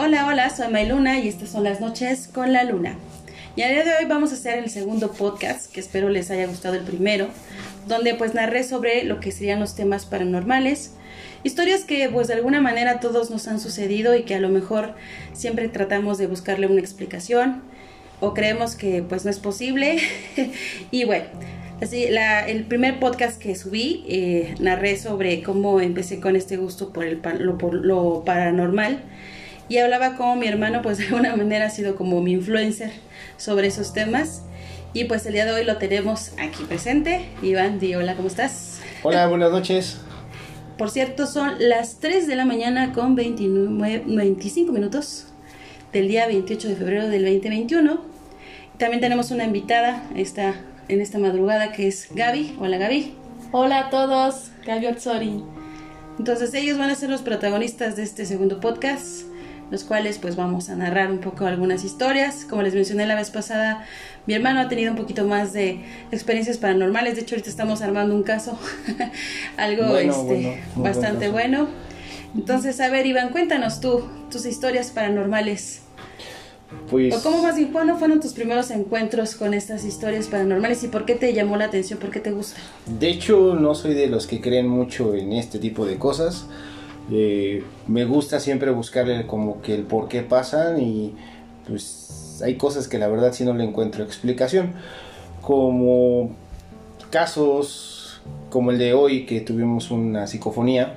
Hola, hola, soy Mayluna y estas son las noches con la luna. Y a día de hoy vamos a hacer el segundo podcast, que espero les haya gustado el primero, donde pues narré sobre lo que serían los temas paranormales, historias que pues de alguna manera todos nos han sucedido y que a lo mejor siempre tratamos de buscarle una explicación o creemos que pues no es posible. y bueno, así el primer podcast que subí eh, narré sobre cómo empecé con este gusto por, el, por lo paranormal y hablaba como mi hermano pues de alguna manera ha sido como mi influencer sobre esos temas. Y pues el día de hoy lo tenemos aquí presente. Iván, di hola, ¿cómo estás? Hola, buenas noches. Por cierto, son las 3 de la mañana con 29, 25 minutos del día 28 de febrero del 2021. También tenemos una invitada esta, en esta madrugada que es Gaby. Hola Gaby. Hola a todos, Gaby Otsori. Entonces ellos van a ser los protagonistas de este segundo podcast los cuales pues vamos a narrar un poco algunas historias. Como les mencioné la vez pasada, mi hermano ha tenido un poquito más de experiencias paranormales. De hecho, ahorita estamos armando un caso, algo este, bastante bueno. Entonces, a ver, Iván, cuéntanos tú tus historias paranormales. Pues, ¿O cómo más bien, cuándo fueron tus primeros encuentros con estas historias paranormales y por qué te llamó la atención, por qué te gusta? De hecho, no soy de los que creen mucho en este tipo de cosas. Eh, me gusta siempre buscarle como que el por qué pasan y pues hay cosas que la verdad si no le encuentro explicación. Como casos como el de hoy que tuvimos una psicofonía.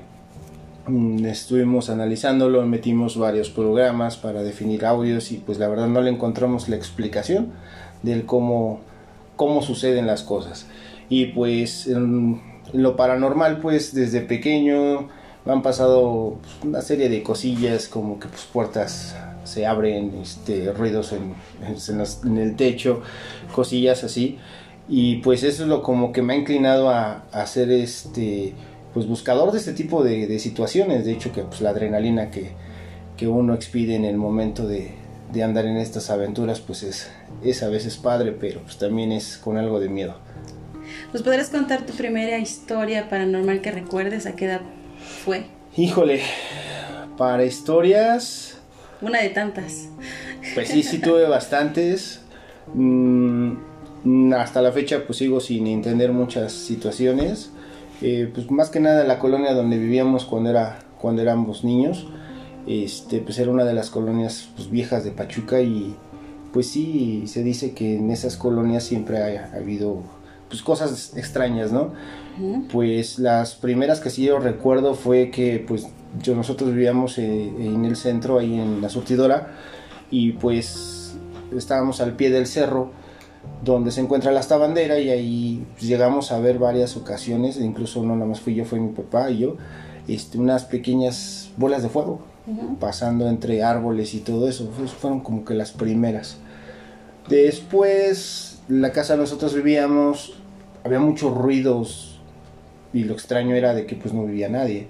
Mm, estuvimos analizándolo, metimos varios programas para definir audios y pues la verdad no le encontramos la explicación del cómo, cómo suceden las cosas. Y pues en lo paranormal pues desde pequeño me han pasado pues, una serie de cosillas como que pues puertas se abren, este, ruidos en, en, el techo, cosillas así. Y pues eso es lo como que me ha inclinado a, a ser este, pues buscador de este tipo de, situaciones. De hecho que pues la adrenalina que, que uno expide en el momento de, de, andar en estas aventuras pues es, es a veces padre, pero pues también es con algo de miedo. ¿Nos podrías contar tu primera historia paranormal que recuerdes? ¿A qué edad fue? Híjole, para historias... Una de tantas. Pues sí, sí tuve bastantes. Mm, hasta la fecha pues sigo sin entender muchas situaciones. Eh, pues más que nada la colonia donde vivíamos cuando, era, cuando éramos niños. Este, pues era una de las colonias pues, viejas de Pachuca y pues sí, se dice que en esas colonias siempre ha habido pues, cosas extrañas, ¿no? Pues las primeras que sí yo recuerdo fue que pues yo, nosotros vivíamos eh, en el centro, ahí en la surtidora, y pues estábamos al pie del cerro donde se encuentra la bandera y ahí pues, llegamos a ver varias ocasiones, incluso no nada más fui yo, fue mi papá y yo, este, unas pequeñas bolas de fuego pasando entre árboles y todo eso, fueron como que las primeras. Después, la casa nosotros vivíamos, había muchos ruidos y lo extraño era de que pues no vivía nadie.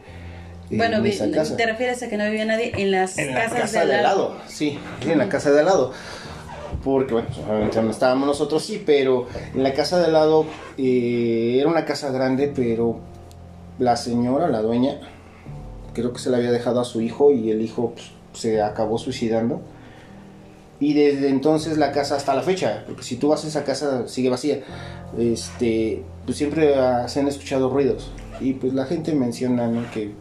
Bueno, ¿te refieres a que no vivía nadie en las en casas la casa de al lado? Sí, en la casa de al lado. Porque, bueno, obviamente no estábamos nosotros, sí, pero en la casa de al lado eh, era una casa grande, pero la señora, la dueña, creo que se la había dejado a su hijo y el hijo pues, se acabó suicidando. Y desde entonces la casa hasta la fecha, porque si tú vas a esa casa sigue vacía, este, pues siempre se han escuchado ruidos. Y pues la gente menciona que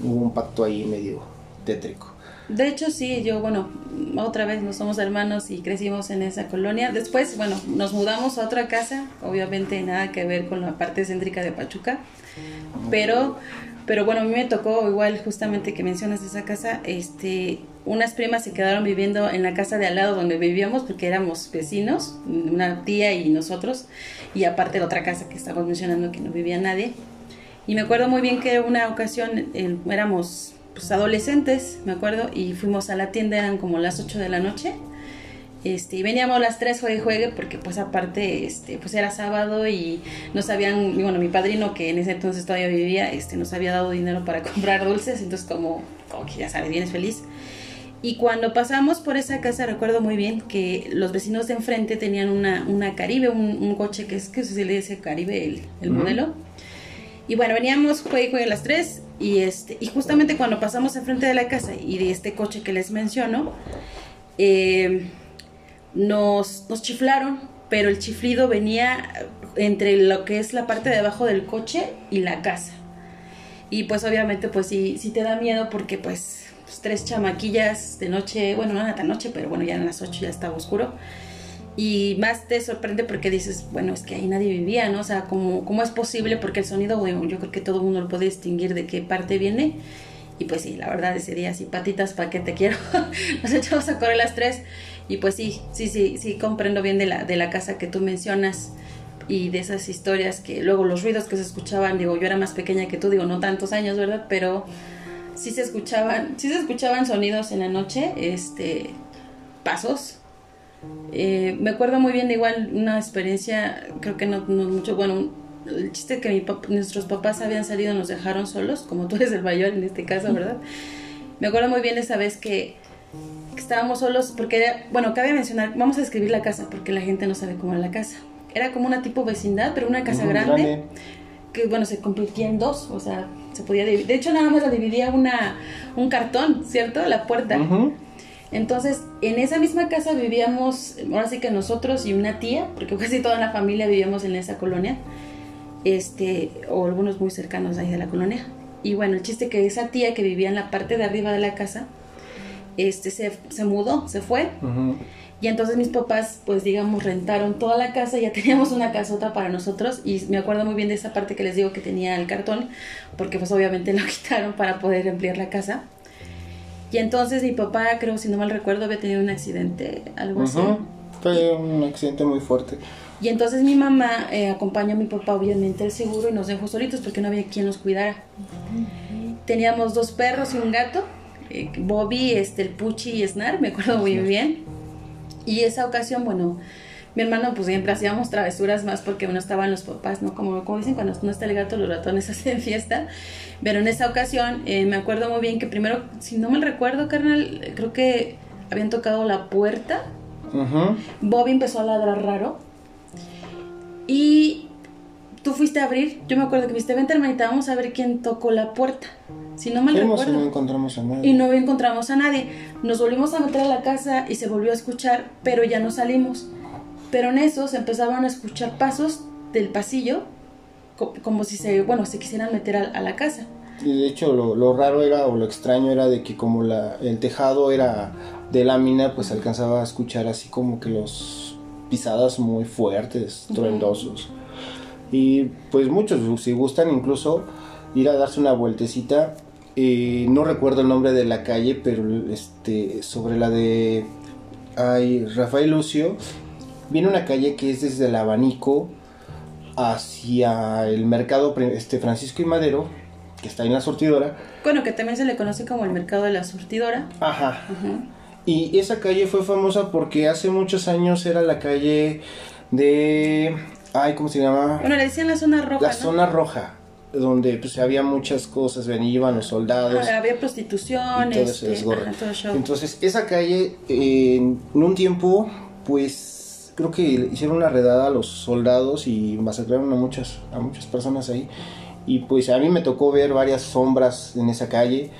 hubo un pacto ahí medio tétrico. De hecho, sí, yo, bueno, otra vez no somos hermanos y crecimos en esa colonia. Después, bueno, nos mudamos a otra casa, obviamente nada que ver con la parte céntrica de Pachuca, pero pero bueno, a mí me tocó igual justamente que mencionas esa casa, este, unas primas se quedaron viviendo en la casa de al lado donde vivíamos porque éramos vecinos, una tía y nosotros, y aparte de otra casa que estamos mencionando que no vivía nadie. Y me acuerdo muy bien que una ocasión éramos pues, adolescentes, me acuerdo, y fuimos a la tienda, eran como las 8 de la noche este, y veníamos las tres juegue juegue porque pues aparte este, pues era sábado y nos habían, bueno, mi padrino que en ese entonces todavía vivía, este, nos había dado dinero para comprar dulces, entonces como, como que ya sabes, vienes feliz. Y cuando pasamos por esa casa recuerdo muy bien que los vecinos de enfrente tenían una, una Caribe, un, coche que es que se le dice Caribe el, el modelo Y bueno, veníamos, juegue a las 3 y, este, y justamente cuando pasamos enfrente de la casa y de este coche que les menciono, eh, nos, nos chiflaron, pero el chiflido venía entre lo que es la parte de abajo del coche y la casa. Y pues obviamente pues sí, sí te da miedo porque pues, pues tres chamaquillas de noche, bueno, no era tan noche, pero bueno, ya en las 8 ya estaba oscuro. Y más te sorprende porque dices, bueno, es que ahí nadie vivía, ¿no? O sea, ¿cómo, cómo es posible? Porque el sonido, bueno, yo creo que todo el mundo lo puede distinguir de qué parte viene. Y pues sí, la verdad ese día sí, patitas, ¿para qué te quiero? Nos echamos a correr las tres. Y pues sí, sí, sí, sí, comprendo bien de la, de la casa que tú mencionas y de esas historias que luego los ruidos que se escuchaban, digo, yo era más pequeña que tú, digo, no tantos años, ¿verdad? Pero sí se escuchaban, sí se escuchaban sonidos en la noche, este, pasos. Eh, me acuerdo muy bien igual una experiencia, creo que no, no mucho, bueno, el chiste que mi pap- nuestros papás habían salido, nos dejaron solos, como tú eres el mayor en este caso, ¿verdad? Me acuerdo muy bien esa vez que, que estábamos solos, porque, era- bueno, cabe mencionar, vamos a describir la casa, porque la gente no sabe cómo era la casa. Era como una tipo vecindad, pero una casa grande, que, bueno, se convirtió en dos, o sea, se podía dividir. De hecho, nada más la dividía una, un cartón, ¿cierto? La puerta. Entonces, en esa misma casa vivíamos, ahora sí que nosotros y una tía, porque casi toda la familia vivíamos en esa colonia, este, o algunos muy cercanos ahí de la colonia. Y bueno, el chiste que esa tía que vivía en la parte de arriba de la casa, este, se, se mudó, se fue. Y entonces mis papás, pues digamos, rentaron toda la casa, ya teníamos una casota para nosotros y me acuerdo muy bien de esa parte que les digo que tenía el cartón, porque pues obviamente lo quitaron para poder ampliar la casa. Y entonces mi papá, creo, si no mal recuerdo, había tenido un accidente, algo así. Ujú. Fue un accidente muy fuerte. Y entonces mi mamá eh, acompañó a mi papá, obviamente, al seguro y nos dejó solitos porque no había quien nos cuidara. Teníamos dos perros y un gato, eh, Bobby, este, el Puchi y Snar, me acuerdo muy bien. Y esa ocasión, bueno, mi hermano pues siempre hacíamos travesuras más porque no estaban los papás, ¿no? Como, como dicen, cuando no está el gato, los ratones hacen fiesta. Pero en esa ocasión eh, me acuerdo muy bien que primero, si no me recuerdo, carnal, creo que habían tocado la puerta Ujú. Bobby empezó a ladrar raro. Y tú fuiste a abrir. Yo me acuerdo que viste, vente hermanita, vamos a ver quién tocó la puerta. Si no mal Fuimos y no recuerdo. encontramos a nadie. Y no encontramos a nadie. Nos volvimos a meter a la casa y se volvió a escuchar, pero ya no salimos. Pero en eso se empezaban a escuchar pasos del pasillo, co- como si se, bueno, se quisieran meter a, a la casa. Y de hecho lo, lo raro era, o lo extraño era de que como la, el tejado era de lámina, pues alcanzaba a escuchar así como que los pisadas muy fuertes, truendosos. Y pues muchos, si gustan incluso ir a darse una vueltecita, eh, no recuerdo el nombre de la calle, pero este sobre la de ay, Rafael Lucio, viene una calle que es desde el abanico hacia el mercado este, Francisco y Madero, que está en la surtidora. Bueno, que también se le conoce como el mercado de la surtidora. Ajá. Y esa calle fue famosa porque hace muchos años era la calle de... Ay, ¿cómo se llama? Bueno, le decían la zona roja. la ¿no? zona roja, donde pues había muchas cosas, venían los soldados. Ajá, había prostitución, y todo este, desgorre. ajá, todo. Entonces, esa calle, eh, en un tiempo, pues creo que hicieron una redada a los soldados y masacraron a muchas, a muchas personas ahí. Y pues a mí me tocó ver varias sombras en esa calle.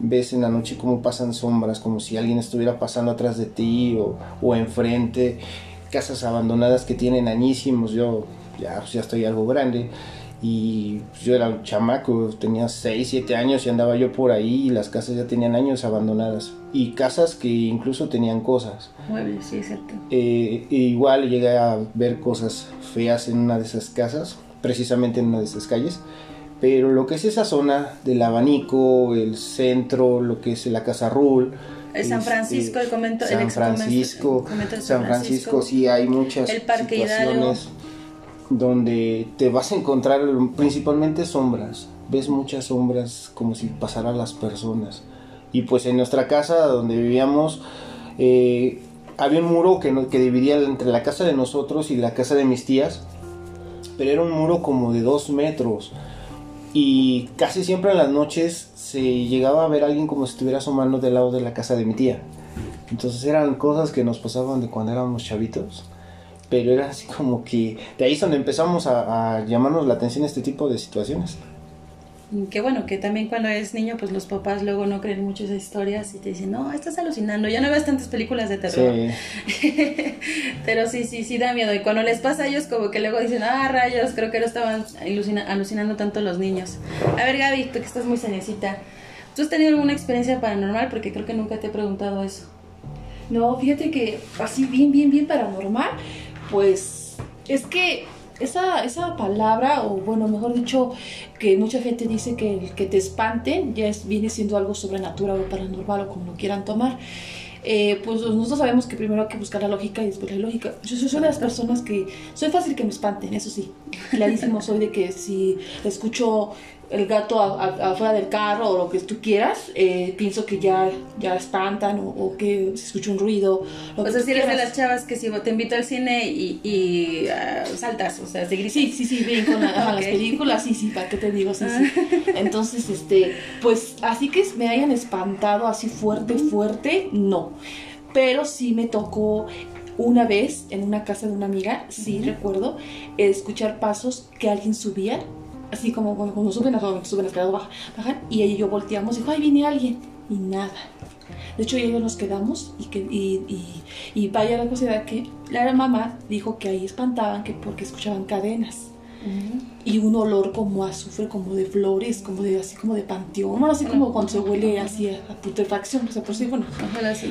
Ves en la noche cómo pasan sombras, como si alguien estuviera pasando atrás de ti o, o enfrente. Casas abandonadas que tienen añísimos. Yo ya, pues, ya estoy algo grande. Y yo era un chamaco, tenía 6, 7 años y andaba yo por ahí y las casas ya tenían años abandonadas. Y casas que incluso tenían cosas. Muebles, sí, cierto. Eh, e igual llegué a ver cosas feas en una de esas casas, precisamente en una de esas calles. Pero lo que es esa zona del abanico, el centro, lo que es la Casa Rul. El San este, Francisco, el convento, el San ex Francisco, convento de San Francisco, sí hay muchas El Parque situaciones donde te vas a encontrar principalmente sombras. Ves muchas sombras como si pasaran las personas. Y pues en nuestra casa donde vivíamos eh, había un muro que, no- que dividía entre la casa de nosotros y la casa de mis tías. Pero era un muro como de dos metros. Y casi siempre en las noches se llegaba a ver a alguien como si estuviera asomando del lado de la casa de mi tía. Entonces eran cosas que nos pasaban de cuando éramos chavitos. Pero era así como que de ahí es donde empezamos a, a llamarnos la atención este tipo de situaciones. Que bueno, que también cuando eres niño, pues los papás luego no creen mucho esas historias y te dicen, no, estás alucinando, ya no ves tantas películas de terror. Sí. Pero sí, sí, sí da miedo. Y cuando les pasa a ellos, como que luego dicen, ah, rayos, creo que no estaban alucina- alucinando tanto los niños. A ver, Gaby, tú que estás muy seriecita, ¿tú has tenido alguna experiencia paranormal? Porque creo que nunca te he preguntado eso. No, fíjate que así bien, bien, bien paranormal, pues es que esa, esa palabra, o bueno, mejor dicho, que mucha gente dice que que te espanten ya es, viene siendo algo sobrenatural o paranormal o como lo quieran tomar. Eh, pues nosotros sabemos que primero hay que buscar la lógica y después la lógica. Yo soy una de las personas que soy fácil que me espanten, eso sí. Clarísimo soy de que si escucho el gato a- a- afuera del carro o lo que tú quieras, eh, pienso que ya, ya espantan o, o que si escucho un ruido. O sea, si eres de las chavas que si te invito al cine y, y ah, saltas, o sea, si gritas. Sí, sí, sí, bien con la- las películas, sí, sí, ¿para qué te digo? Sí, sí. Entonces, este, pues así que me hayan espantado así fuerte, fuerte, no. Pero sí me tocó una vez en una casa de una amiga, sí recuerdo, escuchar pasos que alguien subía, así como cuando, cuando suben, las- suben las escaleras, bajan, bajan, y y yo volteamos y dijo, ay, viene alguien, y nada. De hecho, yo nos quedamos y, que, y, y, y vaya la cosa que la mamá dijo que ahí espantaban que porque escuchaban cadenas Ujú. y un olor como azufre, como de flores, como de así como de panteón, bueno, así como cuando se huele así a, putrefacción, o sea, por sí, bueno.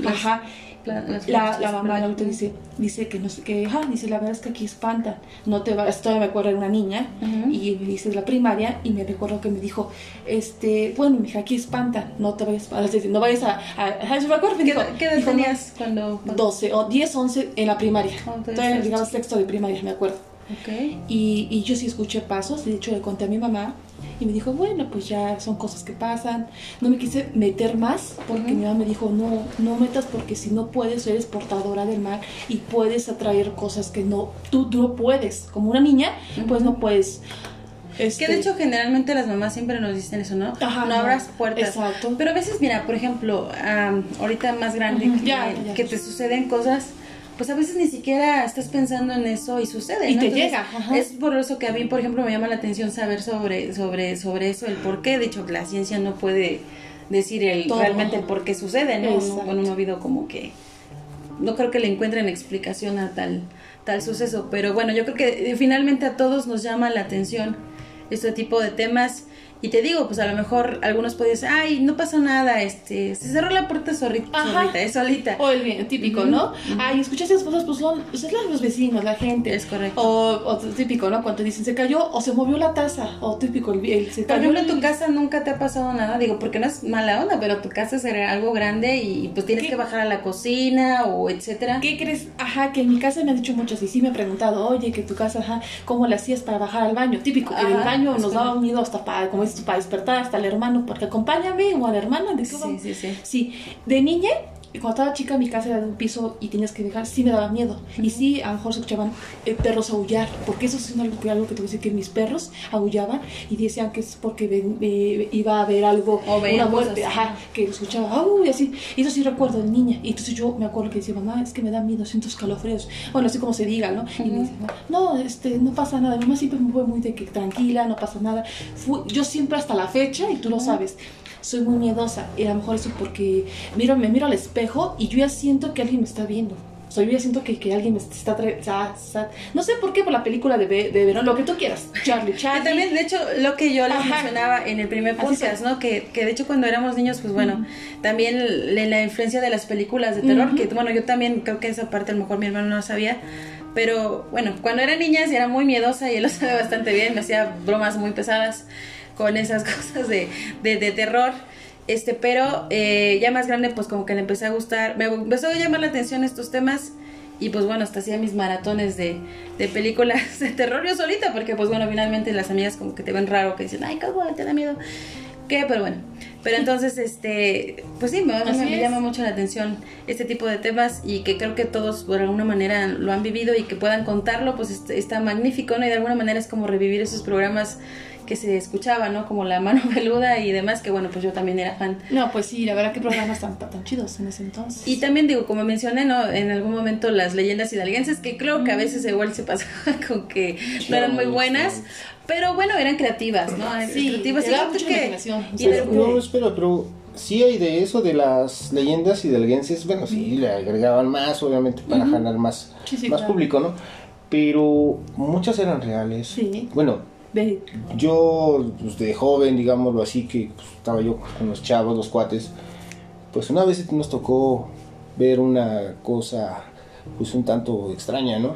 Ajá, la, las la, mamá las- ahorita dice, dice que no sé qué, ajá, dice la verdad es que aquí espantan, no te vas, todavía me acuerdo era una niña Ujú. y me dice la primaria y me recuerdo que me dijo, este, bueno, mija, aquí espantan, no te vayas, a- no vayas a, a, ajá, yo me acuerdo, ¿Qué, dijo, qué edad dijo, tenías cuando...? 12 o 10, 11 en la primaria, Oh, todavía llegaba sexto de primaria, me acuerdo. Ok. Y, y yo sí escuché pasos, de hecho le conté a mi mamá y me dijo, bueno, pues ya son cosas que pasan. No me quise meter más porque Ujú. mi mamá me dijo, no, no metas porque si no puedes, eres portadora del mal y puedes atraer cosas que no, tú, tú no puedes. Como una niña, pues Ujú. no puedes. Que este, de hecho generalmente las mamás siempre nos dicen eso, ¿no? Ajá, no abras puertas. Exacto. Pero a veces, mira, por ejemplo, am, ahorita más grande, Ujú, que, ya, ya. que te suceden cosas, pues a veces ni siquiera estás pensando en eso y sucede. Y ¿no? te Entonces, llega, ajá. Es por eso que a mí, por ejemplo, me llama la atención saber sobre, sobre, sobre eso, el por qué. De hecho, la ciencia no puede decir el, Todo. realmente el por qué sucede, ¿no? No. Bueno, no ha habido como que no creo que le encuentren explicación a tal, tal suceso, pero bueno, yo creo que eh, finalmente a todos nos llama la atención este tipo de temas. Y te digo, pues a lo mejor algunos pueden decir, ay, no pasó nada, este, se cerró la puerta zorrita, zorrita, es solita. O el bien, típico, ¿no? Ay, escuchas esas cosas, pues son pues, es la- los vecinos, la gente. Es correcto. O, o típico, ¿no? Cuando te dicen se cayó o se movió la taza. O típico, el, el- se Por cayó ejemplo, en el- tu casa nunca te ha pasado nada, digo, porque no es mala onda, pero tu casa será algo grande y pues tienes ¿Qué? que bajar a la cocina o etcétera. ¿Qué crees? Ajá, que en mi casa me han dicho muchos y sí me han preguntado, oye, que tu casa, ajá, ¿cómo le hacías para bajar al baño? Típico, que en el baño es nos daba miedo hasta para, como para despertar hasta el hermano, porque acompáñame o a la hermana, ¿de Sí, sí, sí. Sí, de niña, cuando estaba chica, mi casa era de un piso y tenías que dejar, sí me daba miedo. Y sí, a lo mejor se escuchaban eh, perros aullar, porque eso es algo que, algo que te voy a decir, que mis perros aullaban y decían que es porque ven- eh, iba a haber algo, O una muerte, ajá, que escuchaba, ¡au! y así. Y eso sí recuerdo de niña. Y entonces yo me acuerdo que decía, mamá, es que me da miedo, siento escalofríos. Bueno, así como se diga, ¿no? Y me Ujú. dice, no, este, no pasa nada. Mi mamá siempre me fue muy de que tranquila, no pasa nada. Fui- yo siempre hasta la fecha, y tú lo Ujú. sabes, soy muy miedosa. Y a lo mejor eso porque miro, me miro al espejo y yo ya siento que alguien me está viendo. O sea, yo ya siento que, que alguien me está trayendo. no sé por qué, por la película de, Ve- de Verón, lo que tú quieras. Charlie, Charlie. también, de hecho, lo que yo les Ajá. mencionaba en el primer podcast. ¿no? Que, que de hecho cuando éramos niños, pues bueno, también l- la influencia de las películas de terror, que bueno, yo también creo que esa parte a lo mejor mi hermano no sabía, pero bueno, cuando era niña sí era muy miedosa y él lo sabe bastante bien, me hacía bromas muy pesadas con esas cosas de, de, de terror. Este, pero eh, ya más grande, pues como que le empecé a gustar, me empezó a llamar la atención estos temas y pues bueno, hasta hacía mis maratones de, de películas de terror yo solita, porque pues bueno, finalmente las amigas como que te ven raro, que dicen, ay, cómo te da miedo. ¿Qué? Pero bueno. Pero entonces, este, pues sí, me, me- me llama mucho la atención este tipo de temas y que creo que todos por alguna manera lo han vivido y que puedan contarlo, pues est- está magnífico, ¿no? Y de alguna manera es como revivir esos programas que se escuchaban, ¿no? Como La Mano Peluda y demás, que bueno, pues yo también era fan. No, pues sí, la verdad que programas tan, chidos en ese entonces. Y también digo, como mencioné, ¿no? En algún momento las leyendas hidalguenses, que creo que a veces igual se pasaba con que no eran muy buenas, Pero bueno, eran creativas, ¿no? Sí, creativas. Y mucha que- imaginación. y Pero, era- no, espera, pero sí hay de eso, de las leyendas hidalguenses. Bueno, sí, le agregaban más, obviamente, para jalar más, Sí, sí, más claro. público, ¿no? Pero muchas eran reales. Sí. Bueno, Yo, pues, de joven, digámoslo así, que pues, estaba yo con los chavos, los cuates, pues una vez nos tocó ver una cosa, pues un tanto extraña, ¿no?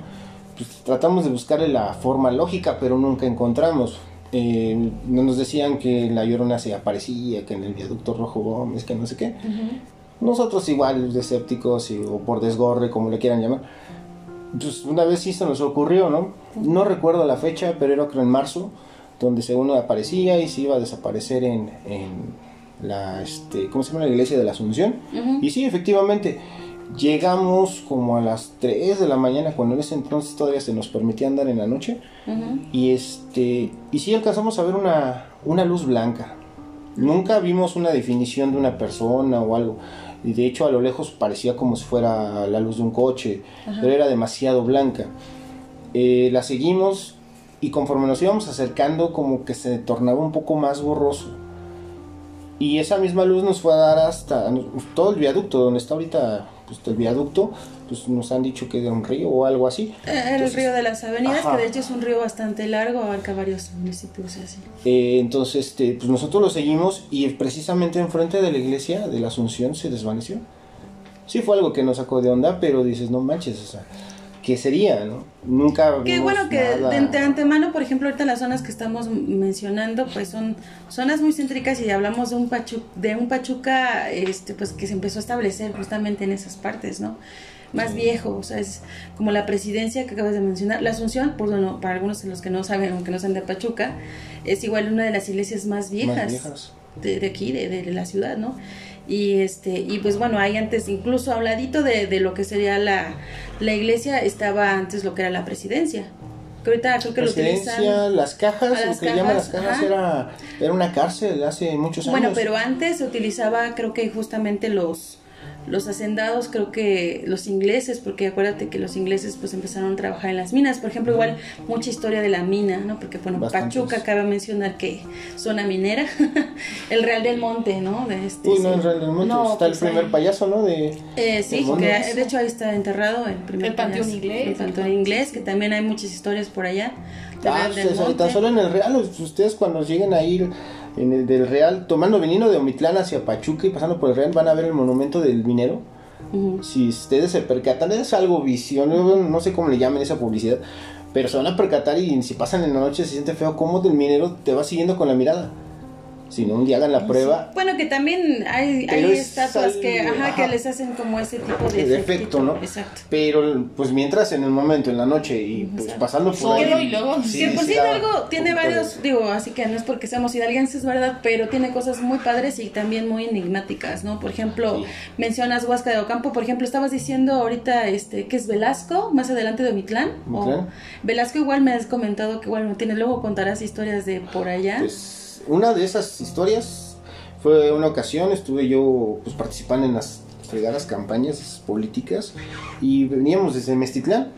Pues tratamos de buscarle la forma lógica, pero nunca encontramos. Eh, nos decían que la llorona se aparecía, que en el viaducto Rojo Gómez, que no sé qué. Nosotros igual, de escépticos y- o por desgorre, como le quieran llamar. Pues una vez sí se nos ocurrió, ¿no? No recuerdo la fecha, pero era creo en marzo, donde según aparecía y se iba a desaparecer en, en la, este, ¿cómo se llama? La iglesia de la Asunción. Y sí, efectivamente, llegamos como a las 3 de la mañana, cuando en ese entonces todavía se nos permitía andar en la noche. Y este, y sí alcanzamos a ver una, una luz blanca. Nunca vimos una definición de una persona o algo. Y de hecho a lo lejos parecía como si fuera la luz de un coche, pero era demasiado blanca. Eh, la seguimos y conforme nos íbamos acercando como que se tornaba un poco más borroso. Y esa misma luz nos fue a dar hasta todo el viaducto, donde está ahorita pues, el viaducto, pues nos han dicho que era un río o algo así. Era el río de las avenidas, ajá. que de hecho es un río bastante largo, abarca varios municipios y así. Eh, entonces, este, pues nosotros lo seguimos y precisamente enfrente de la iglesia de la Asunción se desvaneció. Sí fue algo que nos sacó de onda, pero dices, no manches, o sea, ¿qué sería, no? Nunca Qué bueno que nada. de ante- antemano, por ejemplo, ahorita las zonas que estamos mencionando, pues son zonas muy céntricas y hablamos de un Pachu, de un Pachuca, este, pues que se empezó a establecer justamente en esas partes, ¿no? Más Sí. viejo, o sea, es como la presidencia que acabas de mencionar. La Asunción, pues bueno, para algunos de los que no saben, aunque no sean de Pachuca, es igual una de las iglesias más viejas, Más viejas. De, de aquí, de, de la ciudad, ¿no? Y este, y pues bueno, ahí antes, incluso a un ladito de, de lo que sería la, la iglesia, estaba antes lo que era la presidencia. Que ahorita creo que lo utilizan. las cajas, lo que llaman las cajas, cajas ajá. era, era una cárcel hace muchos años. Bueno, pero antes se utilizaba, creo que justamente los los hacendados, creo que los ingleses, porque acuérdate que los ingleses pues empezaron a trabajar en las minas, por ejemplo, igual mucha historia de la mina, ¿no? Porque bueno, Bastantes. Pachuca cabe mencionar que zona minera, el Real del Monte, ¿no? De este, Uy, no, sí. en Real del Monte No, está pues el primer ahí. payaso, ¿no? De, Eh, sí, mundo. de hecho ahí está enterrado el primer El Panteón payaso, Inglés. El panteón inglés, que también hay muchas historias por allá. Ah, Real del ustedes, Monte. tan solo en el Real, ustedes cuando lleguen a ir en el del Real, tomando venido de Omitlán hacia Pachuca y pasando por el Real, van a ver el monumento del minero. Si ustedes se percatan, es algo visión, no, no sé cómo le llamen esa publicidad, pero se van a percatar y si pasan en la noche se siente feo cómo el minero te va siguiendo con la mirada. Si no, un día hagan la prueba. Bueno, que también hay, hay es estatuas que, ajá, que les hacen como ese tipo de, De efecto, ¿no? Exacto. Pero pues mientras en el momento, en la noche y pues pasando por Solo ahí. y luego- sí, que por sí da algo tiene varios, digo, así que no es porque seamos hidalguenses, ¿verdad? Pero tiene cosas muy padres y también muy enigmáticas, ¿no? Por ejemplo, Sí. mencionas Huasca de Ocampo, por ejemplo, estabas diciendo ahorita este que es Velasco, más adelante de Omitlán. o-. Velasco igual me has comentado que igual no tiene, luego contarás historias de por allá. Pues una de esas historias fue una ocasión, estuve yo pues participando en las fregadas campañas políticas y veníamos desde Mestitlán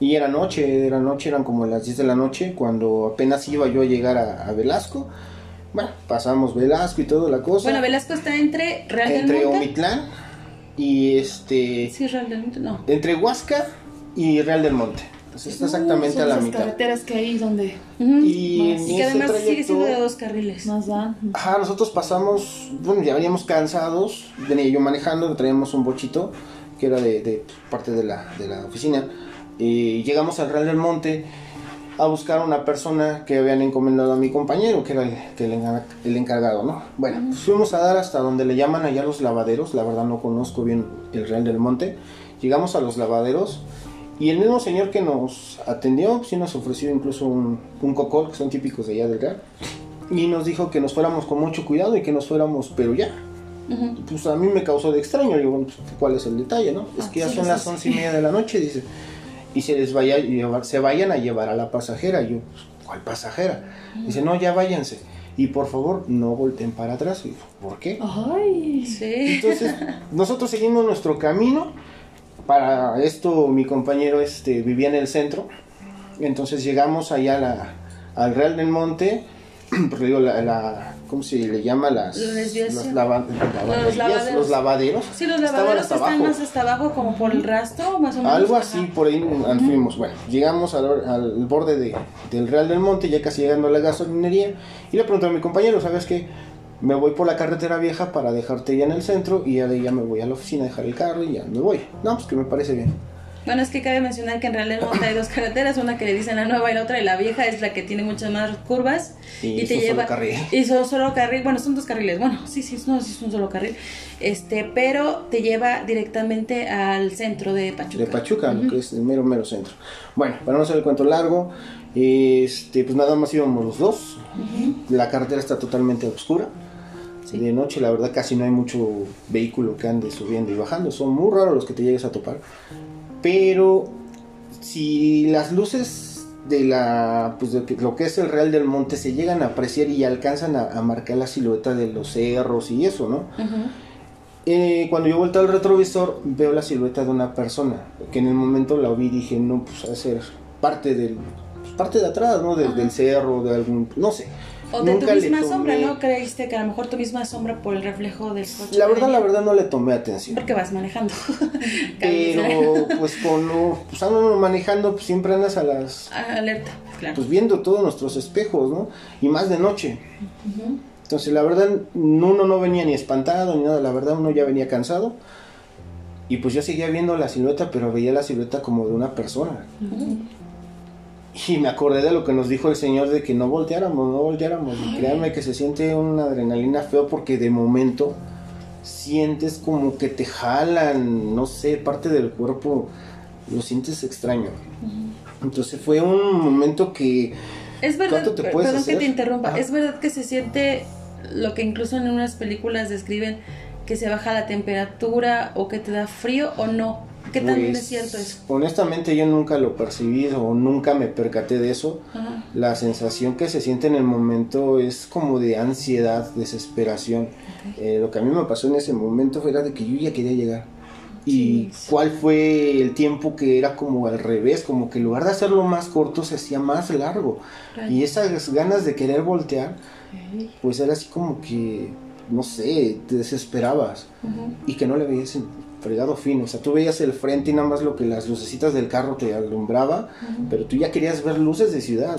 y era noche, era noche, eran como las 10 de la noche cuando apenas iba yo a llegar a, a Velasco. Bueno, pasamos Velasco y toda la cosa. bueno, Velasco está entre Real entre del Monte. Omitlán y este Sí, Real del Monte, no. entre Huasca y Real del Monte. Entonces está exactamente Uh, a la son esas mitad. carreteras que hay donde Ujú. Y en Y que además sigue siendo de trayecto- dos carriles. más dan. Ajá, nosotros pasamos, bueno, ya veníamos cansados, venía yo manejando, traíamos un bochito que era de, de parte de la, de la oficina. Y llegamos al Real del Monte a buscar a una persona que habían encomendado a mi compañero, que era el, que el, el encargado, ¿no? Bueno, pues fuimos a dar hasta donde le llaman allá los lavaderos, la verdad no conozco bien el Real del Monte. Llegamos a los lavaderos y el mismo señor que nos atendió, sí nos ofreció incluso un, un cocol, que son típicos de allá del Real y nos dijo que nos fuéramos con mucho cuidado y que nos fuéramos, pero ya. Ujú. Pues a mí me causó de extraño, digo, bueno, pues, ¿cuál es el detalle, no? Es Ah, que ya sí, son sí, las sí. once y media de la noche, dice, y se les vaya a llevar, se vayan a llevar a la pasajera. Y yo, pues, ¿cuál pasajera? Dice, no, ya váyanse. Y por favor, no volteen para atrás. Y yo, ¿por qué? Ay. Sí. Entonces, nosotros seguimos nuestro camino. Para esto, mi compañero este, vivía en el centro. Entonces llegamos allá a la, al Real del Monte, porque digo, la, la- ¿cómo se le llama? Las, las lava- lavanderías, lavaderos. los lavaderos. Sí, los estaban lavaderos hasta están abajo. más hasta abajo, como por el rastro, más o menos. Algo Ajá. así, por ahí fuimos. Bueno, llegamos al, al borde de, del Real del Monte, ya casi llegando a la gasolinería, y le pregunté a mi compañero, ¿sabes qué? Me voy por la carretera vieja para dejarte ya en el centro y ya de ya me voy a la oficina a dejar el carro y ya me voy. No, pues que me parece bien. Bueno, es que cabe mencionar que en realidad hay dos carreteras, una que le dicen la nueva y la otra, y la vieja es la que tiene muchas más curvas Y y, te un solo lleva carril. y son solo carril, bueno, son dos carriles, bueno, sí, sí, no, sí es un solo carril, este, pero te lleva directamente al centro de Pachuca. De Pachuca, que es el mero, mero centro. Bueno, para no hacer el cuento largo, este, pues nada más íbamos los dos. La carretera está totalmente oscura. Sí. De noche, la verdad, casi no hay mucho vehículo que ande subiendo y bajando. Son muy raros los que te llegues a topar. Pero si las luces de la pues de lo que es el Real del Monte se llegan a apreciar y alcanzan a, a marcar la silueta de los cerros y eso, ¿no? Eh, cuando yo volteo al retrovisor veo la silueta de una persona que en el momento la vi y dije no pues ha de ser parte del pues, parte de atrás no De- del cerro de algún no sé O de Nunca tu misma sombra, ¿no? Creíste que a lo mejor tu misma sombra por el reflejo del coche. la verdad la verdad no le tomé atención Porque vas manejando. pero pues cuando pues ando manejando pues siempre andas a las Alerta, claro. pues viendo todos nuestros espejos no y más de noche entonces la verdad uno no venía ni espantado ni nada la verdad uno ya venía cansado y pues yo seguía viendo la silueta pero veía la silueta como de una persona Ujú. Y me acordé de lo que nos dijo el señor de que no volteáramos, no volteáramos. Y créanme que se siente una adrenalina feo porque de momento sientes como que te jalan, no sé, parte del cuerpo, lo sientes extraño. Entonces fue un momento que Es verdad, ¿Cuánto te puedes perdón que te interrumpa, Ajá. es verdad que se siente lo que incluso en unas películas describen que se baja la temperatura o que te da frío o no. ¿Qué tan pues, es cierto eso? honestamente yo nunca lo percibí o nunca me percaté de eso. Ajá. La sensación que se siente en el momento es como de ansiedad, desesperación. Eh, lo que a mí me pasó en ese momento fue de que yo ya quería llegar. Y Sí. cuál fue el tiempo que era como al revés, como que en lugar de hacerlo más corto se hacía más largo. Y esas ganas de querer voltear, pues era así como que, no sé, te desesperabas y que no le veías fregado fin. O sea, tú veías el frente y nada más lo que las lucecitas del carro te alumbraba, pero tú ya querías ver luces de ciudad.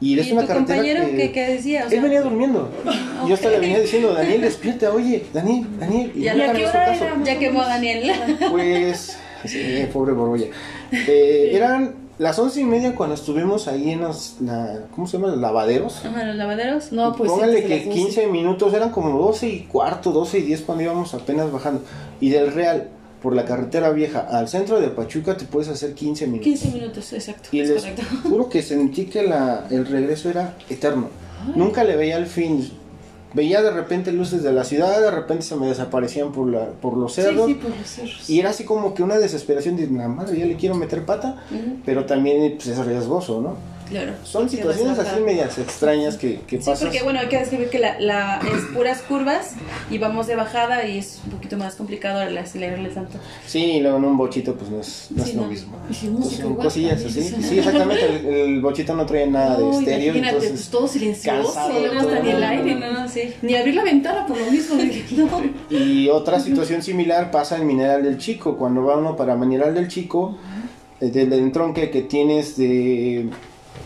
Y es ¿Y una tu carretera compañero que... qué, qué decía? O Él venía durmiendo. Yo hasta le venía diciendo, Daniel, despierta, oye, Daniel, Daniel. Y Ya que era. ya quemó a Daniel. Pues, sí, pobre Borbolla. Eh, eran las once y media cuando estuvimos ahí en los, la, ¿cómo se llama? Los lavaderos. Ajá, los lavaderos. No, pues Póngale de que las 12. 15 minutos, eran como 12 y cuarto, 12 y 10 cuando íbamos apenas bajando. Y del Real, por la carretera vieja al centro de Pachuca, te puedes hacer 15 minutos. 15 minutos, exacto. Y es les correcto. juro que sentí que la, el regreso era eterno. Nunca le veía el fin. Veía de repente luces de la ciudad, de repente se me desaparecían por, la, por los cerros. sí, por los cerros. Y era así como que una desesperación de, madre, ya le quiero meter pata, pero también pues, es riesgoso, ¿no? Claro. Son situaciones así medias extrañas que, que Sí, pasan. porque bueno, hay que describir que la, la es puras curvas y vamos de bajada y es un poquito más complicado el acelerarle tanto. Sí, y luego en un bochito pues no es, no Sí, es lo mismo. Son cosillas así. Sí, exactamente, el, el bochito no trae nada de Uy, estéreo, imagínate, pues entonces... todo silencioso, cansado no está ni el aire, No, no, sí. ni abrir la ventana por lo mismo. dije, no. Y otra situación similar pasa en Mineral del Chico. Cuando va uno para Mineral del Chico, eh, del entronque que tienes de...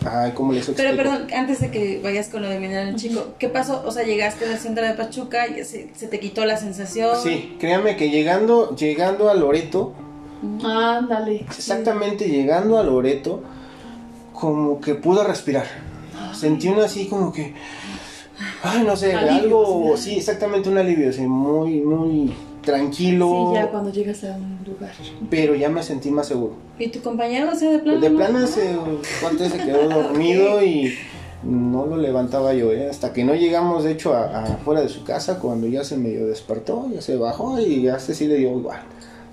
Ay, ¿cómo les explico? Pero perdón, antes de que vayas con lo de mineral chico, ¿qué pasó? O sea, llegaste al centro de Pachuca y se, se te quitó la sensación. Sí, créanme que llegando, llegando a Loreto, Ándale. exactamente llegando a Loreto, como que pude respirar. Sentí uno así como que... Ay, no sé, Alivio, algo... sí. Sí, exactamente un alivio, así, muy, muy tranquilo. Sí, ya cuando llegas a un lugar. Pero ya me sentí más seguro. ¿Y tu compañero, o sea, de plano? De no? plano ese cuate se quedó dormido y no lo levantaba yo, ¿eh? hasta que no llegamos de hecho afuera de su casa, cuando ya se medio despertó, ya se bajó y ya se sí le dio igual,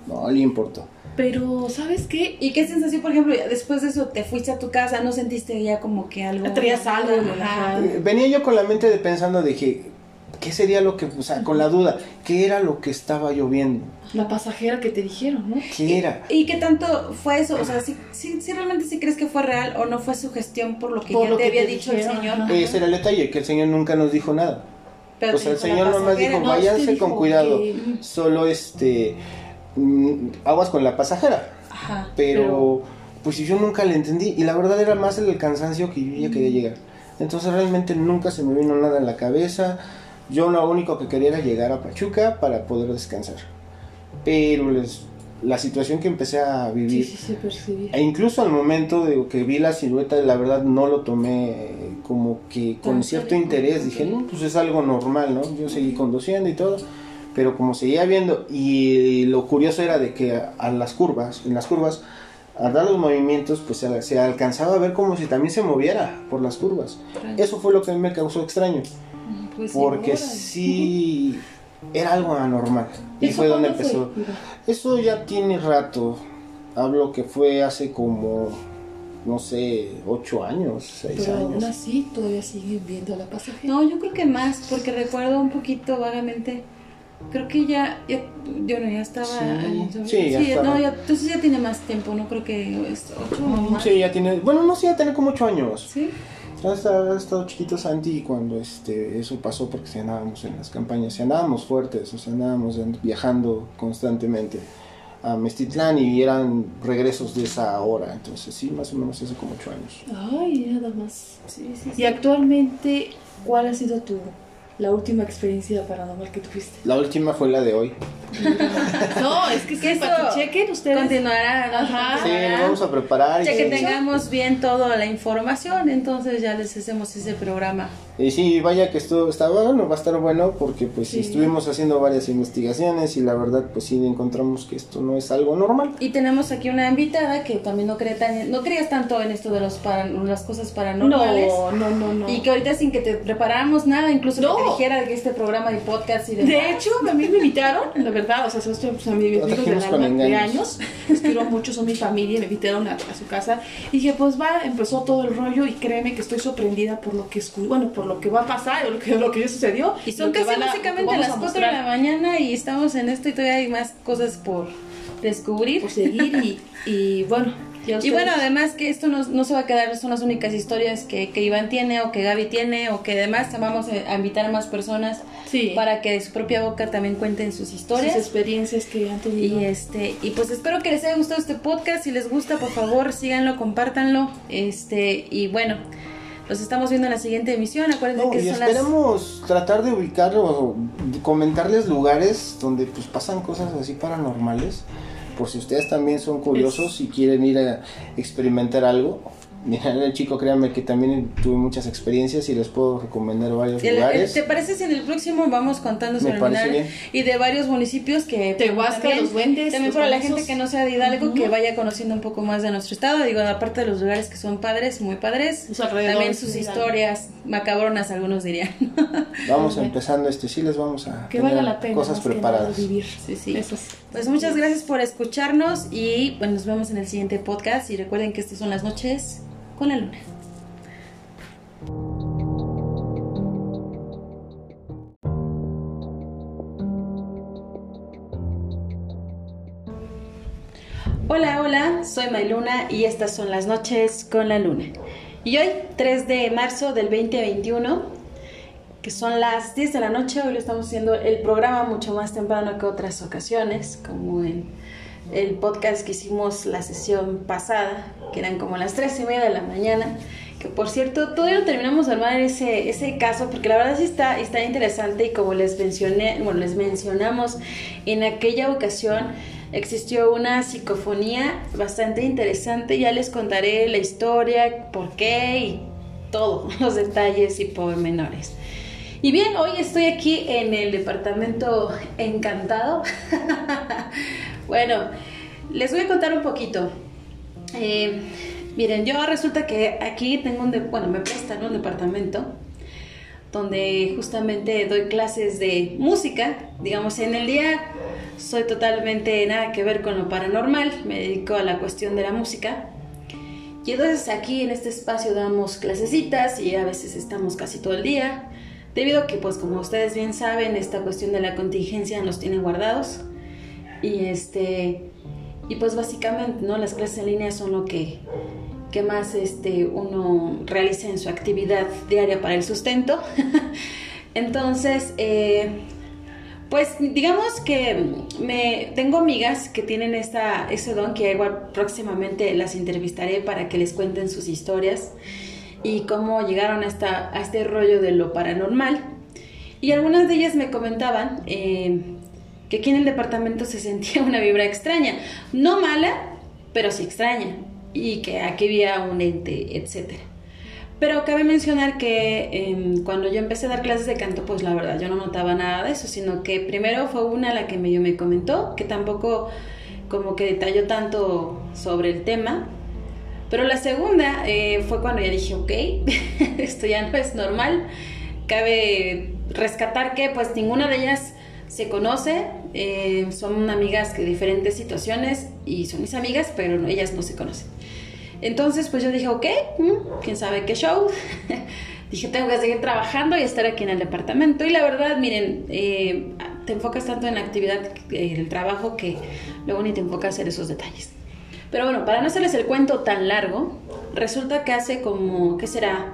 no le importó. Pero, ¿sabes qué? ¿Y qué sensación, por ejemplo, después de eso te fuiste a tu casa, no sentiste ya como que algo... Traías algo, Venía yo con la mente de pensando, dije, ¿qué ¿qué sería lo que, o sea, con la duda, qué era lo que estaba lloviendo? La pasajera que te dijeron, ¿no? ¿Qué era? ¿Y qué tanto fue eso? O sea, si ¿sí, sí, realmente sí crees que fue real o no fue su gestión por lo que Por ya lo te que había te dicho el dijeron, señor? ajá. Ese era el detalle, que el señor nunca nos dijo nada. Pero o sea, el señor nomás dijo, No, váyanse dijo con cuidado, que- solo este, mm, aguas con la pasajera. Ajá. Pero, Pero- pues yo nunca le entendí y la verdad era más el cansancio que yo ya quería llegar. Entonces realmente nunca se me vino nada en la cabeza. Yo lo único que quería era llegar a Pachuca para poder descansar. Pero les, la situación que empecé a Sí, vivir, sí, percibía. e incluso al momento de que vi la silueta, la verdad no lo tomé como que con cierto interés. Dije, no, pues es algo normal, ¿no? Yo seguí conduciendo y todo. Pero como seguía viendo, y lo curioso era de que a, a las curvas, en las curvas, al dar los movimientos, pues se, se alcanzaba a ver como si también se moviera por las curvas. Eso fue lo que a mí me causó extraño, Pues sí, porque sí era algo anormal. Y ¿Eso fue donde empezó. fue? Eso ya tiene rato. Hablo que fue hace como, no sé, ocho años, seis Pero aún años. así todavía siguen viendo la pasajera. No, yo creo que más, porque recuerdo un poquito vagamente. Creo que ya, ya yo no, ya estaba. Sí, en- sí, ya estaba. No, ya, entonces ya tiene más tiempo, no creo que es ocho o más. Sí, ya tiene, bueno, no sé, ya tiene como ocho años. Sí. Ya está- ha estado chiquito Santi cuando este, eso pasó porque si andábamos en las campañas, si andábamos fuertes, o sea, andábamos viajando constantemente a Mestitlán y eran regresos de esa hora, entonces sí, más o menos hace como ocho años. Ay, nada más. Sí, sí, sí. Y actualmente, ¿cuál ha sido tu la última experiencia paranormal que tuviste? La última fue la de hoy. No, es que, Que sí, para que chequen ustedes. Continuará. ¿no? Ajá. Sí, lo vamos a preparar. y Ya que sí. tengamos bien toda la información, entonces ya les hacemos ese programa. Y sí, vaya que esto está bueno, va a estar bueno porque pues Sí. estuvimos haciendo varias investigaciones y la verdad pues sí encontramos que esto no es algo normal. Y tenemos aquí una invitada que también no cree tan, no creías tanto en esto de los para- las cosas paranormales. No, no, no, no. Y que ahorita sin que te preparáramos nada, incluso No. que te dijera que este programa de podcast y de De hecho, a mí me invitaron, la verdad, o sea, son pues, a mis Lo amigos de trajimos con alma de años, los quiero mucho, son mi familia, me invitaron a, a su casa y dije, pues va, empezó todo el rollo y créeme que estoy sorprendida por lo que escu- bueno, por lo que va a pasar, o lo que, lo que ya sucedió. Y son casi a- básicamente las a 4 de la mañana y estamos en esto y todavía hay más cosas por descubrir. Por seguir y, y bueno, ya Y bueno, además que esto no, no se va a quedar, son las únicas historias que, que Iván tiene o que Gaby tiene o que además vamos a invitar a más personas sí, para que de su propia boca también cuenten sus sus historias. experiencias que han tenido. Y este, y pues espero que les haya gustado este podcast. Si les gusta, por favor, síganlo, compártanlo. Este, y bueno, los estamos viendo en la siguiente emisión. Acuérdense No, que y son las esperemos tratar de ubicar o comentarles lugares donde pues pasan cosas así paranormales. Por si ustedes también son curiosos y quieren ir a experimentar algo. Mira, el chico, créanme que también tuve muchas experiencias y les puedo recomendar varios El- el- lugares. ¿Te parece si en el próximo vamos contando sobre el y de varios municipios que Tehuasca, también- Los Duendes, también Los para la gente que no sea de Hidalgo que vaya conociendo un poco más de nuestro estado digo aparte de los lugares que son padres muy padres también sus historias macabronas algunos dirían Vamos Bueno. empezando este, sí les vamos a que tener valga la pena cosas preparadas. vivir. Sí, sí. Eso es. pues muchas gracias por escucharnos y bueno nos vemos en el siguiente podcast y recuerden que estas son las noches con la luna Hola, hola, soy Mayluna y estas son las noches con la luna. Y hoy, 3 de marzo del 2021, que son las 10 de la noche, hoy lo estamos haciendo el programa mucho más temprano que otras ocasiones, como en el podcast que hicimos la sesión pasada, que eran como las 3 y media de la mañana. Que por cierto, todavía no terminamos de armar ese, ese caso, porque la verdad sí está, está interesante y como les mencioné, bueno, les mencionamos en aquella ocasión, existió una psicofonía bastante interesante. Ya les contaré la historia, por qué y todos los detalles y pormenores. Y bien, hoy estoy aquí en el departamento encantado. bueno, les voy a contar un poquito. Eh, miren, yo resulta que aquí tengo un, bueno, me prestan un departamento donde justamente doy clases de música. Digamos, en el día soy totalmente nada que ver con lo paranormal, me dedico a la cuestión de la música. Y entonces aquí en este espacio damos clasecitas y a veces estamos casi todo el día. debido a que, pues como ustedes bien saben, esta cuestión de la contingencia nos tiene guardados. Y este, y pues básicamente, ¿no? Las clases en línea son lo que, que más este, uno realiza en su actividad diaria para el sustento. Entonces, eh, pues digamos que me tengo amigas que tienen esta, ese don que igual próximamente las entrevistaré para que les cuenten sus historias y cómo llegaron a, esta, a este rollo de lo paranormal. Y algunas de ellas me comentaban eh, que aquí en el departamento se sentía una vibra extraña, no mala, pero sí extraña, y que aquí había un ente, etcétera. Pero cabe mencionar que em, cuando yo empecé a dar clases de canto, pues la verdad yo no notaba nada de eso, sino que primero fue una la que medio me comentó, que tampoco como que detalló tanto sobre el tema. Pero la segunda eh, fue cuando ya dije, ok, esto ya no es normal. Cabe rescatar que pues ninguna de ellas se conoce, eh, son amigas de diferentes situaciones y son mis amigas, pero ellas no se conocen. Entonces, pues yo dije, ok, mm, quién sabe qué show. dije, tengo que seguir trabajando y estar aquí en el departamento. Y la verdad, miren, eh, te enfocas tanto en la actividad, en el trabajo, que luego ni te enfocas en esos detalles. Pero bueno, para no hacerles el cuento tan largo, resulta que hace como, ¿qué será?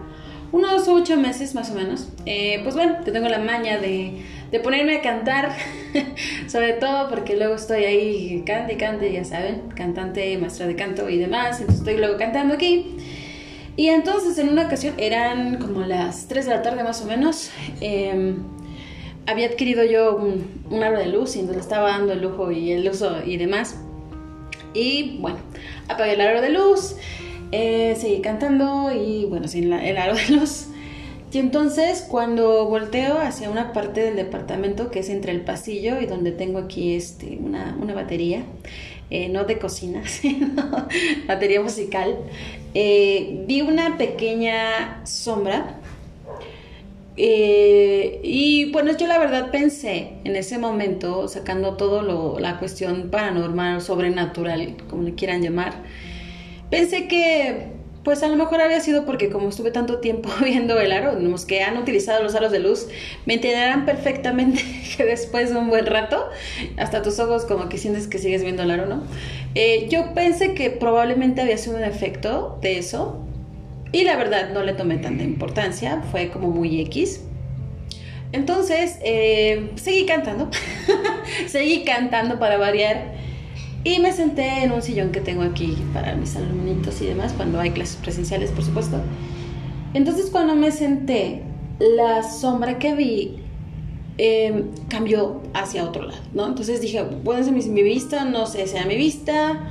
Unos ocho meses más o menos. Eh, pues bueno, te tengo la maña de de ponerme a cantar, sobre todo porque luego estoy ahí cante y cante, ya saben, cantante, maestra de canto y demás, entonces estoy luego cantando aquí. Y entonces en una ocasión, eran como las 3 de la tarde más o menos, em, había adquirido yo un, aro de luz y entonces le estaba dando el lujo y el uso y demás. Y bueno, apagué el aro de luz, eh, seguí cantando y bueno, sin el aro de luz y entonces cuando volteo hacia una parte del departamento que es entre el pasillo y donde tengo aquí este, una, batería, eh, no de cocina, sino batería musical, eh, vi una pequeña sombra. Eh, y bueno, yo la verdad pensé en ese momento, sacando todo lo, la cuestión paranormal, sobrenatural, como le quieran llamar, pensé que pues a lo mejor había sido porque como estuve tanto tiempo viendo el aro, los que han utilizado los aros de luz me entenderán perfectamente que después de un buen rato, hasta tus ojos como que sientes que sigues viendo el aro, ¿no? Eh, yo pensé que probablemente había sido un efecto de eso y la verdad no le tomé tanta importancia, fue como muy X. Entonces, eh, seguí cantando, seguí cantando para variar. Y me senté en un sillón que tengo aquí para mis alumnitos y demás, cuando hay clases presenciales, por supuesto. Entonces, cuando me senté, la sombra que vi em, cambió hacia otro lado, ¿no? Entonces dije, puede ser mi, vista, no sé, sea mi vista.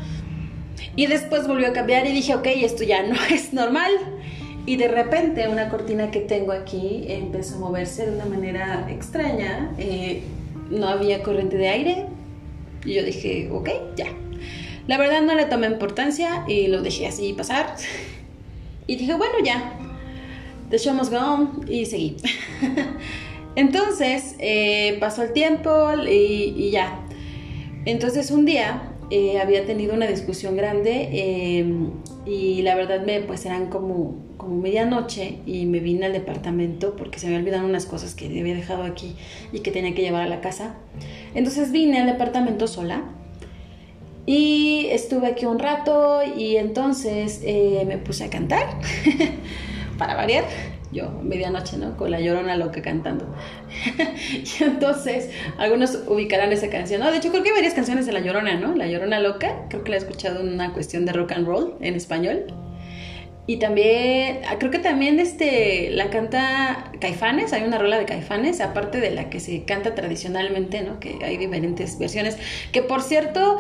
Y después volvió a cambiar y dije, ok, esto ya no es normal. Y de repente una cortina que tengo aquí empezó a moverse de una manera extraña. Eh, no había corriente de aire, y yo dije, ok, ya. La verdad no le tomé importancia y lo dejé así pasar. Y dije, bueno, ya. The show go y seguí. Entonces eh, pasó el tiempo y, ya. Entonces un día eh, había tenido una discusión grande em, y la verdad me pues eran como, como medianoche y me vine al departamento porque se me olvidaron unas cosas que había dejado aquí y que tenía que llevar a la casa. Entonces vine al departamento sola y estuve aquí un rato y entonces eh, me puse a cantar, para variar, yo medianoche, ¿no? Con la llorona loca cantando. y entonces algunos ubicarán esa canción, ¿no? De hecho creo que hay varias canciones de La Llorona, ¿no? La Llorona loca, creo que la he escuchado en una cuestión de rock and roll en español. Y también, ah, creo que también este, la canta Caifanes, hay una rola de Caifanes, aparte de la que se canta tradicionalmente, ¿no? Que hay diferentes versiones. Que por cierto,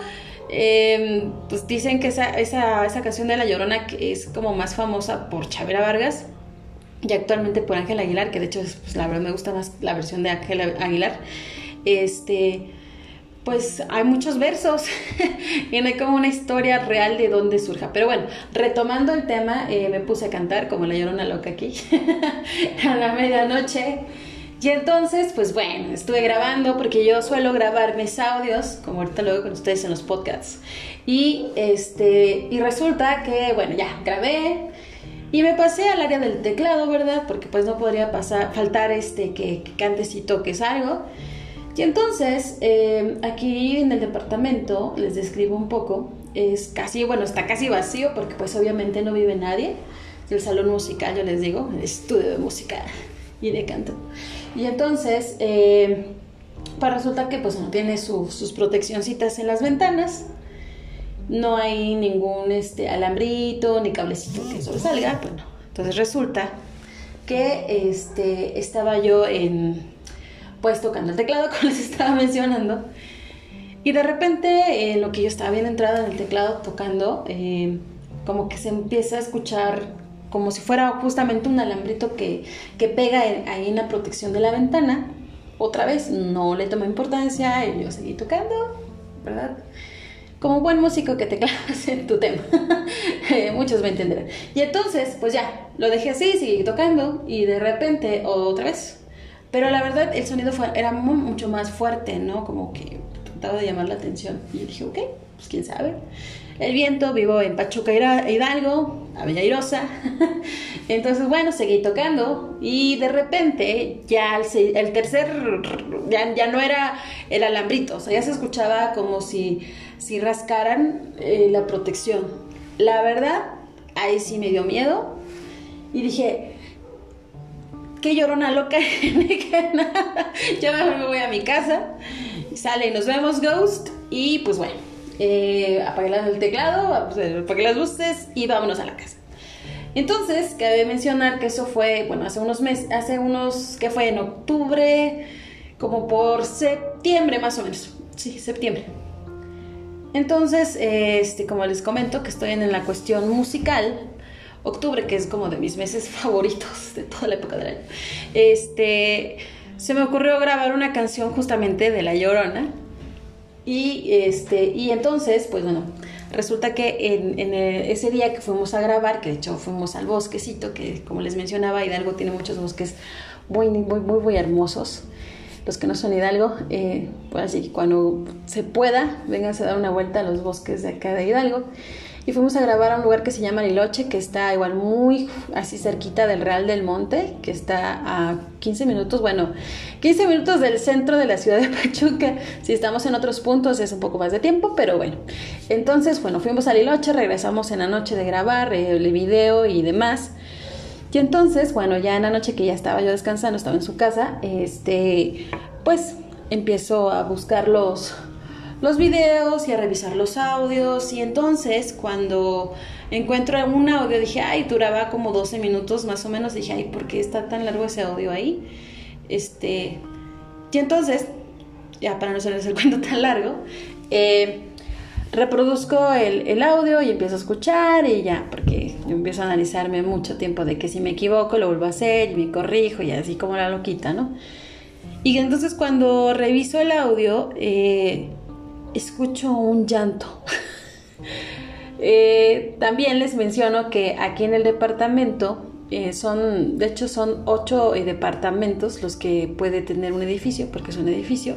em, pues dicen que esa, esa, esa canción de La Llorona que es como más famosa por Chavera Vargas y actualmente por Ángel Aguilar, que de hecho, pues, la verdad me gusta más la versión de Ángel Aguilar. Este pues hay muchos versos y no hay como una historia real de dónde surja. Pero bueno, retomando el tema, eh, me puse a cantar como la llorona loca aquí a la medianoche. Y entonces, pues bueno, estuve grabando porque yo suelo grabar mis audios, como ahorita veo con ustedes en los podcasts. Y este, y resulta que, bueno, ya grabé Y me pasé al área del teclado, ¿verdad? Porque pues no podría pasar, faltar este que cantes y toques algo. Y entonces, eh, aquí en el departamento, les describo un poco, es casi, bueno, está casi vacío porque pues obviamente no vive nadie. El salón musical, yo les digo, el estudio de música y de canto. Y entonces, eh, pues resulta que pues no tiene sus proteccioncitas en las ventanas. No hay ningún este, alambrito ni cablecito que sobresalga. Bueno, entonces resulta que este, estaba yo en, pues tocando el teclado, como les estaba mencionando. Y de repente, en lo que yo estaba bien entrada en el teclado tocando, eh, como que se empieza a escuchar como si fuera justamente un alambrito que, que pega ahí en la protección de la ventana. Otra vez, no le tomé importancia y yo seguí tocando, ¿verdad? Como buen músico que te clavas en tu tema. Eh, muchos me entenderán. Y entonces, pues ya, lo dejé así, seguí tocando y de repente otra vez. Pero la verdad, el sonido fue, era mucho más fuerte, ¿no? Como que trataba de llamar la atención. Y dije, ok, pues quién sabe el viento, vivo en Pachuca Hidalgo, Irosa. Entonces, bueno, seguí tocando y de repente ya el, tercer, ya, no era el alambrito, o sea, ya se escuchaba como si, si rascaran eh, la protección. La verdad, ahí sí me dio miedo y dije, qué llorona loca, que nada, yo me voy a mi casa, sale nos vemos Ghost y pues bueno eh, apagué el teclado, apagué las luces y vámonos a la casa. Entonces, cabe mencionar que eso fue, bueno, hace unos meses, hace unos, que fue en octubre, como por septiembre más o menos. Sí, septiembre. Entonces, este, como les comento, que estoy en la cuestión musical, octubre, que es como de mis meses favoritos de toda la época del año, este, se me ocurrió grabar una canción justamente de La Llorona, y, este, y entonces, pues bueno, resulta que en, en ese día que fuimos a grabar, que de hecho fuimos al bosquecito, que como les mencionaba, Hidalgo tiene muchos bosques muy, muy, muy, hermosos. Los que no son Hidalgo, eh, pues así, cuando se pueda, vengan a dar una vuelta a los bosques de acá de Hidalgo y fuimos a grabar a un lugar que se llama Liloche, que está igual muy así cerquita del Real del Monte, que está a 15 minutos, bueno, 15 minutos del centro de la ciudad de Pachuca. Si estamos en otros puntos es un poco más de tiempo, pero bueno. Entonces, bueno, fuimos a Liloche, regresamos en la noche de grabar eh, el video y demás. Y entonces, bueno, ya en la noche que ya estaba yo descansando, estaba en su casa, este, pues empiezo a buscar los los videos y a revisar los audios y entonces cuando encuentro un audio dije, ay, duraba como 12 minutos más o menos, dije, ay, ¿por qué está tan largo ese audio ahí? Este, y entonces, ya para no hacerles el cuento tan largo, eh, reproduzco el, el, audio y empiezo a escuchar y ya, porque yo empiezo a analizarme mucho tiempo de que si me equivoco lo vuelvo a hacer y me corrijo y así como la loquita, ¿no? Y entonces cuando reviso el audio, eh, escucho un llanto. Eh, también les menciono que aquí en el departamento eh, son, de hecho son ocho eh, departamentos los que puede tener un edificio, porque es un edificio.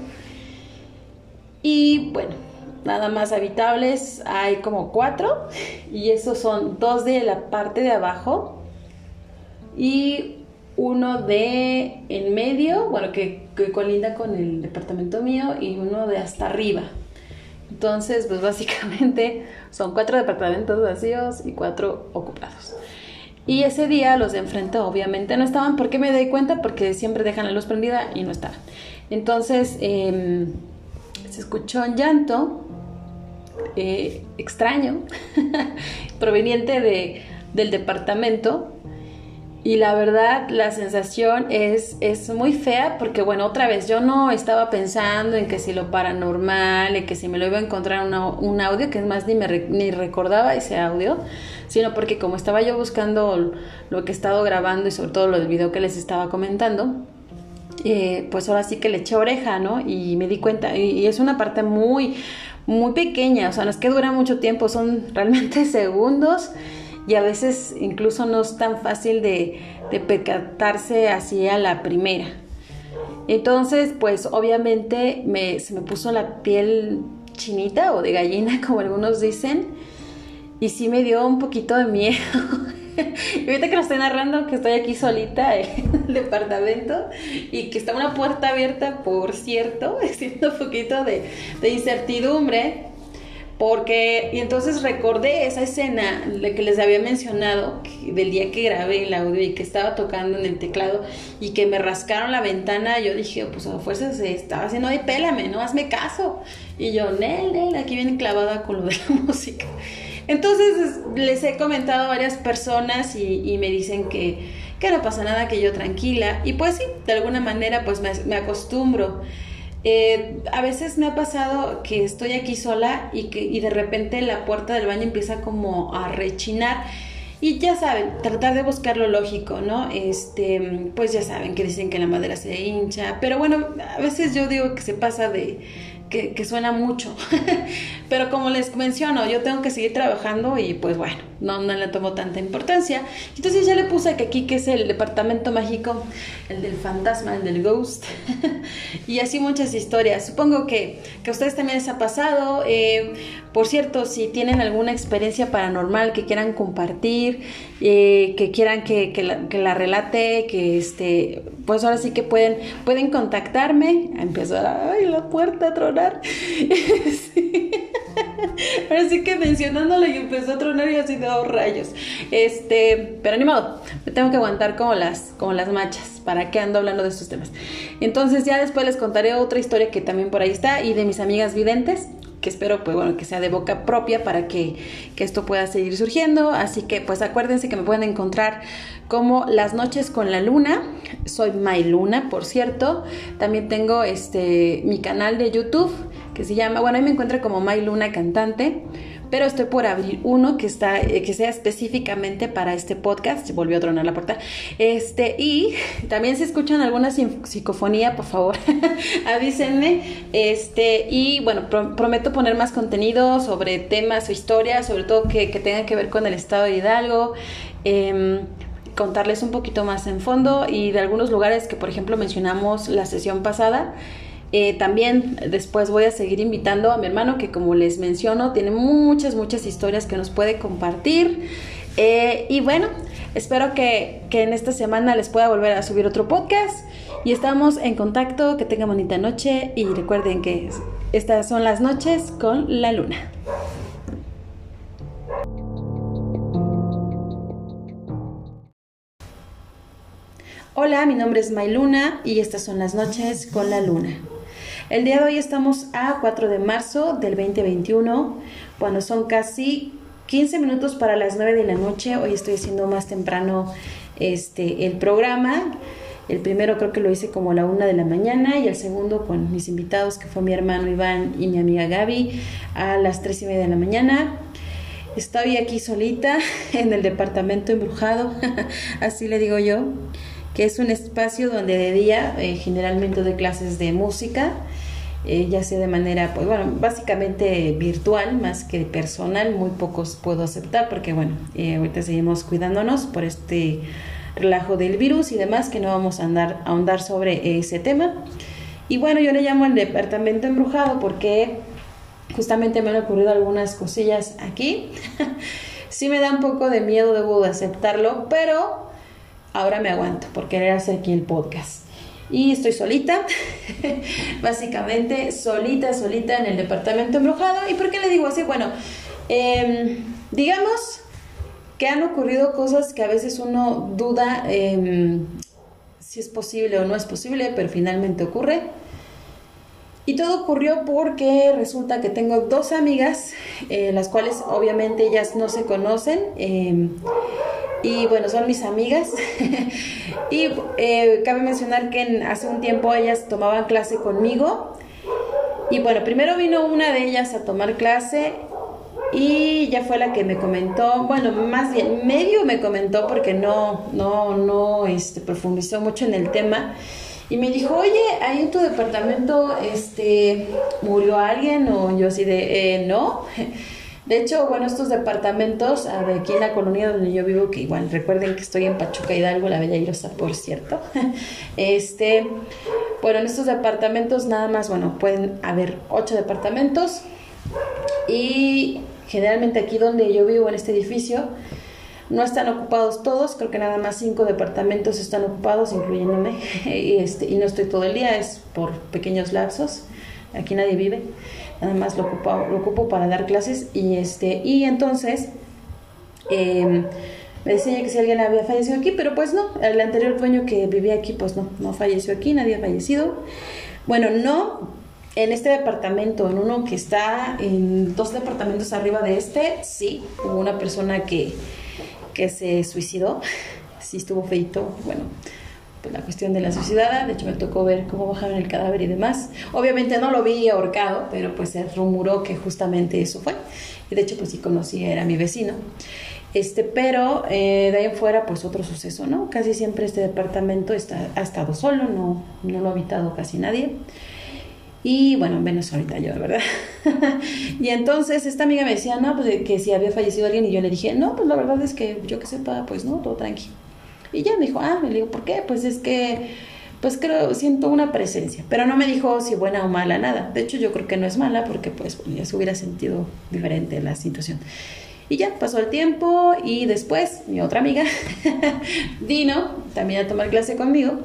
Y bueno, nada más habitables hay como cuatro, y esos son dos de la parte de abajo y uno de en medio, bueno, que, que colinda con el departamento mío, y uno de hasta arriba. Entonces, pues básicamente son cuatro departamentos vacíos y cuatro ocupados. Y ese día los de enfrente obviamente no estaban. ¿Por qué me doy cuenta? Porque siempre dejan la luz prendida y no estaban. Entonces em, se escuchó un llanto eh, extraño proveniente de, del departamento y la verdad, la sensación es, es muy fea porque, bueno, otra vez, yo no estaba pensando en que si lo paranormal, en que si me lo iba a encontrar un audio, que es más, ni, me ni recordaba ese audio, sino porque como estaba yo buscando lo que he estado grabando y sobre todo lo del video que les estaba comentando, eh, pues ahora sí que le eché oreja, ¿no? Y me di cuenta, y, y es una parte muy, muy pequeña, o sea, no es que dura mucho tiempo, son realmente segundos y a veces incluso no es tan fácil de, de percatarse así a la primera. Entonces, pues obviamente me, se me puso la piel chinita o de gallina, como algunos dicen, y sí me dio un poquito de miedo. y ahorita que lo estoy narrando, que estoy aquí solita en el departamento y que está una puerta abierta, por cierto, siento un poquito de, de incertidumbre porque, y entonces recordé esa escena que les había mencionado del día que grabé el audio y que estaba tocando en el teclado y que me rascaron la ventana. Yo dije, pues a fuerzas se estaba haciendo, ay, pélame, no hazme caso. Y yo, Nel, Nel, aquí viene clavada con lo de la música. Entonces les he comentado a varias personas y, me dicen que, que, no pasa nada, que yo tranquila. Y pues sí, de alguna manera pues me acostumbro. Eh, a veces me ha pasado que estoy aquí sola y que de repente la puerta del baño empieza como a rechinar. Y ya saben, tratar de buscar lo lógico, ¿no? Este, pues ya saben que dicen que la madera se hincha, pero bueno, a veces yo digo que se pasa de, que, suena mucho. Pero como les menciono, yo tengo que seguir trabajando y pues bueno, no, no le tomo tanta importancia. Entonces ya le puse que aquí, que es el departamento mágico, el del fantasma, el del ghost. y así muchas historias. Supongo que, que a ustedes también les ha pasado. Eh, por cierto, si tienen alguna experiencia paranormal que quieran compartir, eh, que quieran que, la, relate, que este, pues ahora sí que pueden, pueden contactarme. Empezar, ay, la puerta a. Ahora sí que mencionándolo y empezó a tronar y así de oh, rayos. Este, pero ni modo, me tengo que aguantar como las, como las machas. ¿Para qué ando hablando de estos temas? Entonces ya después les contaré otra historia que también por ahí está y de mis amigas videntes que espero pues bueno que sea de boca propia para que, que, esto pueda seguir surgiendo. Así que pues acuérdense que me pueden encontrar como las noches con la luna. Soy My Luna por cierto. También tengo este mi canal de YouTube que se llama bueno ahí me encuentro como My Luna cantante pero estoy por abrir uno que está eh, que sea específicamente para este podcast. Volvió a tronar la puerta. Este, y también si escuchan alguna psicofonía, por favor, avísenme. Este, y bueno, prometo poner más contenido sobre temas o historias, sobre todo que, que tengan que ver con el estado de Hidalgo. Em, contarles un poquito más en fondo y de algunos lugares que por ejemplo mencionamos la sesión pasada eh, también después voy a seguir invitando a mi hermano que como les menciono tiene muchas, muchas historias que nos puede compartir. Eh, y bueno, espero que, que, en esta semana les pueda volver a subir otro podcast. Y estamos en contacto, que tengan bonita noche y recuerden que estas son las noches con la luna. Hola, mi nombre es Mayluna y estas son las noches con la luna. El día de hoy estamos a 4 de marzo del 2021, cuando son casi 15 minutos para las 9 de la noche. Hoy estoy haciendo más temprano este, el programa. El primero creo que lo hice como a la 1 de la mañana y el segundo con mis invitados, que fue mi hermano Iván y mi amiga Gaby, a las 3 y media de la mañana. Estoy aquí solita en el departamento embrujado, así le digo yo que es un espacio donde de día eh, generalmente doy clases de música, eh, ya sea de manera, pues bueno, básicamente virtual más que personal, muy pocos puedo aceptar porque bueno, eh, ahorita seguimos cuidándonos por este relajo del virus y demás que no vamos a andar a ahondar sobre ese tema. Y bueno, yo le llamo el departamento embrujado porque justamente me han ocurrido algunas cosillas aquí. sí me da un poco de miedo, debo de aceptarlo, pero ahora me aguanto por querer hacer aquí el podcast. Y estoy solita, básicamente solita, solita en el departamento embrujado. ¿Y por qué le digo así? Bueno, em, digamos que han ocurrido cosas que a veces uno duda em, si es posible o no es posible, pero finalmente ocurre. Y todo ocurrió porque resulta que tengo dos amigas, eh, las cuales obviamente ellas no se conocen. Em, y bueno, son mis amigas. y eh, cabe mencionar que hace un tiempo ellas tomaban clase conmigo. Y bueno, primero vino una de ellas a tomar clase y ya fue la que me comentó, bueno, más bien medio me comentó porque no, no, no este, profundizó mucho en el tema. Y me dijo, oye, ahí en tu departamento este, murió alguien o yo así de, eh, no. De hecho, bueno, estos departamentos ah, aquí en la colonia donde yo vivo, que igual recuerden que estoy en Pachuca Hidalgo, la Bella Irosa, por cierto. Este, bueno, en estos departamentos nada más, bueno, pueden haber ocho departamentos y generalmente aquí donde yo vivo en este edificio No están ocupados todos, creo que nada más cinco departamentos están ocupados, incluyéndome, y, este, y no estoy todo el día, es por pequeños lapsos. Aquí nadie vive, nada más lo ocupo, lo ocupo para dar clases y, este, y entonces em, me decía que si alguien había fallecido aquí, pero pues no, el anterior dueño que vivía aquí pues no, no falleció aquí, nadie ha fallecido. Bueno, no en este departamento, en uno que está en dos departamentos arriba de este, sí, hubo una persona que, que se suicidó, sí estuvo feito, bueno, pues la cuestión de la suicidada, de hecho me tocó ver cómo bajaron el cadáver y demás. Obviamente no lo vi ahorcado, pero pues se rumoró que justamente eso fue. Y de hecho pues sí conocí, era mi vecino. Este, pero eh, de ahí en fuera, pues otro suceso, ¿no? Casi siempre este departamento está, ha estado solo, no, no lo ha habitado casi nadie. Y bueno, menos ahorita yo, ¿verdad? y entonces esta amiga me decía, no, pues que si había fallecido alguien y yo le dije, no, pues la verdad es que yo que sepa, pues no, todo tranqui. Y ya me dijo, ah, me digo, ¿por qué? Pues es que, pues creo, siento una presencia, pero no me dijo si buena o mala, nada. De hecho yo creo que no es mala porque pues ya se hubiera sentido diferente la situación. Y ya pasó el tiempo y después mi otra amiga, Dino, también a tomar clase conmigo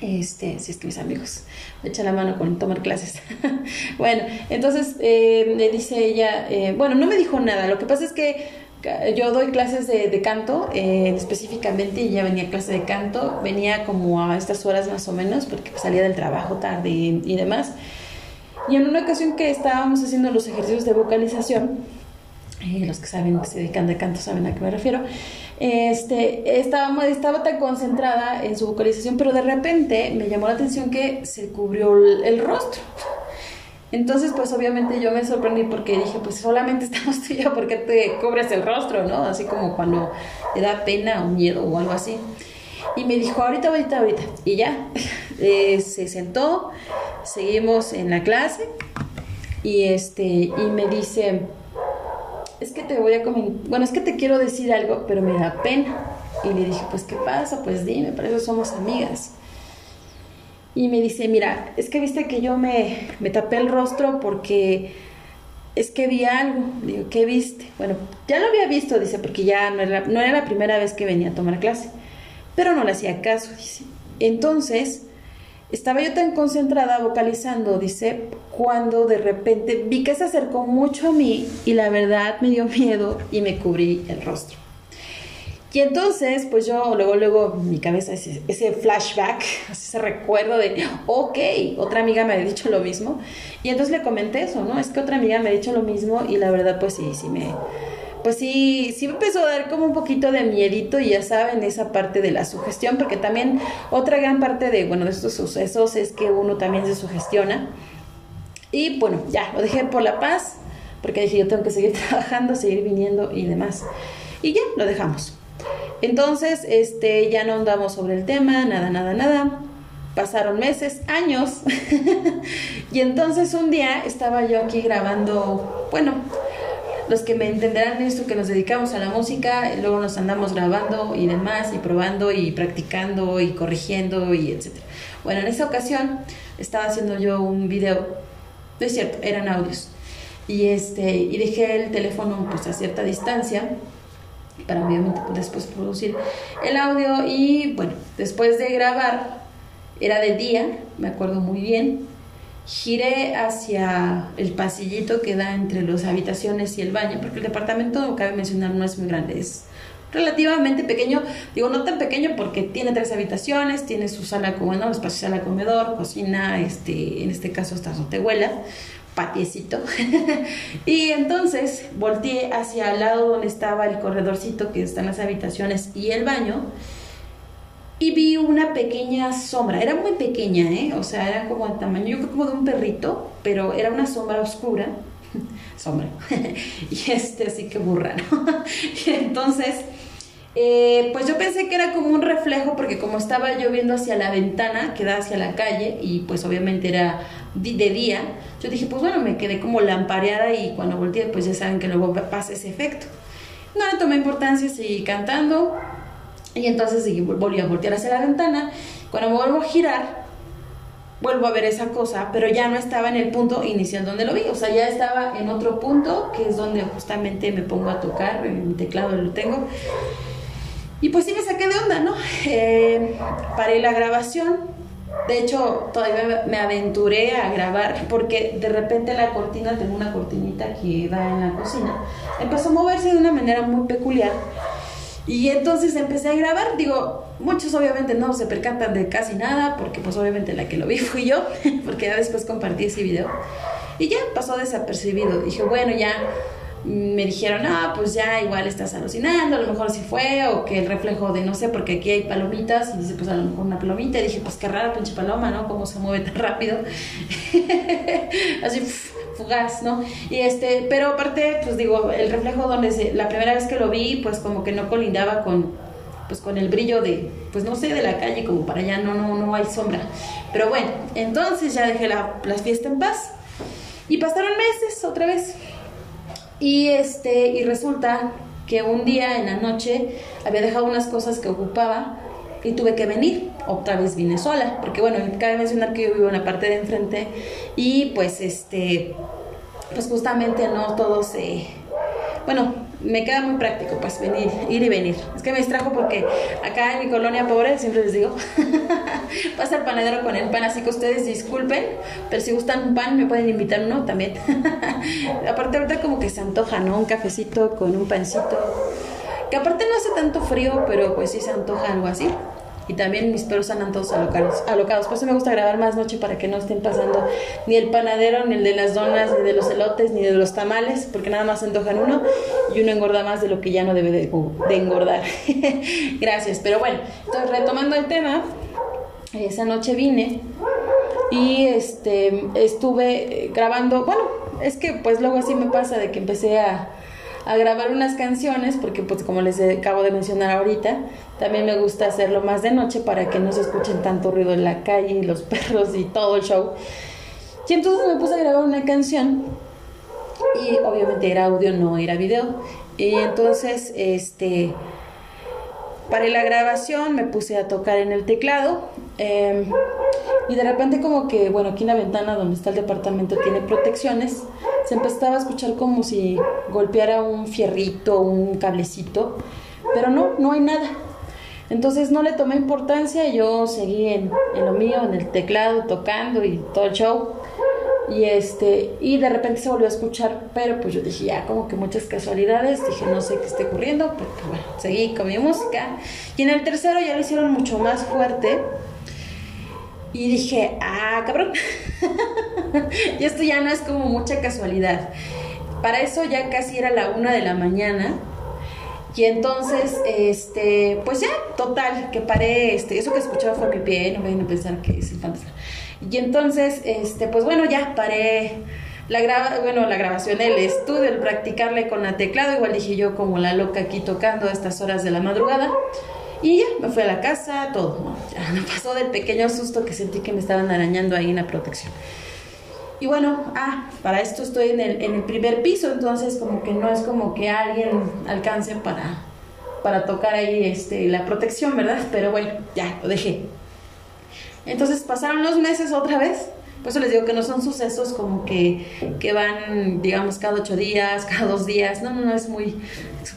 este, si es que mis amigos me echan la mano con tomar clases. bueno, entonces eh, me dice ella, eh, bueno, no me dijo nada, lo que pasa es que yo doy clases de, canto eh, específicamente y ella venía clase de canto, venía como a estas horas más o menos porque salía del trabajo tarde y, y demás. Y en una ocasión que estábamos haciendo los ejercicios de vocalización, los que saben que se dedican de canto saben a qué me refiero, este, estaba, estaba tan concentrada en su vocalización, pero de repente me llamó la atención que se cubrió el, rostro. Entonces, pues obviamente yo me sorprendí porque dije, pues solamente estamos tú y yo, ¿por qué te cubres el rostro, no? Así como cuando te da pena o miedo o algo así. Y me dijo, ahorita, ahorita, ahorita. Y ya, eh, se sentó, seguimos en la clase y, este, y me dice, es que te voy a comentar, bueno, es que te quiero decir algo, pero me da pena. Y le dije, pues, ¿qué pasa? Pues dime, para eso somos amigas. Y me dice, mira, es que viste que yo me, me tapé el rostro porque es que vi algo. digo, ¿qué viste? Bueno, ya lo había visto, dice, porque ya no era, no era la primera vez que venía a tomar clase. Pero no le hacía caso, dice. Entonces, estaba yo tan concentrada vocalizando, dice, cuando de repente vi que se acercó mucho a mí y la verdad me dio miedo y me cubrí el rostro. Y entonces, pues yo luego, luego, mi cabeza, ese, ese flashback, ese recuerdo de, ok, otra amiga me ha dicho lo mismo. Y entonces le comenté eso, ¿no? Es que otra amiga me ha dicho lo mismo y la verdad, pues sí, sí me, pues sí, sí empezó a dar como un poquito de miedito y ya saben, esa parte de la sugestión, porque también otra gran parte de, bueno, de estos sucesos es que uno también se sugestiona. Y bueno, ya, lo dejé por la paz, porque dije, yo tengo que seguir trabajando, seguir viniendo y demás. Y ya, lo dejamos. Entonces, este, ya no andamos sobre el tema, nada, nada, nada. Pasaron meses, años. y entonces un día estaba yo aquí grabando, bueno, los que me entenderán esto, que nos dedicamos a la música, luego nos andamos grabando y demás, y probando y practicando y corrigiendo y etcétera. Bueno, en esa ocasión estaba haciendo yo un video, no es cierto, eran audios, y, este, y dejé el teléfono pues a cierta distancia para obviamente después producir el audio. Y bueno, después de grabar, era de día, me acuerdo muy bien, giré hacia el pasillito que da entre las habitaciones y el baño, porque el departamento, cabe mencionar, no es muy grande, es relativamente pequeño, digo no tan pequeño porque tiene tres habitaciones, tiene su sala, bueno, espacio sala comedor, cocina, este, en este caso está su tehuela, patiecito. y entonces volteé hacia el lado donde estaba el corredorcito que están las habitaciones y el baño y vi una pequeña sombra, era muy pequeña, ¿eh? o sea, era como el tamaño, yo creo como de un perrito, pero era una sombra oscura, sombra, y este, así que burra, ¿no? y entonces, eh, pues yo pensé que era como un reflejo, porque como estaba yo viendo hacia la ventana que da hacia la calle, y pues obviamente era de día, yo dije, pues bueno, me quedé como lampareada y cuando volteé, pues ya saben que luego pasa ese efecto. No le tomé importancia, seguí cantando, y entonces volví a voltear hacia la ventana. Cuando me vuelvo a girar, vuelvo a ver esa cosa, pero ya no estaba en el punto inicial donde lo vi, o sea, ya estaba en otro punto, que es donde justamente me pongo a tocar, mi teclado lo tengo. Y pues sí me saqué de onda, ¿no? Eh, paré la grabación, de hecho, todavía me aventuré a grabar porque de repente la cortina, tengo una cortinita que da en la cocina, empezó a moverse de una manera muy peculiar. Y entonces empecé a grabar, digo, muchos obviamente no se percatan de casi nada, porque pues obviamente la que lo vi fui yo, porque ya después compartí ese video. Y ya pasó desapercibido. Dije, bueno, ya me dijeron, ah, pues ya igual estás alucinando, a lo mejor sí fue, o que el reflejo de no sé, porque aquí hay palomitas, y dice, pues a lo mejor una palomita, y dije, pues qué rara pinche paloma, ¿no? Cómo se mueve tan rápido. Así, fugaz, ¿no? Y este, pero aparte, pues digo, el reflejo donde se, la primera vez que lo vi, pues como que no colindaba con, pues con el brillo de, pues no sé, de la calle, como para allá no, no, no hay sombra. Pero bueno, entonces ya dejé la, la fiesta en paz. Y pasaron meses otra vez. Y, este, y resulta que un día en la noche había dejado unas cosas que ocupaba y tuve que venir. Otra vez vine sola, porque bueno, cabe mencionar que yo vivo en la parte de enfrente y pues este, pues justamente no todo se, bueno, me queda muy práctico, pues venir, ir y venir. Es que me distrajo porque acá en mi colonia pobre, siempre les digo, pasa el panadero con el pan, así que ustedes disculpen, pero si gustan un pan me pueden invitar uno también. aparte ahorita como que se antoja, ¿no? Un cafecito con un pancito. Que aparte no hace tanto frío, pero pues sí se antoja algo así y también mis perros andan todos alocados, alocados. Por eso me gusta grabar más noche para que no estén pasando ni el panadero, ni el de las donas, ni de los elotes, ni de los tamales, porque nada más antojan uno y uno engorda más de lo que ya no debe de, engordar. Gracias, pero bueno, entonces retomando el tema, esa noche vine y este estuve grabando, bueno, es que pues luego así me pasa de que empecé a a grabar unas canciones, porque pues como les acabo de mencionar ahorita, también me gusta hacerlo más de noche para que no se escuchen tanto ruido en la calle y los perros y todo el show. Y entonces me puse a grabar una canción y obviamente era audio, no era video. Y entonces, este, paré la grabación, me puse a tocar en el teclado em, y de repente como que, bueno, aquí en la ventana donde está el departamento tiene protecciones, se empezaba a escuchar como si golpeara un fierrito, un cablecito, pero no, no hay nada. Entonces no le tomé importancia, yo seguí en, lo mío, en el teclado, tocando y todo el show. Y este, y de repente se volvió a escuchar, pero pues yo dije, ya como que muchas casualidades, dije, no sé qué esté ocurriendo, pero bueno, seguí con mi música. Y en el tercero ya lo hicieron mucho más fuerte. Y dije, ah, cabrón. y esto ya no es como mucha casualidad. Para eso ya casi era la una de la mañana y entonces, este, pues ya, total, que paré, este, eso que escuchaba fue mi pie, no vayan a pensar que es el fantasma. Y entonces, este, pues bueno, ya paré la graba, bueno, la grabación, el estudio, el practicarle con la teclado, igual dije yo como la loca aquí tocando a estas horas de la madrugada. Y ya, me fui a la casa, todo, me pasó del pequeño susto que sentí que me estaban arañando ahí en la protección. Y bueno, ah, para esto estoy en el, en el primer piso, entonces como que no es como que alguien alcance para, para tocar ahí este, la protección, ¿verdad? Pero bueno, ya, lo dejé. Entonces pasaron los meses otra vez. Por eso les digo que no son sucesos como que, que van, digamos, cada ocho días, cada dos días. No, no, no, es muy,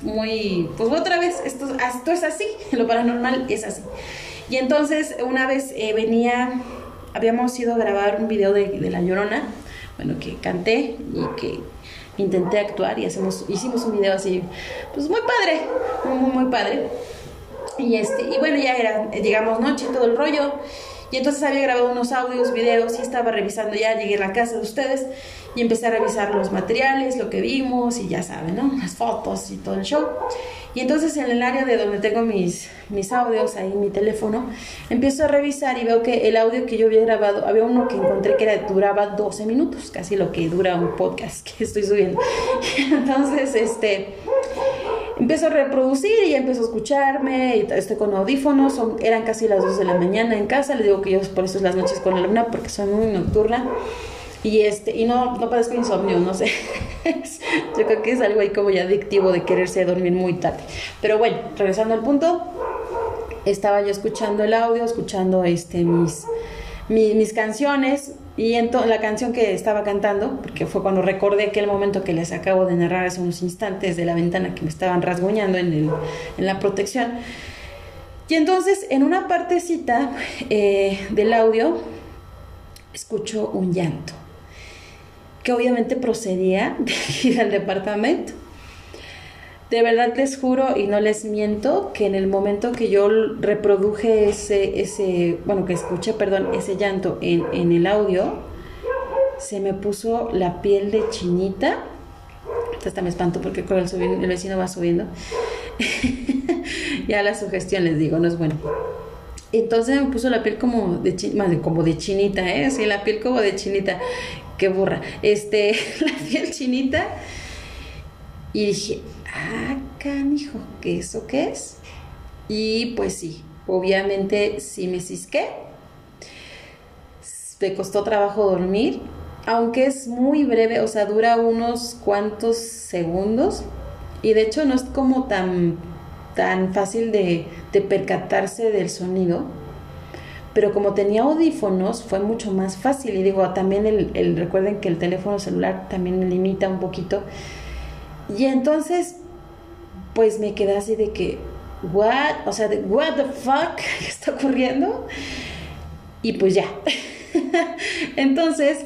muy, pues otra vez, esto, esto es así, lo paranormal es así. Y entonces una vez eh, venía habíamos ido a grabar un video de, La Llorona, bueno, que canté y que intenté actuar y hacemos, hicimos un video así, pues muy padre, muy, muy, padre. Y, este, y bueno, ya era, llegamos noche, todo el rollo. Y entonces había grabado unos audios, videos y estaba revisando ya, llegué a la casa de ustedes y empecé a revisar los materiales, lo que vimos y ya saben, ¿no? Las fotos y todo el show. Y entonces en el área de donde tengo mis, mis audios, ahí mi teléfono, empiezo a revisar y veo que el audio que yo había grabado, había uno que encontré que duraba 12 minutos, casi lo que dura un podcast que estoy subiendo. Entonces, este, empiezo a reproducir y empiezo a escucharme, y estoy con audífonos, son, eran casi las 2 de la mañana en casa, le digo que yo por eso es las noches con la luna, porque soy muy nocturna. Y este, y no, no padezco insomnio, no sé. Yo creo que es algo ahí como ya adictivo de quererse dormir muy tarde. Pero bueno, regresando al punto, estaba yo escuchando el audio, escuchando este mis mis canciones y entonces la canción que estaba cantando, porque fue cuando recordé aquel momento que les acabo de narrar hace unos instantes de la ventana que me estaban rasguñando en, el, en la protección. Y entonces en una partecita eh, del audio escucho un llanto, que obviamente procedía de ir al departamento. De verdad les juro y no les miento que en el momento que yo reproduje ese, ese bueno, que escuché, perdón, ese llanto en, en el audio, se me puso la piel de chinita. Hasta me espanto porque con el, el vecino va subiendo. ya la sugestión les digo, no es bueno. Entonces me puso la piel como de, como de chinita, ¿eh? Sí, la piel como de chinita. Qué burra. Este, la piel chinita. Y dije, ah, canijo, ¿qué eso qué es? Y pues sí, obviamente sí me cisqué. Me costó trabajo dormir, aunque es muy breve, o sea, dura unos cuantos segundos. Y de hecho no es como tan, tan fácil de, de percatarse del sonido. Pero como tenía audífonos, fue mucho más fácil. Y digo, también el, el recuerden que el teléfono celular también limita un poquito. Y entonces pues me quedé así de que, what, o sea, de, what the fuck, ¿qué está ocurriendo? Y pues ya. entonces,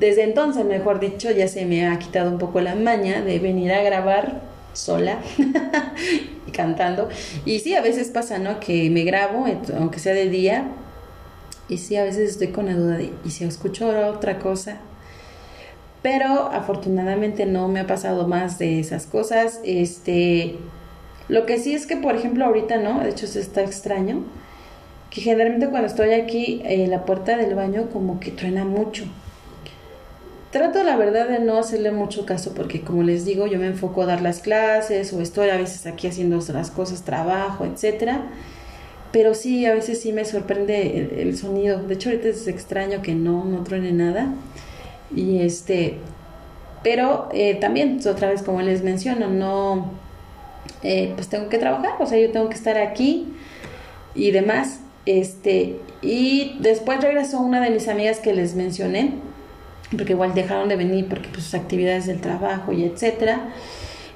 desde entonces, mejor dicho, ya se me ha quitado un poco la maña de venir a grabar sola y cantando. Y sí, a veces pasa, ¿no? Que me grabo, aunque sea de día, y sí, a veces estoy con la duda de, ¿y si escucho otra cosa? Pero afortunadamente no me ha pasado más de esas cosas. Este, lo que sí es que, por ejemplo, ahorita no, de hecho se está extraño, que generalmente cuando estoy aquí, eh, la puerta del baño como que truena mucho. Trato la verdad de no hacerle mucho caso porque como les digo, yo me enfoco a dar las clases o estoy a veces aquí haciendo otras cosas, trabajo, etcétera. Pero sí, a veces sí me sorprende el, el, sonido. De hecho, ahorita es extraño que no, no truene nada. Y este, pero eh, también, otra vez como les menciono, no, eh, pues tengo que trabajar, o sea, yo tengo que estar aquí y demás. Este, y después regresó una de mis amigas que les mencioné, porque igual dejaron de venir porque pues sus actividades del trabajo y etcétera.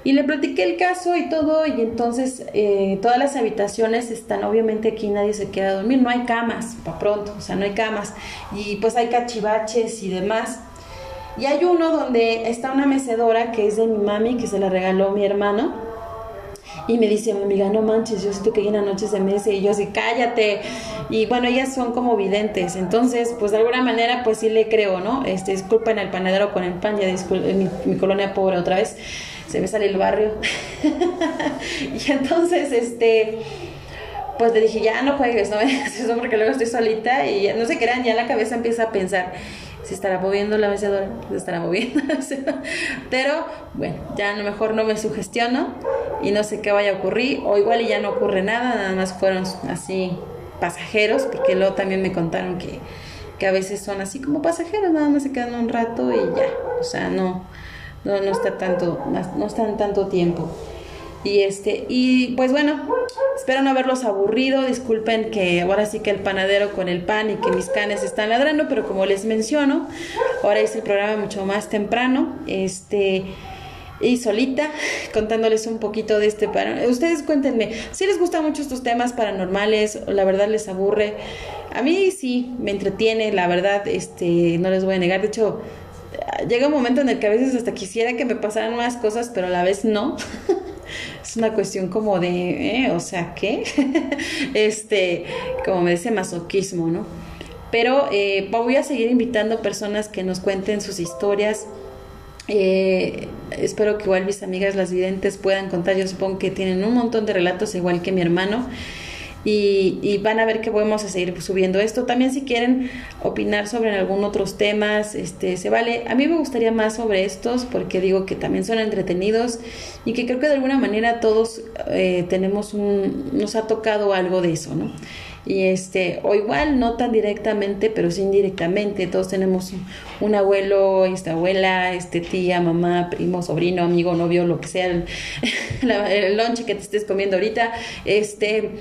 Y le platiqué el caso y todo, y entonces eh, todas las habitaciones están, obviamente aquí nadie se queda a dormir, no hay camas, para pronto, o sea, no hay camas, y pues hay cachivaches y demás. Y hay uno donde está una mecedora que es de mi mami, que se la regaló mi hermano. Y me dice, mi amiga, no manches, yo siento que llena noches de mesa. Y yo así, cállate. Y bueno, ellas son como videntes. Entonces, pues de alguna manera, pues sí le creo, ¿no? Este, disculpen al panadero con el pan, ya disculpen, mi, mi colonia pobre otra vez. Se me sale el barrio. y entonces, este pues le dije, ya no juegues, no me eso porque luego estoy solita y no se crean, ya la cabeza empieza a pensar, se estará moviendo la mecedora, se estará moviendo Pero bueno, ya a lo mejor no me sugestiono y no sé qué vaya a ocurrir, o igual y ya no ocurre nada, nada más fueron así pasajeros, porque luego también me contaron que, que a veces son así como pasajeros, nada más se quedan un rato y ya, o sea, no, no, no está tanto, no están tanto tiempo. Y este, y pues bueno, espero no haberlos aburrido. Disculpen que ahora sí que el panadero con el pan y que mis canes están ladrando, pero como les menciono, ahora es el programa mucho más temprano. Este y solita contándoles un poquito de este para ustedes cuéntenme si les gustan mucho estos temas paranormales la verdad les aburre a mí sí me entretiene la verdad este no les voy a negar de hecho llega un momento en el que a veces hasta quisiera que me pasaran más cosas pero a la vez no es una cuestión como de, eh, o sea, ¿qué? este, como me dice masoquismo, ¿no? Pero eh, voy a seguir invitando personas que nos cuenten sus historias. Eh, espero que igual mis amigas las videntes puedan contar. Yo supongo que tienen un montón de relatos, igual que mi hermano y, van a ver que podemos seguir subiendo esto. También si quieren opinar sobre algún otros temas, este, se vale. A mí me gustaría más sobre estos porque digo que también son entretenidos y que creo que de alguna manera todos eh, tenemos un, nos ha tocado algo de eso, ¿no? Y este, o igual no tan directamente, pero sí indirectamente. Todos tenemos un, abuelo, esta abuela, este tía, mamá, primo, sobrino, amigo, novio, lo que sea, el, el lonche que te estés comiendo ahorita, este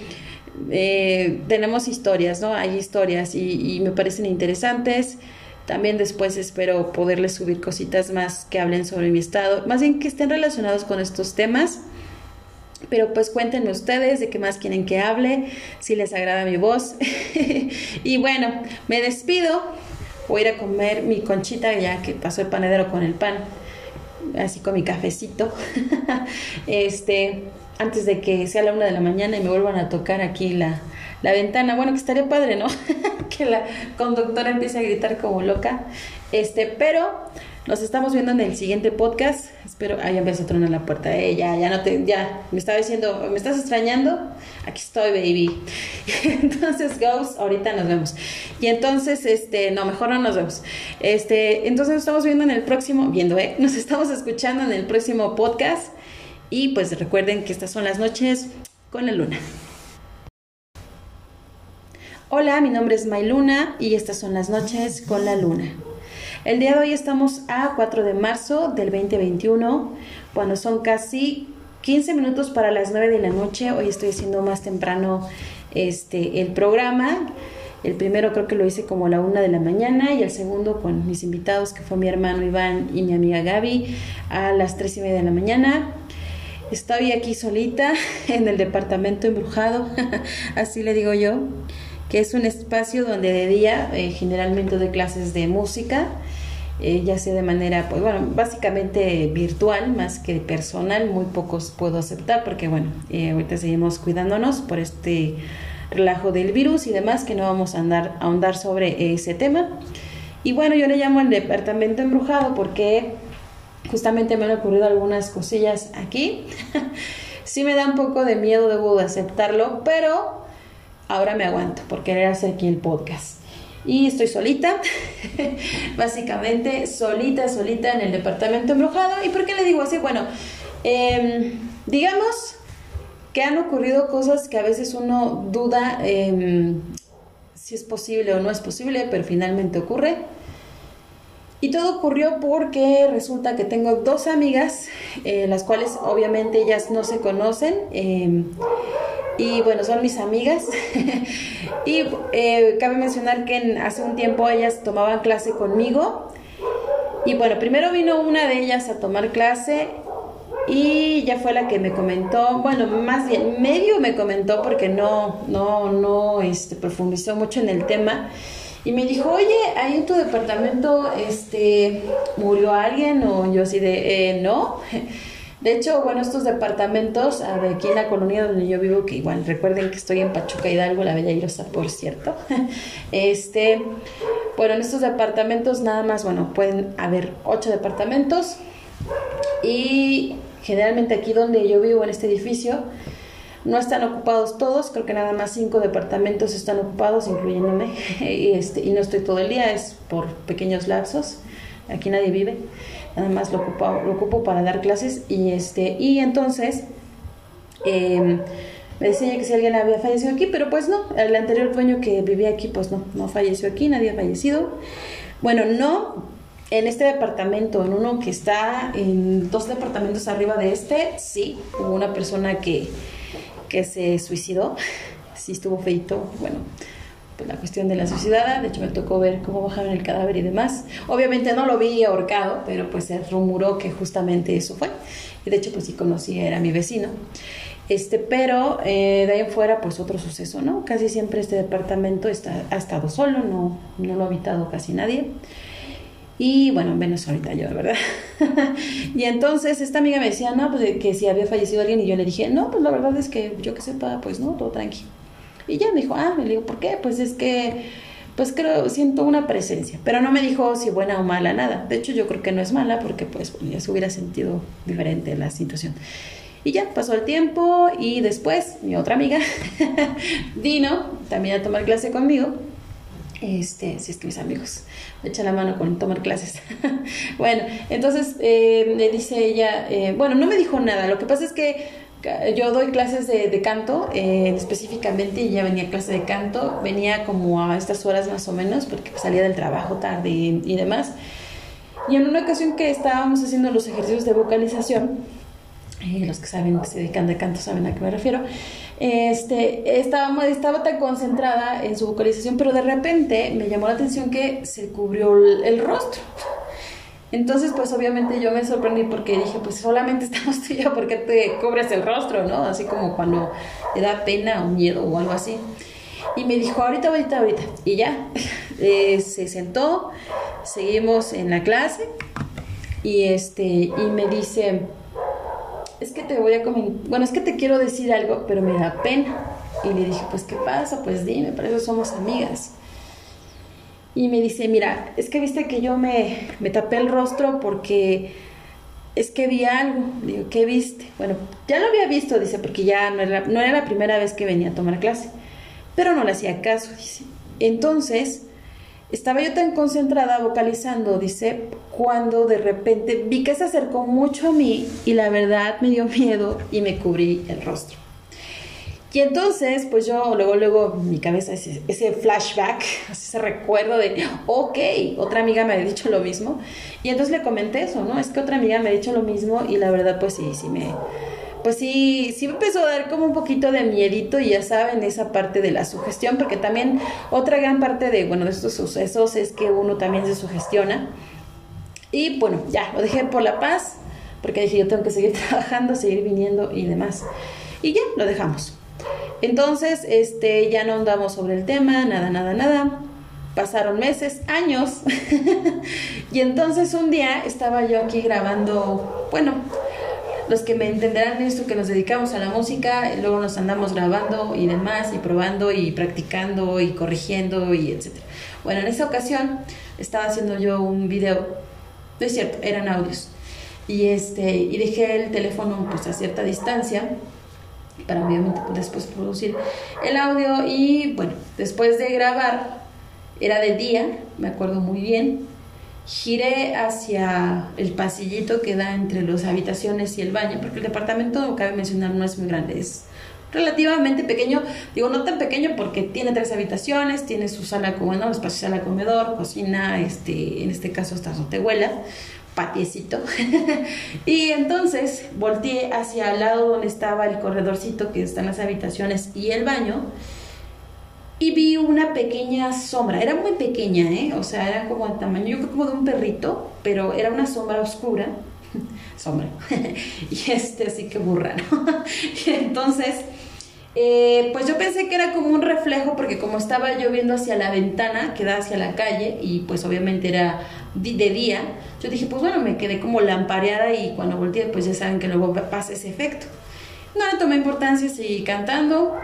eh, tenemos historias, ¿no? Hay historias y, y me parecen interesantes. También después espero poderles subir cositas más que hablen sobre mi estado, más bien que estén relacionados con estos temas. Pero pues cuéntenme ustedes de qué más quieren que hable, si les agrada mi voz. y bueno, me despido. Voy a ir a comer mi conchita ya que pasó el panadero con el pan. Así con mi cafecito. este, antes de que sea la una de la mañana y me vuelvan a tocar aquí la, la ventana. Bueno, que estaría padre, ¿no? que la conductora empiece a gritar como loca. Este, pero nos estamos viendo en el siguiente podcast. Espero. Ah, ya empezó a tronar la puerta. Eh, ya, ya no te. Ya, me estaba diciendo, ¿me estás extrañando? Aquí estoy, baby. entonces, Ghost, ahorita nos vemos. Y entonces, este, no, mejor no nos vemos. Este, entonces nos estamos viendo en el próximo. Viendo, ¿eh? Nos estamos escuchando en el próximo podcast. Y pues recuerden que estas son las noches con la luna. Hola, mi nombre es Mayluna y estas son las noches con la luna. El día de hoy estamos a 4 de marzo del 2021, cuando son casi 15 minutos para las 9 de la noche. Hoy estoy haciendo más temprano este, el programa. El primero creo que lo hice como a la 1 de la mañana y el segundo con mis invitados, que fue mi hermano Iván y mi amiga Gaby, a las 3 y media de la mañana. Estoy aquí solita en el departamento embrujado, así le digo yo, que es un espacio donde de día eh, generalmente doy clases de música, eh, ya sea de manera, pues bueno, básicamente virtual más que personal, muy pocos puedo aceptar porque bueno, eh, ahorita seguimos cuidándonos por este relajo del virus y demás que no vamos a andar a ahondar sobre ese tema. Y bueno, yo le llamo el departamento embrujado porque justamente me han ocurrido algunas cosillas aquí. sí me da un poco de miedo, debo de aceptarlo, pero ahora me aguanto por querer hacer aquí el podcast. Y estoy solita, básicamente solita, solita en el departamento embrujado. ¿Y por qué le digo así? Bueno, eh, digamos que han ocurrido cosas que a veces uno duda eh, si es posible o no es posible, pero finalmente ocurre. Y todo ocurrió porque resulta que tengo dos amigas, eh, las cuales obviamente ellas no se conocen. Eh, y bueno, son mis amigas. y eh, cabe mencionar que hace un tiempo ellas tomaban clase conmigo. Y bueno, primero vino una de ellas a tomar clase y ya fue la que me comentó, bueno, más bien medio me comentó porque no, no, no este, profundizó mucho en el tema y me dijo, oye, ahí en tu departamento este, murió alguien o yo así de, eh, no. De hecho, bueno, estos departamentos ah, aquí en la colonia donde yo vivo, que igual recuerden que estoy en Pachuca Hidalgo, la Bella Irosa, por cierto. Este, bueno, en estos departamentos nada más, bueno, pueden haber ocho departamentos y generalmente aquí donde yo vivo en este edificio no están ocupados todos, creo que nada más cinco departamentos están ocupados, incluyéndome, y, este, y no estoy todo el día, es por pequeños lapsos. Aquí nadie vive, nada más lo ocupo, lo ocupo para dar clases y este y entonces eh, me decía que si alguien había fallecido aquí, pero pues no, el anterior dueño que vivía aquí pues no, no falleció aquí, nadie ha fallecido. Bueno, no en este departamento, en uno que está en dos departamentos arriba de este, sí, hubo una persona que que se suicidó. Sí estuvo feito, bueno, pues la cuestión de la suicidada, de hecho me tocó ver cómo bajaron el cadáver y demás. Obviamente no lo vi ahorcado, pero pues se rumoró que justamente eso fue. Y de hecho pues sí conocí, era mi vecino. Este, pero eh, de ahí en fuera, pues otro suceso, ¿no? Casi siempre este departamento está, ha estado solo, no, no lo ha habitado casi nadie. Y bueno, menos ahorita yo, ¿verdad? y entonces esta amiga me decía, no, pues que si había fallecido alguien y yo le dije, no, pues la verdad es que yo que sepa, pues no, todo tranqui. Y ya me dijo, ah, me digo, ¿por qué? Pues es que, pues creo, siento una presencia, pero no me dijo si buena o mala, nada. De hecho, yo creo que no es mala porque pues ya se hubiera sentido diferente la situación. Y ya pasó el tiempo y después mi otra amiga, Dino, también a tomar clase conmigo, este, si es que mis amigos me echan la mano con tomar clases. bueno, entonces eh, me dice ella, eh, bueno, no me dijo nada, lo que pasa es que yo doy clases de, canto eh, específicamente ella venía a clase de canto, venía como a estas horas más o menos porque salía del trabajo tarde y, y demás. Y en una ocasión que estábamos haciendo los ejercicios de vocalización, los que saben que se dedican de canto saben a qué me refiero, Este, estaba, estaba tan concentrada en su vocalización, pero de repente me llamó la atención que se cubrió el, rostro. Entonces, pues obviamente yo me sorprendí porque dije, pues solamente estamos tú y yo, ¿por qué te cubres el rostro, no? Así como cuando te da pena o miedo o algo así. Y me dijo, ahorita, ahorita, ahorita. Y ya, eh, se sentó, seguimos en la clase y, este, y me dice, es que te voy a comentar, bueno, es que te quiero decir algo, pero me da pena. Y le dije, pues, ¿qué pasa? Pues dime, para eso somos amigas. Y me dice, mira, es que viste que yo me, me tapé el rostro porque es que vi algo. Digo, ¿qué viste? Bueno, ya lo había visto, dice, porque ya no era, no era la primera vez que venía a tomar clase. Pero no le hacía caso, dice. Entonces, estaba yo tan concentrada vocalizando, dice, cuando de repente vi que se acercó mucho a mí y la verdad me dio miedo y me cubrí el rostro. Y entonces, pues yo luego, luego, mi cabeza, ese, flashback, ese recuerdo de, ok, otra amiga me había dicho lo mismo. Y entonces le comenté eso, ¿no? Es que otra amiga me ha dicho lo mismo y la verdad, pues sí, sí me, pues sí, sí me empezó a dar como un poquito de miedito y ya saben, esa parte de la sugestión, porque también otra gran parte de, bueno, de estos sucesos es que uno también se sugestiona. Y bueno, ya, lo dejé por la paz, porque dije, yo tengo que seguir trabajando, seguir viniendo y demás. Y ya, lo dejamos. Entonces, este, ya no andamos sobre el tema, nada, nada, nada. Pasaron meses, años. y entonces un día estaba yo aquí grabando, bueno, los que me entenderán esto, que nos dedicamos a la música, luego nos andamos grabando y demás, y probando y practicando y corrigiendo y etcétera. Bueno, en esa ocasión estaba haciendo yo un video, no es cierto, eran audios. Y este, y dejé el teléfono pues a cierta distancia para obviamente después producir el audio y bueno, después de grabar, era de día, me acuerdo muy bien, giré hacia el pasillito que da entre las habitaciones y el baño, porque el departamento, cabe mencionar, no es muy grande, es relativamente pequeño, digo no tan pequeño porque tiene tres habitaciones, tiene su sala, bueno, espacio sala comedor, cocina, este, en este caso está su tehuela, patiecito. y entonces volteé hacia el lado donde estaba el corredorcito que están las habitaciones y el baño y vi una pequeña sombra. Era muy pequeña, ¿eh? O sea, era como el tamaño, yo creo como de un perrito, pero era una sombra oscura. sombra. y este, así que burra, ¿no? entonces, eh, pues yo pensé que era como un reflejo, porque como estaba yo viendo hacia la ventana que da hacia la calle, y pues obviamente era de día, yo dije, pues bueno, me quedé como lampareada y cuando volteé, pues ya saben que luego pasa ese efecto. No le tomé importancia, seguí cantando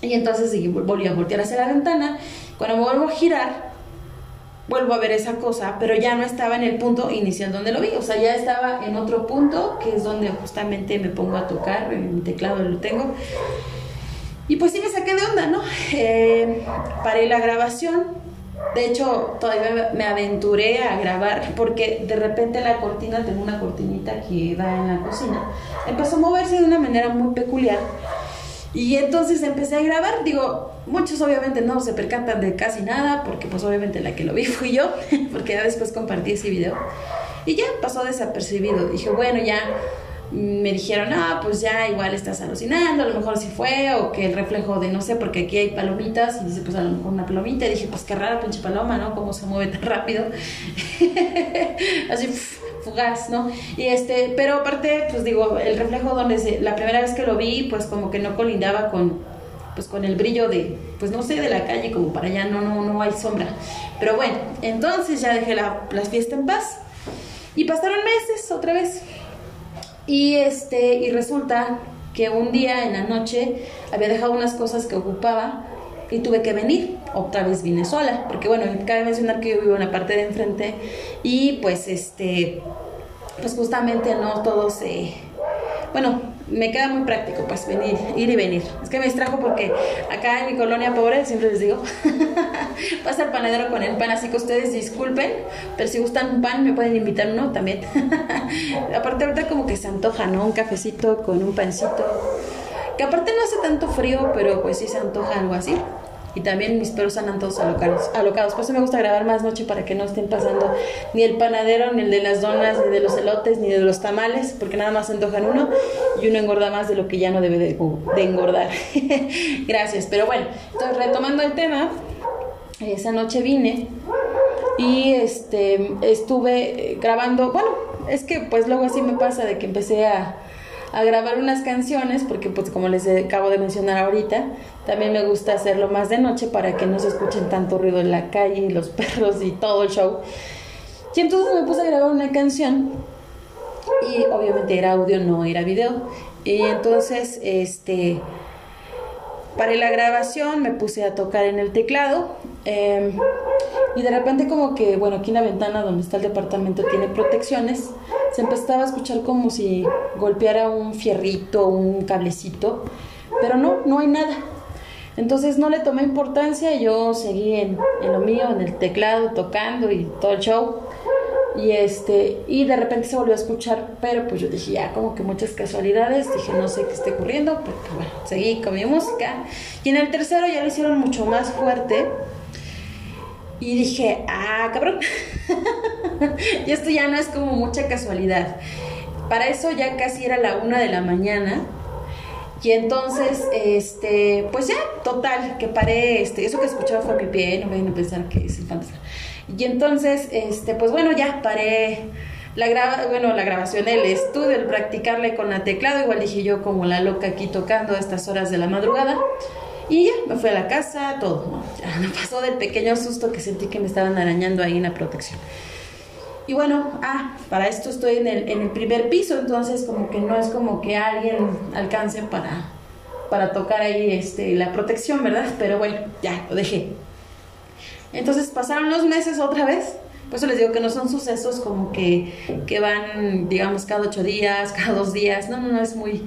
y entonces volví a voltear hacia la ventana. Cuando me vuelvo a girar, vuelvo a ver esa cosa, pero ya no estaba en el punto inicial donde lo vi, o sea, ya estaba en otro punto, que es donde justamente me pongo a tocar, mi teclado lo tengo. Y pues sí me saqué de onda, ¿no? Eh, paré la grabación, de hecho, todavía me aventuré a grabar porque de repente la cortina, tengo una cortinita que da en la cocina, empezó a moverse de una manera muy peculiar. Y entonces empecé a grabar, digo, muchos obviamente no se percatan de casi nada, porque pues obviamente la que lo vi fui yo, porque ya después compartí ese video. Y ya pasó desapercibido. Dije, bueno, ya me dijeron, ah, pues ya igual estás alucinando, a lo mejor sí fue, o que el reflejo de no sé, porque aquí hay palomitas, y dice, pues a lo mejor una palomita, y dije, pues qué rara pinche paloma, ¿no? Cómo se mueve tan rápido. Así, fugaz, ¿no? Y este, pero aparte, pues digo, el reflejo donde se, la primera vez que lo vi, pues como que no colindaba con, pues con el brillo de, pues no sé, de la calle, como para allá no, no, no hay sombra. Pero bueno, entonces ya dejé la, la fiesta en paz. Y pasaron meses otra vez. Y, este, y resulta que un día en la noche había dejado unas cosas que ocupaba y tuve que venir. Otra vez vine sola, porque bueno, cabe mencionar que yo vivo en la parte de enfrente y pues este, pues justamente no todo se, bueno, me queda muy práctico, pues venir, ir y venir. Es que me distrajo porque acá en mi colonia pobre, siempre les digo, pasa el panadero con el pan, así que ustedes disculpen, pero si gustan un pan me pueden invitar uno también. aparte ahorita como que se antoja, ¿no? Un cafecito con un pancito, que aparte no hace tanto frío, pero pues sí se antoja algo así. Y también mis perros andan todos alocados, alocados. Por eso me gusta grabar más noche para que no estén pasando ni el panadero, ni el de las donas, ni de los elotes, ni de los tamales, porque nada más antojan uno y uno engorda más de lo que ya no debe de, de engordar. Gracias, pero bueno, entonces retomando el tema, esa noche vine y este estuve grabando, bueno, es que pues luego así me pasa de que empecé a, a grabar unas canciones, porque pues como les acabo de mencionar ahorita, también me gusta hacerlo más de noche para que no se escuchen tanto ruido en la calle y los perros y todo el show. Y entonces me puse a grabar una canción y obviamente era audio, no era video. Y entonces, este, paré la grabación, me puse a tocar en el teclado em, y de repente como que, bueno, aquí en la ventana donde está el departamento tiene protecciones, se empezaba a escuchar como si golpeara un fierrito, un cablecito, pero no, no hay nada. Entonces no le tomé importancia, yo seguí en, lo mío, en el teclado, tocando y todo el show. Y este, y de repente se volvió a escuchar, pero pues yo dije, ya como que muchas casualidades, dije, no sé qué esté ocurriendo, pero bueno, seguí con mi música. Y en el tercero ya lo hicieron mucho más fuerte. Y dije, ah, cabrón. y esto ya no es como mucha casualidad. Para eso ya casi era la una de la mañana. Y entonces, este, pues ya, total, que paré, este, eso que escuchaba fue pie, no vayan a pensar que es el fantasma. Y entonces, este, pues bueno, ya paré la graba, bueno, la grabación, el estudio, el practicarle con la teclado, igual dije yo como la loca aquí tocando a estas horas de la madrugada. Y ya, me fui a la casa, todo, ¿no? Me pasó del pequeño susto que sentí que me estaban arañando ahí en la protección. Y bueno, ah, para esto estoy en el, en el primer piso, entonces como que no es como que alguien alcance para, para tocar ahí este, la protección, ¿verdad? Pero bueno, ya, lo dejé. Entonces pasaron los meses otra vez. Por eso les digo que no son sucesos como que, que van, digamos, cada ocho días, cada dos días. No, no, no, es muy,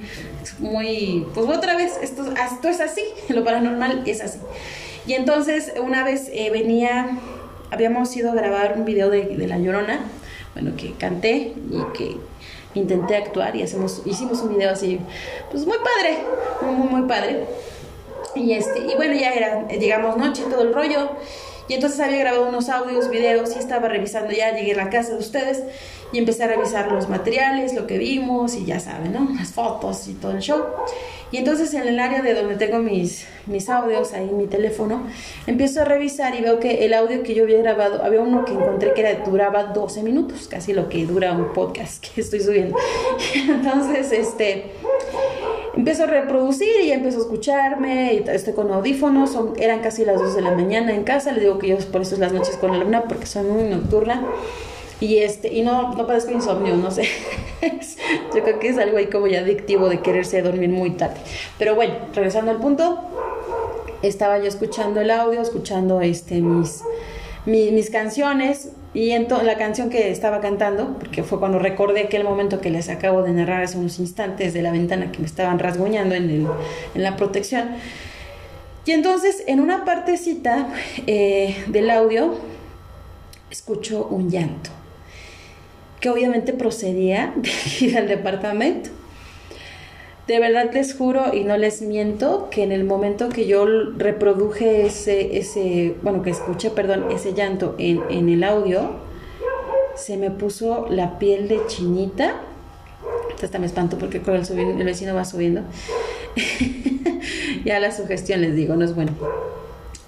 muy, pues otra vez, esto, esto es así, lo paranormal es así. Y entonces una vez eh, venía, habíamos ido a grabar un video de, de, La Llorona, bueno, que canté y que intenté actuar y hacemos, hicimos un video así, pues muy padre, muy, muy, muy padre. Y, este, y bueno, ya era, llegamos noche, todo el rollo. Y entonces había grabado unos audios, videos y estaba revisando ya, llegué a la casa de ustedes y empecé a revisar los materiales, lo que vimos y ya saben, ¿no? Las fotos y todo el show. Y entonces en el área de donde tengo mis, mis audios, ahí mi teléfono, empiezo a revisar y veo que el audio que yo había grabado, había uno que encontré que era, duraba 12 minutos, casi lo que dura un podcast que estoy subiendo. Entonces, este empiezo a reproducir y ya empiezo a escucharme, y estoy con audífonos, son, eran casi las 2 de la mañana en casa, le digo que yo por eso es las noches con la luna, porque soy muy nocturna, y este, y no, no padezco insomnio, no sé, yo creo que es algo ahí como ya adictivo de quererse dormir muy tarde, pero bueno, regresando al punto, estaba yo escuchando el audio, escuchando este, mis, mis, mis canciones, y entonces la canción que estaba cantando, porque fue cuando recordé aquel momento que les acabo de narrar hace unos instantes de la ventana que me estaban rasguñando en, el, en la protección. Y entonces en una partecita eh, del audio escucho un llanto, que obviamente procedía de ir al departamento. De verdad les juro y no les miento que en el momento que yo reproduje ese, ese bueno, que escuché, perdón, ese llanto en, en el audio, se me puso la piel de chinita. Hasta me espanto porque con el, el vecino va subiendo. ya la sugestión les digo, no es bueno.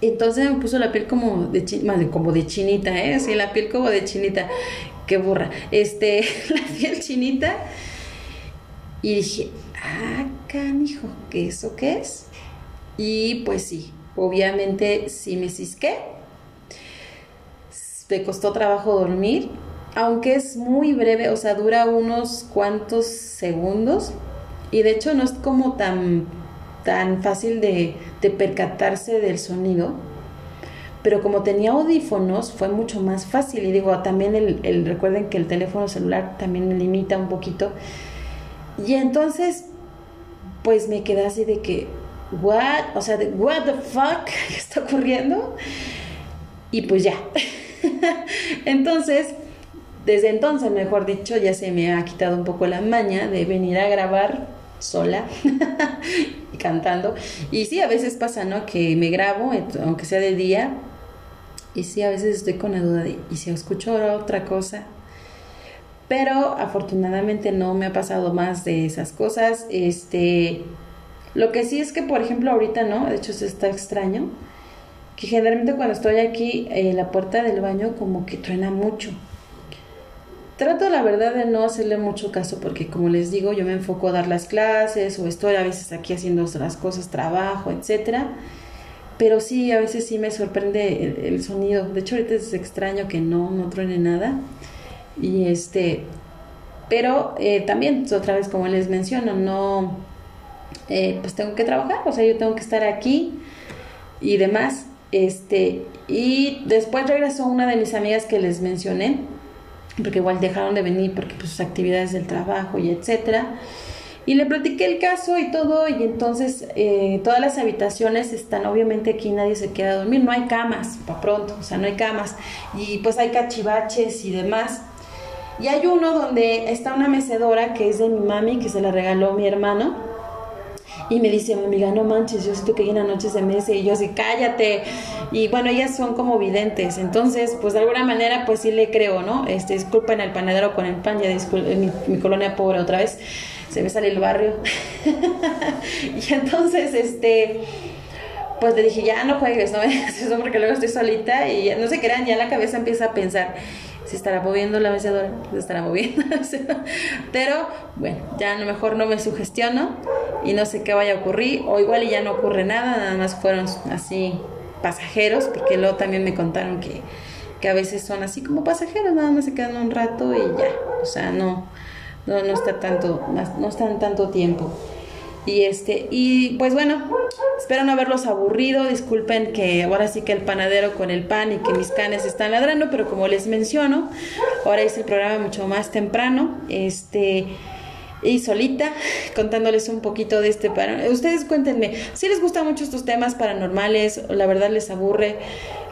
Entonces me puso la piel como de, como de chinita, ¿eh? Sí, la piel como de chinita. Qué burra. Este, la piel chinita. Y dije, ah, canijo, ¿qué eso qué es? Y pues sí, obviamente sí me cisqué. Me costó trabajo dormir, aunque es muy breve, o sea, dura unos cuantos segundos. Y de hecho no es como tan, tan fácil de, de percatarse del sonido. Pero como tenía audífonos, fue mucho más fácil. Y digo, también el, el recuerden que el teléfono celular también me limita un poquito. Y entonces pues me quedé así de que, what, o sea, de, what the fuck, ¿qué está ocurriendo? Y pues ya. entonces, desde entonces, mejor dicho, ya se me ha quitado un poco la maña de venir a grabar sola y cantando. Y sí, a veces pasa, ¿no? Que me grabo, aunque sea de día, y sí, a veces estoy con la duda de, ¿y si escucho otra cosa? Pero afortunadamente no me ha pasado más de esas cosas. Este, lo que sí es que, por ejemplo, ahorita no, de hecho se está extraño, que generalmente cuando estoy aquí, eh, la puerta del baño como que truena mucho. Trato la verdad de no hacerle mucho caso porque como les digo, yo me enfoco a dar las clases o estoy a veces aquí haciendo otras cosas, trabajo, etcétera. Pero sí, a veces sí me sorprende el, sonido. De hecho, ahorita es extraño que no, no truene nada. Y este, pero eh, también, otra vez como les menciono, no, eh, pues tengo que trabajar, o sea, yo tengo que estar aquí y demás. Este, y después regresó una de mis amigas que les mencioné, porque igual dejaron de venir porque pues, sus actividades del trabajo y etcétera. Y le platiqué el caso y todo, y entonces eh, todas las habitaciones están, obviamente aquí nadie se queda a dormir, no hay camas, para pronto, o sea, no hay camas, y pues hay cachivaches y demás. Y hay uno donde está una mecedora que es de mi mami, que se la regaló mi hermano, y me dice mi amiga, no manches, yo siento que llena noches de mesa y yo así, cállate. Y bueno, ellas son como videntes, entonces pues de alguna manera pues sí le creo, ¿no? Este, disculpen al panadero con el pan, ya disculpen, mi, colonia pobre otra vez, se me sale el barrio. y entonces, este pues le dije, ya no juegues, no me porque luego estoy solita y no se crean, ya la cabeza empieza a pensar, se estará moviendo la mecedora, se estará moviendo Pero bueno, ya a lo mejor no me sugestiono y no sé qué vaya a ocurrir, o igual y ya no ocurre nada, nada más fueron así pasajeros, porque luego también me contaron que, que a veces son así como pasajeros, nada más se quedan un rato y ya, o sea, no, no, no está tanto, no están tanto tiempo. Y este, y pues bueno, espero no haberlos aburrido. Disculpen que ahora sí que el panadero con el pan y que mis canes están ladrando, pero como les menciono, ahora es el programa mucho más temprano. Este y solita contándoles un poquito de este para ustedes cuéntenme si les gustan mucho estos temas paranormales la verdad les aburre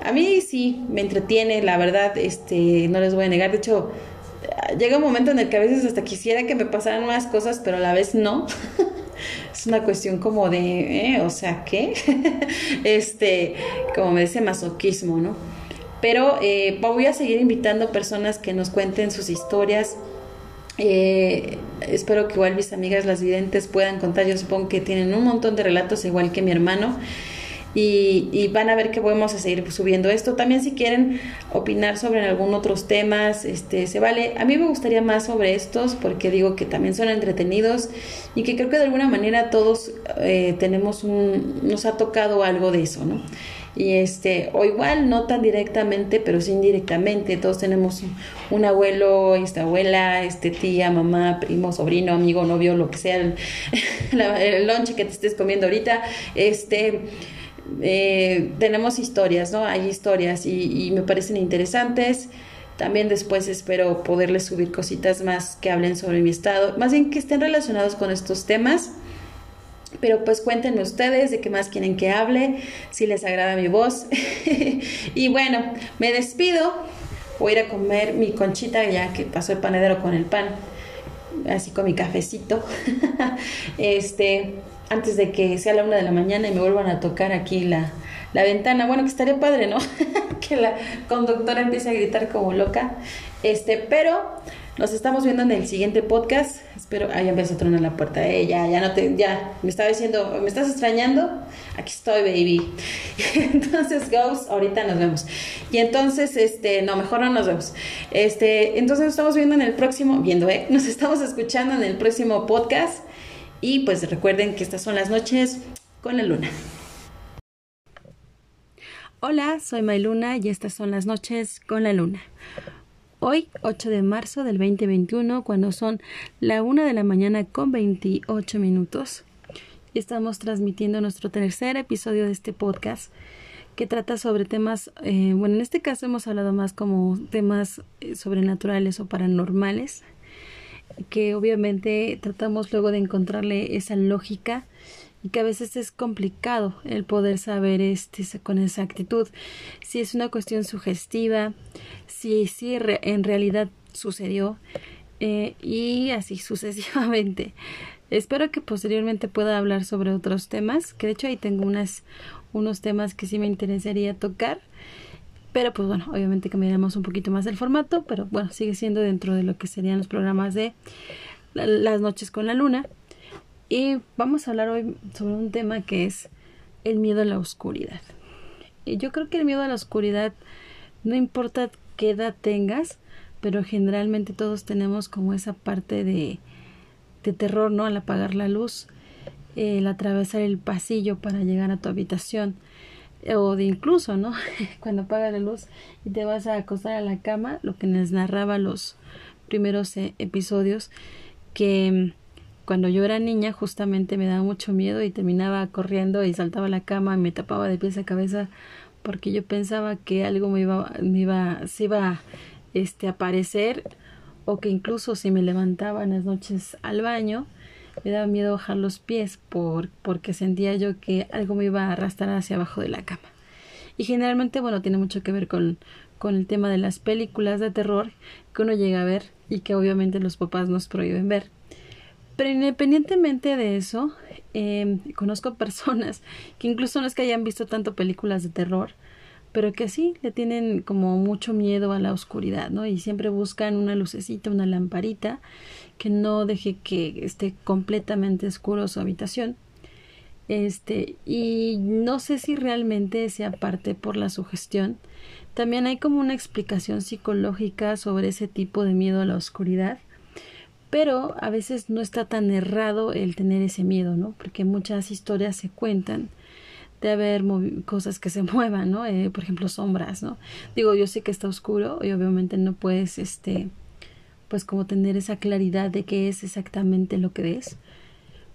a mí sí me entretiene la verdad este no les voy a negar de hecho llega un momento en el que a veces hasta quisiera que me pasaran más cosas pero a la vez no es una cuestión como de, eh, o sea, ¿qué? este, como me dice masoquismo, ¿no? Pero eh, voy a seguir invitando personas que nos cuenten sus historias. Eh, espero que igual mis amigas las videntes puedan contar. Yo supongo que tienen un montón de relatos, igual que mi hermano y, van a ver que podemos seguir subiendo esto. También si quieren opinar sobre algún otros temas, este, se vale. A mí me gustaría más sobre estos porque digo que también son entretenidos y que creo que de alguna manera todos eh, tenemos un, nos ha tocado algo de eso, ¿no? y este o igual no tan directamente pero sí indirectamente todos tenemos un abuelo esta abuela este tía mamá primo sobrino amigo novio lo que sea el, el lunch que te estés comiendo ahorita este eh, tenemos historias, ¿no? Hay historias y, me parecen interesantes. También después espero poderles subir cositas más que hablen sobre mi estado, más bien que estén relacionados con estos temas. Pero pues cuéntenme ustedes de qué más quieren que hable, si les agrada mi voz. y bueno, me despido. Voy a ir a comer mi conchita ya que pasó el panadero con el pan. Así con mi cafecito. este, antes de que sea la una de la mañana y me vuelvan a tocar aquí la, la ventana. Bueno, que estaría padre, ¿no? que la conductora empiece a gritar como loca. Este, pero nos estamos viendo en el siguiente podcast. Espero. Ah, ya empezó a tronar la puerta. Eh, ya, ya no te. Ya, me estaba diciendo, ¿me estás extrañando? Aquí estoy, baby. entonces, Ghost, ahorita nos vemos. Y entonces, este, no, mejor no nos vemos. Este, entonces nos estamos viendo en el próximo. Viendo, ¿eh? Nos estamos escuchando en el próximo podcast. Y pues recuerden que estas son las noches con la luna. Hola, soy Mayluna y estas son las noches con la luna. Hoy, 8 de marzo del 2021, cuando son la 1 de la mañana con 28 minutos, estamos transmitiendo nuestro tercer episodio de este podcast que trata sobre temas, eh, bueno, en este caso hemos hablado más como temas eh, sobrenaturales o paranormales que obviamente tratamos luego de encontrarle esa lógica y que a veces es complicado el poder saber este con exactitud si es una cuestión sugestiva, si, si en realidad sucedió eh, y así sucesivamente. Espero que posteriormente pueda hablar sobre otros temas, que de hecho ahí tengo unas, unos temas que sí me interesaría tocar. Pero pues bueno, obviamente cambiaremos un poquito más el formato, pero bueno, sigue siendo dentro de lo que serían los programas de las noches con la luna. Y vamos a hablar hoy sobre un tema que es el miedo a la oscuridad. Y yo creo que el miedo a la oscuridad, no importa qué edad tengas, pero generalmente todos tenemos como esa parte de, de terror, ¿no? Al apagar la luz, el atravesar el pasillo para llegar a tu habitación, o de incluso, ¿no? Cuando apagas la luz y te vas a acostar a la cama, lo que nos narraba los primeros eh, episodios, que mm, cuando yo era niña justamente me daba mucho miedo y terminaba corriendo y saltaba a la cama y me tapaba de pies a cabeza porque yo pensaba que algo me iba, me iba, se iba este, aparecer o que incluso si me levantaba en las noches al baño me daba miedo bajar los pies por, porque sentía yo que algo me iba a arrastrar hacia abajo de la cama. Y generalmente, bueno, tiene mucho que ver con, con el tema de las películas de terror que uno llega a ver y que obviamente los papás nos prohíben ver. Pero independientemente de eso, eh, conozco personas que incluso no es que hayan visto tanto películas de terror, pero que sí le tienen como mucho miedo a la oscuridad, ¿no? Y siempre buscan una lucecita, una lamparita que no deje que esté completamente oscuro su habitación. Este, y no sé si realmente sea parte por la sugestión. También hay como una explicación psicológica sobre ese tipo de miedo a la oscuridad. Pero a veces no está tan errado el tener ese miedo, ¿no? Porque muchas historias se cuentan de haber cosas que se muevan, ¿no? Eh, por ejemplo, sombras, ¿no? Digo, yo sé que está oscuro y obviamente no puedes, este, pues como tener esa claridad de qué es exactamente lo que ves.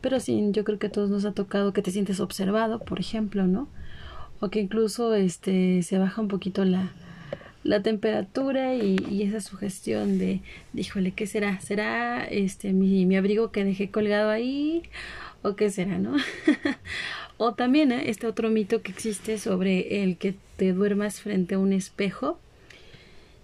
Pero sí, yo creo que a todos nos ha tocado que te sientes observado, por ejemplo, ¿no? O que incluso, este, se baja un poquito la, la temperatura y, y, esa sugestión de, híjole, ¿qué será? ¿Será este mi, mi abrigo que dejé colgado ahí? ¿O qué será, no? O también ¿eh? este otro mito que existe sobre el que te duermas frente a un espejo.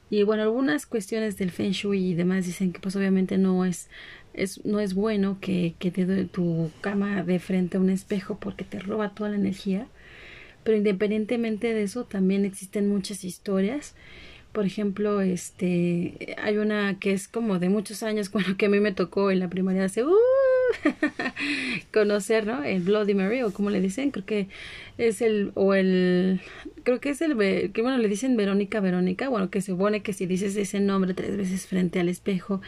Y bueno, algunas cuestiones del Feng Shui y demás dicen que pues obviamente no es, es no es bueno que, que te tu cama de frente a un espejo porque te roba toda la energía. Pero independientemente de eso, también existen muchas historias. Por ejemplo, este hay una que es como de muchos años, cuando que a mí me tocó en la primaria hace uh, conocer, ¿no? El Bloody Mary o como le dicen, creo que es el o el creo que es el que bueno, le dicen Verónica Verónica, bueno, que se supone que si dices ese nombre tres veces frente al espejo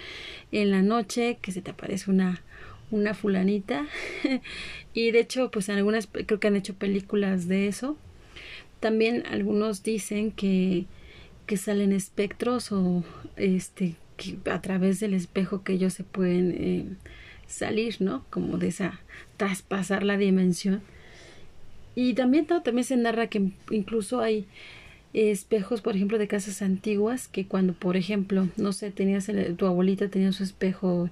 en la noche que se te aparece una una fulanita y de hecho pues en algunas creo que han hecho películas de eso. También algunos dicen que que salen espectros o este que a través del espejo que ellos se pueden eh, salir, ¿no? Como de esa, traspasar la dimensión. Y también, también se narra que incluso hay espejos, por ejemplo, de casas antiguas, que cuando, por ejemplo, no sé, tenías tu abuelita tenía su espejo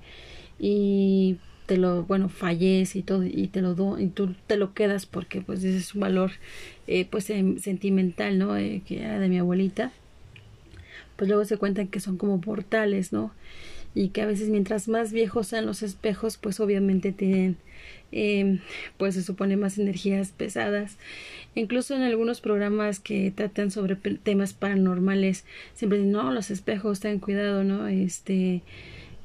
y te lo, bueno, fallece y todo, y te lo do, y tú te lo quedas porque pues ese es un valor, eh, pues sentimental, ¿no? Eh, que de mi abuelita. Pues luego se cuentan que son como portales, ¿no? Y que a veces mientras más viejos sean los espejos pues obviamente tienen eh, pues se supone más energías pesadas. Incluso en algunos programas que tratan sobre temas paranormales siempre dicen no los espejos ten cuidado no este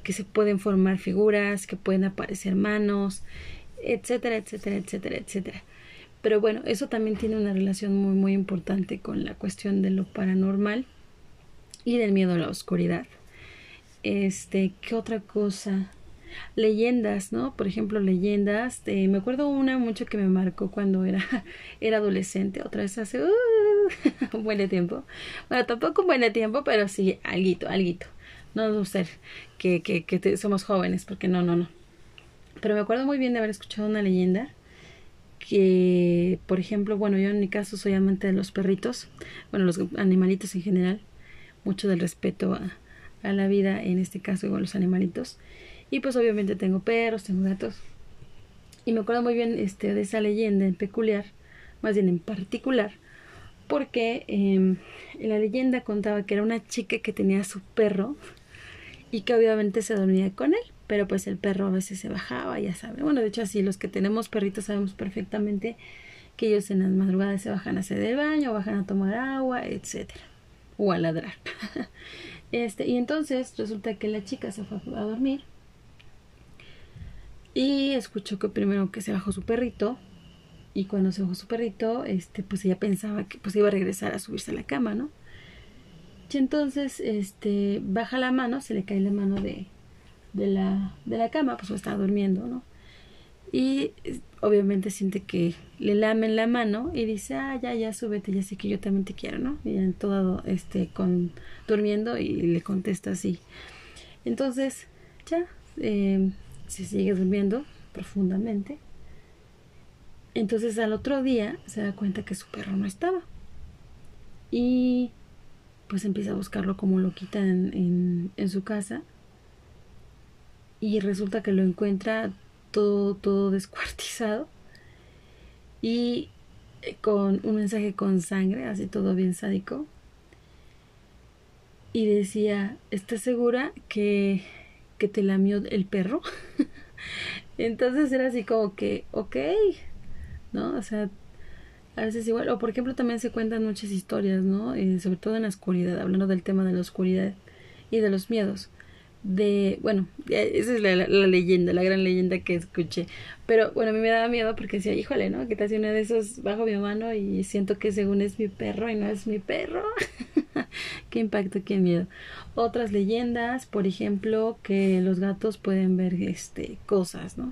que se pueden formar figuras que pueden aparecer manos etcétera etcétera etcétera etcétera pero bueno eso también tiene una relación muy muy importante con la cuestión de lo paranormal y del miedo a la oscuridad este, ¿qué otra cosa? Leyendas, ¿no? Por ejemplo, leyendas. me acuerdo una mucho que me marcó cuando era, era adolescente, otra vez hace uh, un buen tiempo. Bueno, tampoco un buen tiempo, pero sí, alguito, alguito. No ser que, que, que somos jóvenes, porque no, no, no. Pero me acuerdo muy bien de haber escuchado una leyenda que, por ejemplo, bueno, yo en mi caso soy amante de los perritos, bueno, los animalitos en general, mucho del respeto a, a la vida, en este caso con los animalitos. Y pues obviamente tengo perros, tengo gatos. Y me acuerdo muy bien este, de esa leyenda en peculiar, más bien en particular, porque em, la leyenda contaba que era una chica que tenía su perro y que obviamente se dormía con él. pero pues el perro a veces se bajaba, ya saben. Bueno, de hecho así los que tenemos perritos sabemos perfectamente que ellos en las madrugadas se bajan a hacer el baño, bajan a tomar agua, etcétera, o a ladrar. este, y entonces resulta que la chica se fue a dormir y escuchó que primero que se bajó su perrito y cuando se bajó su perrito, este, pues ella pensaba que pues iba a regresar a subirse a la cama, ¿no? Y entonces, este, baja la mano, se le cae la mano de, de la, de la cama, pues estaba durmiendo, ¿no? Y obviamente siente que le lamen la mano y dice, ah, ya, ya, súbete, ya sé que yo también te quiero, ¿no? Y en todo, este, con, durmiendo y le contesta así. Entonces, ya, eh, se sigue durmiendo profundamente. Entonces al otro día se da cuenta que su perro no estaba. Y pues empieza a buscarlo como lo quita en, en su casa y resulta que lo encuentra todo, todo descuartizado y eh, con un mensaje con sangre, así todo bien sádico. Y decía, ¿estás segura que, que te lamió el perro? Entonces era así como que, ok, ¿no? O sea, a veces igual, o por ejemplo también se cuentan muchas historias, ¿no? Eh, sobre todo en la oscuridad, hablando del tema de la oscuridad y de los miedos de, bueno, esa es la, leyenda, la gran leyenda que escuché. Pero bueno, a mí me daba miedo porque decía, híjole, ¿no? Que te hace uno de esos bajo mi mano y siento que según es mi perro y no es mi perro. qué impacto, qué miedo. Otras leyendas, por ejemplo, que los gatos pueden ver este cosas, ¿no?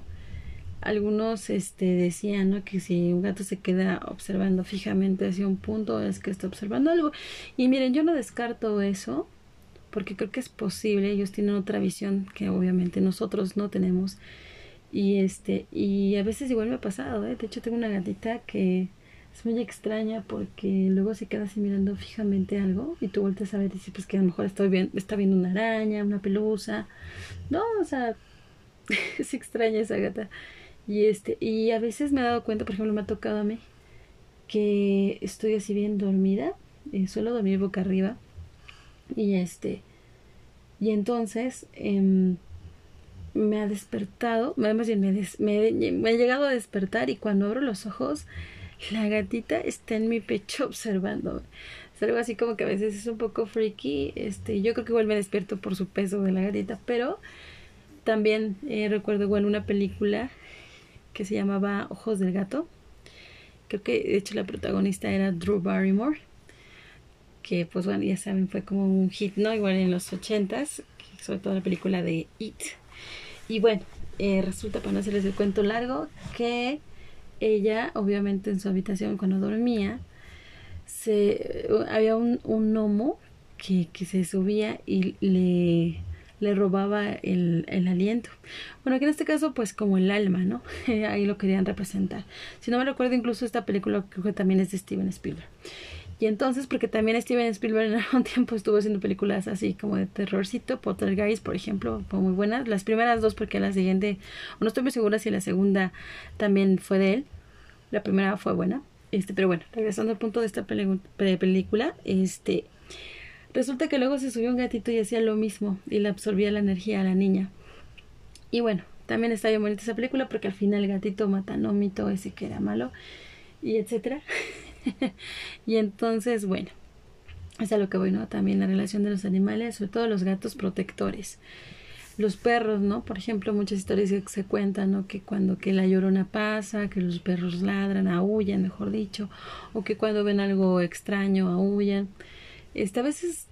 Algunos este decían, ¿no? Que si un gato se queda observando fijamente hacia un punto es que está observando algo. Y miren, yo no descarto eso porque creo que es posible, ellos tienen otra visión que obviamente nosotros no tenemos. Y este, y a veces igual me ha pasado, ¿eh? de hecho tengo una gatita que es muy extraña porque luego se queda así mirando fijamente algo y tú vueltas a ver y dices pues que a lo mejor estoy bien, está viendo una araña, una pelusa. No, o sea, es extraña esa gata. Y este, y a veces me he dado cuenta, por ejemplo, me ha tocado a mí que estoy así bien dormida, y suelo dormir boca arriba y este, y entonces em, me ha despertado, más bien me, he llegado a despertar y cuando abro los ojos, la gatita está en mi pecho observándome. Es algo así como que a veces es un poco freaky. Este, yo creo que igual me despierto por su peso de la gatita, pero también eh, recuerdo igual una película que se llamaba Ojos del Gato. Creo que de hecho la protagonista era Drew Barrymore que pues bueno, ya saben, fue como un hit, ¿no? Igual en los ochentas, sobre todo la película de It. Y bueno, eh, resulta, para no hacerles el cuento largo, que ella, obviamente en su habitación cuando dormía, se, había un, un gnomo que, que se subía y le, le robaba el, el, aliento. Bueno, que en este caso, pues como el alma, ¿no? Ahí lo querían representar. Si no me recuerdo, incluso esta película creo que también es de Steven Spielberg. Y entonces, porque también Steven Spielberg en algún tiempo estuvo haciendo películas así como de terrorcito, Poltergeist, por ejemplo, fue muy buenas. Las primeras dos, porque la siguiente, no estoy muy segura si la segunda también fue de él. La primera fue buena. Este, pero bueno, regresando al punto de esta película, este, resulta que luego se subió un gatito y hacía lo mismo y le absorbía la energía a la niña. Y bueno, también está bien bonita esa película porque al final el gatito mata no mito ese que era malo y etcétera. y entonces, bueno, es a lo que voy, ¿no? También la relación de los animales, sobre todo los gatos protectores. Los perros, ¿no? Por ejemplo, muchas historias que se cuentan, ¿no? Que cuando que la llorona pasa, que los perros ladran, aullan, mejor dicho, o que cuando ven algo extraño, aullan. Este, a veces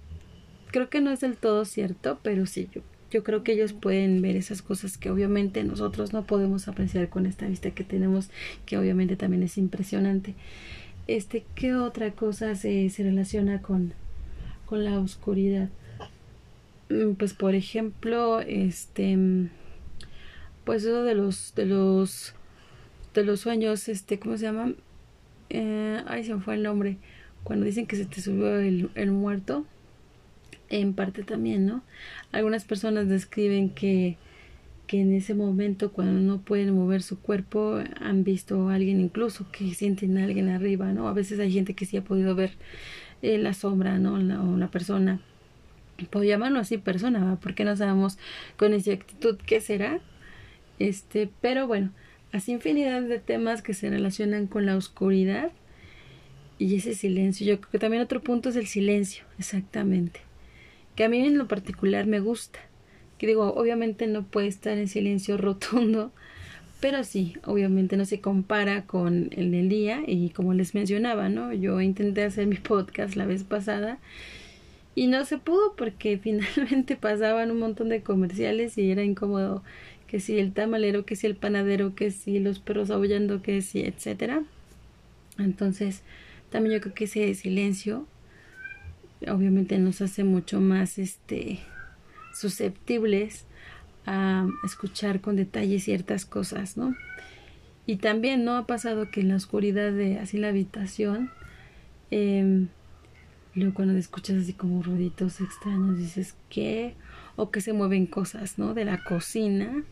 creo que no es del todo cierto, pero sí, yo, yo creo que ellos pueden ver esas cosas que obviamente nosotros no podemos apreciar con esta vista que tenemos, que obviamente también es impresionante este, ¿qué otra cosa se, se relaciona con, con la oscuridad? Mm, pues por ejemplo, este pues eso de los de los de los sueños, este, ¿cómo se llama? Eh, ay, se me fue el nombre. Cuando dicen que se te subió el, el muerto, en parte también, ¿no? Algunas personas describen que que en ese momento cuando no pueden mover su cuerpo han visto a alguien incluso que sienten a alguien arriba, ¿no? A veces hay gente que sí ha podido ver eh, la sombra, ¿no? La, o la persona puedo llamarlo así persona, porque no sabemos con exactitud qué será. Este, pero bueno, así infinidad de temas que se relacionan con la oscuridad y ese silencio. Yo creo que también otro punto es el silencio, exactamente. Que a mí en lo particular me gusta. Que digo, obviamente no puede estar en silencio rotundo, pero sí, obviamente no se compara con el del día y como les mencionaba, ¿no? Yo intenté hacer mi podcast la vez pasada y no se pudo porque finalmente pasaban un montón de comerciales y era incómodo que si el tamalero, que si el panadero, que si los perros aullando, que si etcétera. Entonces, también yo creo que ese silencio obviamente nos hace mucho más este susceptibles a escuchar con detalle ciertas cosas, ¿no? Y también no ha pasado que en la oscuridad de así la habitación, eh, luego cuando escuchas así como ruiditos extraños dices ¿qué? o que se mueven cosas, ¿no? De la cocina.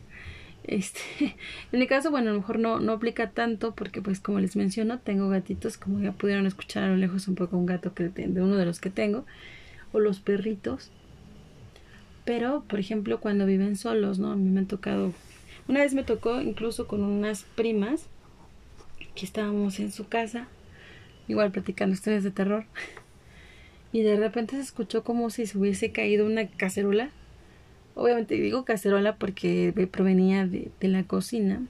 Este, en mi caso, bueno, a lo mejor no, no aplica tanto porque pues como les menciono, tengo gatitos, como ya pudieron escuchar a lo lejos un poco un gato que de uno de los que tengo, o los perritos. Pero, por ejemplo, cuando viven solos, ¿no? A mí me ha tocado, una vez me tocó incluso con unas primas que estábamos en su casa, igual platicando historias de terror, y de repente se escuchó como si se hubiese caído una cacerola. Obviamente digo cacerola porque provenía de, la cocina.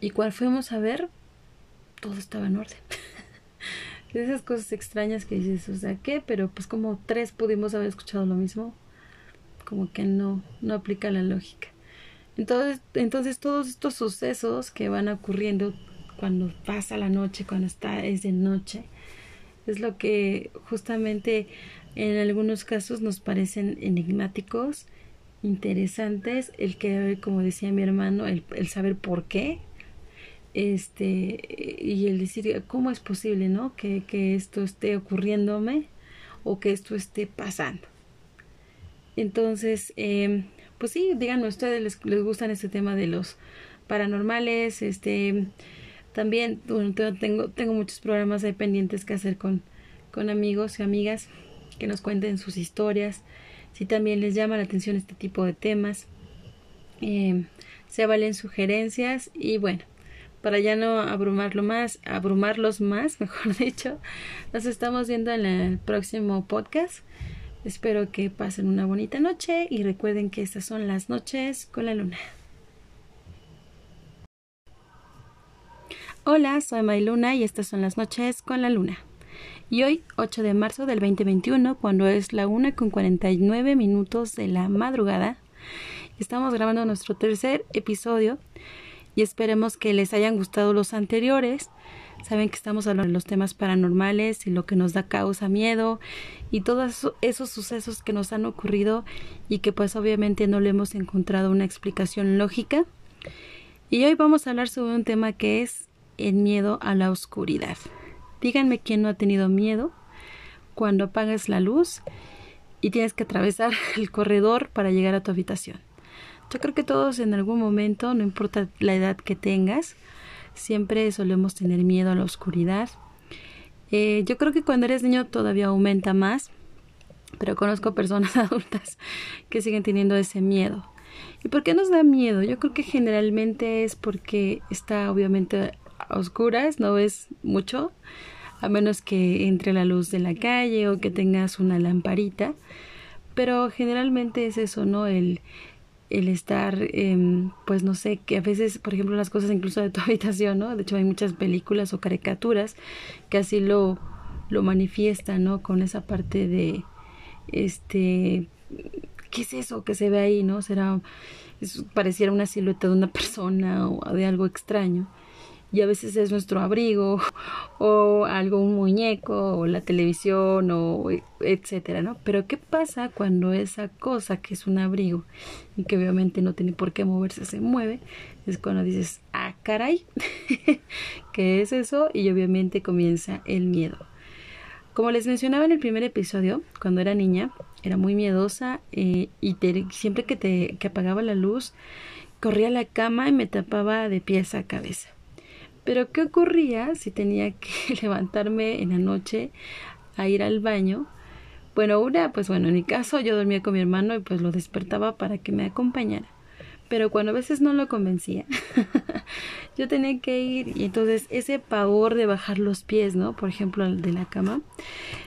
Y cuando fuimos a ver, todo estaba en orden. de esas cosas extrañas que dices, o sea, ¿qué? Pero pues como tres pudimos haber escuchado lo mismo como que no, no aplica la lógica. Entonces, entonces todos estos sucesos que van ocurriendo cuando pasa la noche, cuando está es de noche, es lo que justamente en algunos casos nos parecen enigmáticos, interesantes, el que, como decía mi hermano, el, el saber por qué, este, y el decir cómo es posible, ¿no? Que, que esto esté ocurriéndome o que esto esté pasando. Entonces, eh, pues sí, díganme ustedes, les, les gustan este tema de los paranormales, este, también tengo, tengo muchos programas ahí pendientes que hacer con, con amigos y amigas que nos cuenten sus historias, si también les llama la atención este tipo de temas, eh, se valen sugerencias y bueno, para ya no abrumarlo más, abrumarlos más, mejor dicho, nos estamos viendo en el próximo podcast. Espero que pasen una bonita noche y recuerden que estas son las noches con la luna. Hola, soy Mayluna y estas son las noches con la luna. Y hoy, 8 de marzo del 2021, cuando es la 1 con 49 minutos de la madrugada, estamos grabando nuestro tercer episodio y esperemos que les hayan gustado los anteriores Saben que estamos hablando de los temas paranormales y lo que nos da causa miedo y todos esos sucesos que nos han ocurrido y que pues obviamente no le hemos encontrado una explicación lógica. Y hoy vamos a hablar sobre un tema que es el miedo a la oscuridad. Díganme quién no ha tenido miedo cuando apagas la luz y tienes que atravesar el corredor para llegar a tu habitación. Yo creo que todos en algún momento, no importa la edad que tengas, siempre solemos tener miedo a la oscuridad. Eh, yo creo que cuando eres niño todavía aumenta más, pero conozco personas adultas que siguen teniendo ese miedo. ¿Y por qué nos da miedo? Yo creo que generalmente es porque está obviamente a oscuras, no ves mucho, a menos que entre la luz de la calle o que tengas una lamparita. Pero generalmente es eso, ¿no? El, el estar, eh, pues no sé, que a veces, por ejemplo, las cosas incluso de tu habitación, ¿no? De hecho, hay muchas películas o caricaturas que así lo, lo manifiestan, ¿no? Con esa parte de, este, ¿qué es eso que se ve ahí, ¿no? Será, pareciera una silueta de una persona o de algo extraño y a veces es nuestro abrigo o algo, un muñeco o la televisión o etcétera, ¿no? Pero ¿qué pasa cuando esa cosa que es un abrigo y que obviamente no tiene por qué moverse se mueve? Es cuando dices, ah, caray, ¿qué es eso? Y obviamente comienza el miedo. Como les mencionaba en el primer episodio, cuando era niña, era muy miedosa eh, y siempre que, te, que apagaba la luz, corría a la cama y me tapaba de pies a cabeza. Pero ¿qué ocurría si tenía que levantarme en la noche a ir al baño? Bueno, una, pues bueno, en mi caso yo dormía con mi hermano y pues lo despertaba para que me acompañara. Pero cuando a veces no lo convencía, yo tenía que ir y entonces ese pavor de bajar los pies, ¿no? Por ejemplo, de la cama.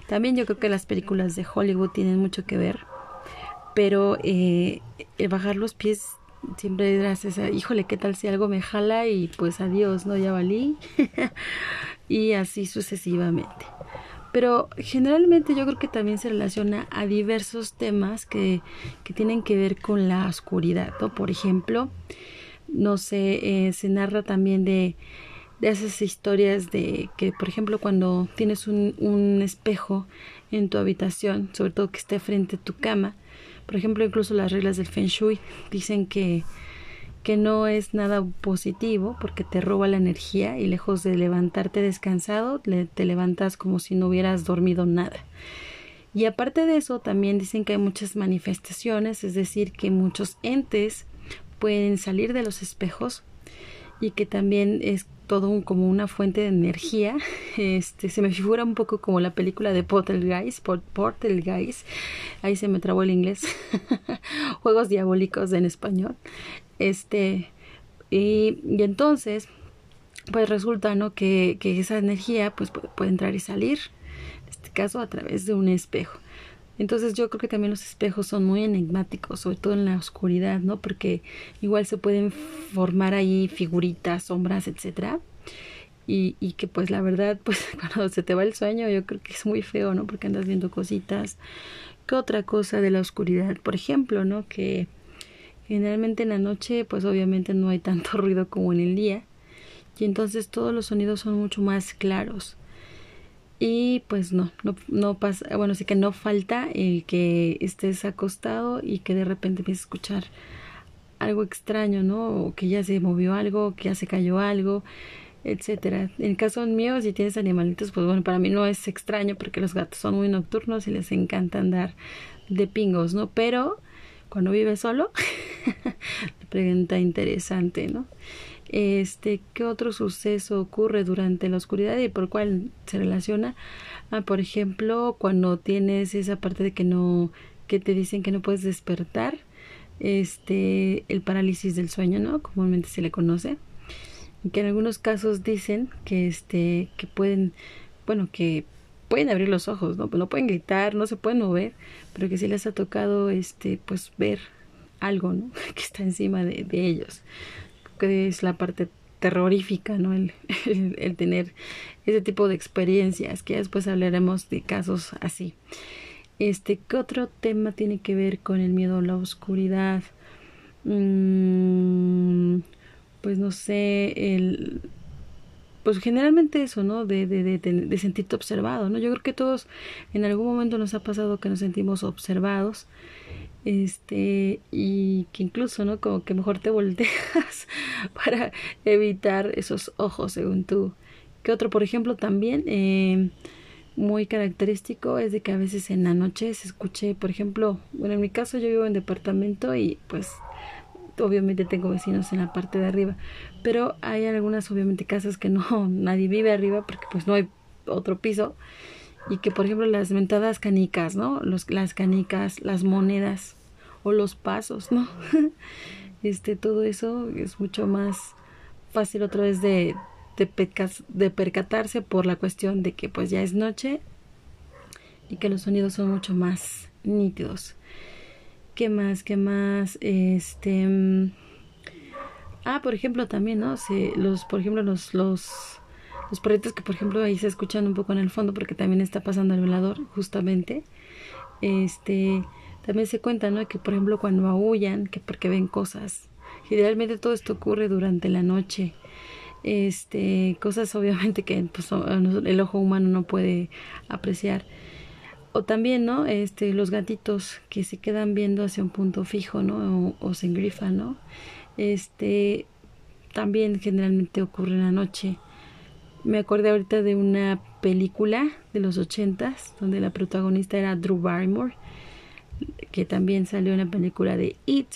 También yo creo que las películas de Hollywood tienen mucho que ver. Pero eh, el bajar los pies siempre eras esa, híjole, ¿qué tal si algo me jala? Y pues adiós, ¿no? Ya valí. y así sucesivamente pero generalmente yo creo que también se relaciona a diversos temas que, que tienen que ver con la oscuridad, ¿no? Por ejemplo, no sé, eh, se narra también de, de esas historias de que, por ejemplo, cuando tienes un, un espejo en tu habitación, sobre todo que esté frente a tu cama, por ejemplo, incluso las reglas del Feng Shui dicen que que no es nada positivo porque te roba la energía y lejos de levantarte descansado, te levantas como si no hubieras dormido nada. Y aparte de eso, también dicen que hay muchas manifestaciones, es decir, que muchos entes pueden salir de los espejos y que también es todo como una fuente de energía. Este se me figura un poco como la película de Portal Guys, Portal Guys. Ahí se me trabó el inglés. Juegos diabólicos en español. Este, y, entonces, pues resulta, ¿no? Que, que esa energía, pues puede, entrar y salir, en este caso a través de un espejo. Entonces yo creo que también los espejos son muy enigmáticos, sobre todo en la oscuridad, ¿no? Porque igual se pueden formar ahí figuritas, sombras, etcétera. Y, y que pues la verdad, pues cuando se te va el sueño, yo creo que es muy feo, ¿no? Porque andas viendo cositas. ¿Qué otra cosa de la oscuridad? Por ejemplo, ¿no? Que Generalmente en la noche pues obviamente no hay tanto ruido como en el día y entonces todos los sonidos son mucho más claros. Y pues no, no, no pasa, bueno, sí que no falta el que estés acostado y que de repente empieces a escuchar algo extraño, ¿no? O que ya se movió algo, que ya se cayó algo, etcétera. En el caso mío, si tienes animalitos, pues bueno, para mí no es extraño porque los gatos son muy nocturnos y les encanta andar de pingos, ¿no? Pero cuando vive solo? Pregunta interesante, ¿no? Este, ¿qué otro suceso ocurre durante la oscuridad y por cuál se relaciona? Ah, por ejemplo, cuando tienes esa parte de que no, que te dicen que no puedes despertar, este, el parálisis del sueño, ¿no? Comúnmente se le conoce. Que en algunos casos dicen que este, que pueden, bueno, que pueden abrir los ojos, ¿no? No pueden gritar, no se pueden mover, pero que sí les ha tocado, este, pues ver algo, ¿no? Que está encima de, ellos. Que es la parte terrorífica, ¿no? El, el, tener ese tipo de experiencias, que después hablaremos de casos así. Este, ¿qué otro tema tiene que ver con el miedo a la oscuridad? Mm, pues no sé, el, pues generalmente eso, ¿no? De, de, de, de, sentirte observado, ¿no? Yo creo que todos en algún momento nos ha pasado que nos sentimos observados, este, y que incluso, ¿no? Como que mejor te volteas para evitar esos ojos, según tú. Que otro, por ejemplo, también eh, muy característico es de que a veces en la noche se escuche, por ejemplo, bueno, en mi caso yo vivo en departamento y pues obviamente tengo vecinos en la parte de arriba, pero hay algunas obviamente casas que no nadie vive arriba porque pues no hay otro piso y que por ejemplo las mentadas canicas, ¿no? Los, las canicas, las monedas o los pasos, ¿no? este todo eso es mucho más fácil otra vez de de, percatarse por la cuestión de que pues ya es noche y que los sonidos son mucho más nítidos. ¿Qué más? ¿Qué más? Este. Mm, ah, por ejemplo, también, ¿no? Los, por ejemplo, los, los, los que, por ejemplo, ahí se escuchan un poco en el fondo porque también está pasando el velador, justamente. Este. También se cuenta, ¿no? Que, por ejemplo, cuando aullan, que porque ven cosas. Generalmente todo esto ocurre durante la noche. Este. Cosas, obviamente, que pues, el ojo humano no puede apreciar o también, ¿no? Este, los gatitos que se quedan viendo hacia un punto fijo, ¿no? O, se engrifan, ¿no? Este, también generalmente ocurre en la noche. Me acordé ahorita de una película de los ochentas, donde la protagonista era Drew Barrymore, que también salió en la película de It,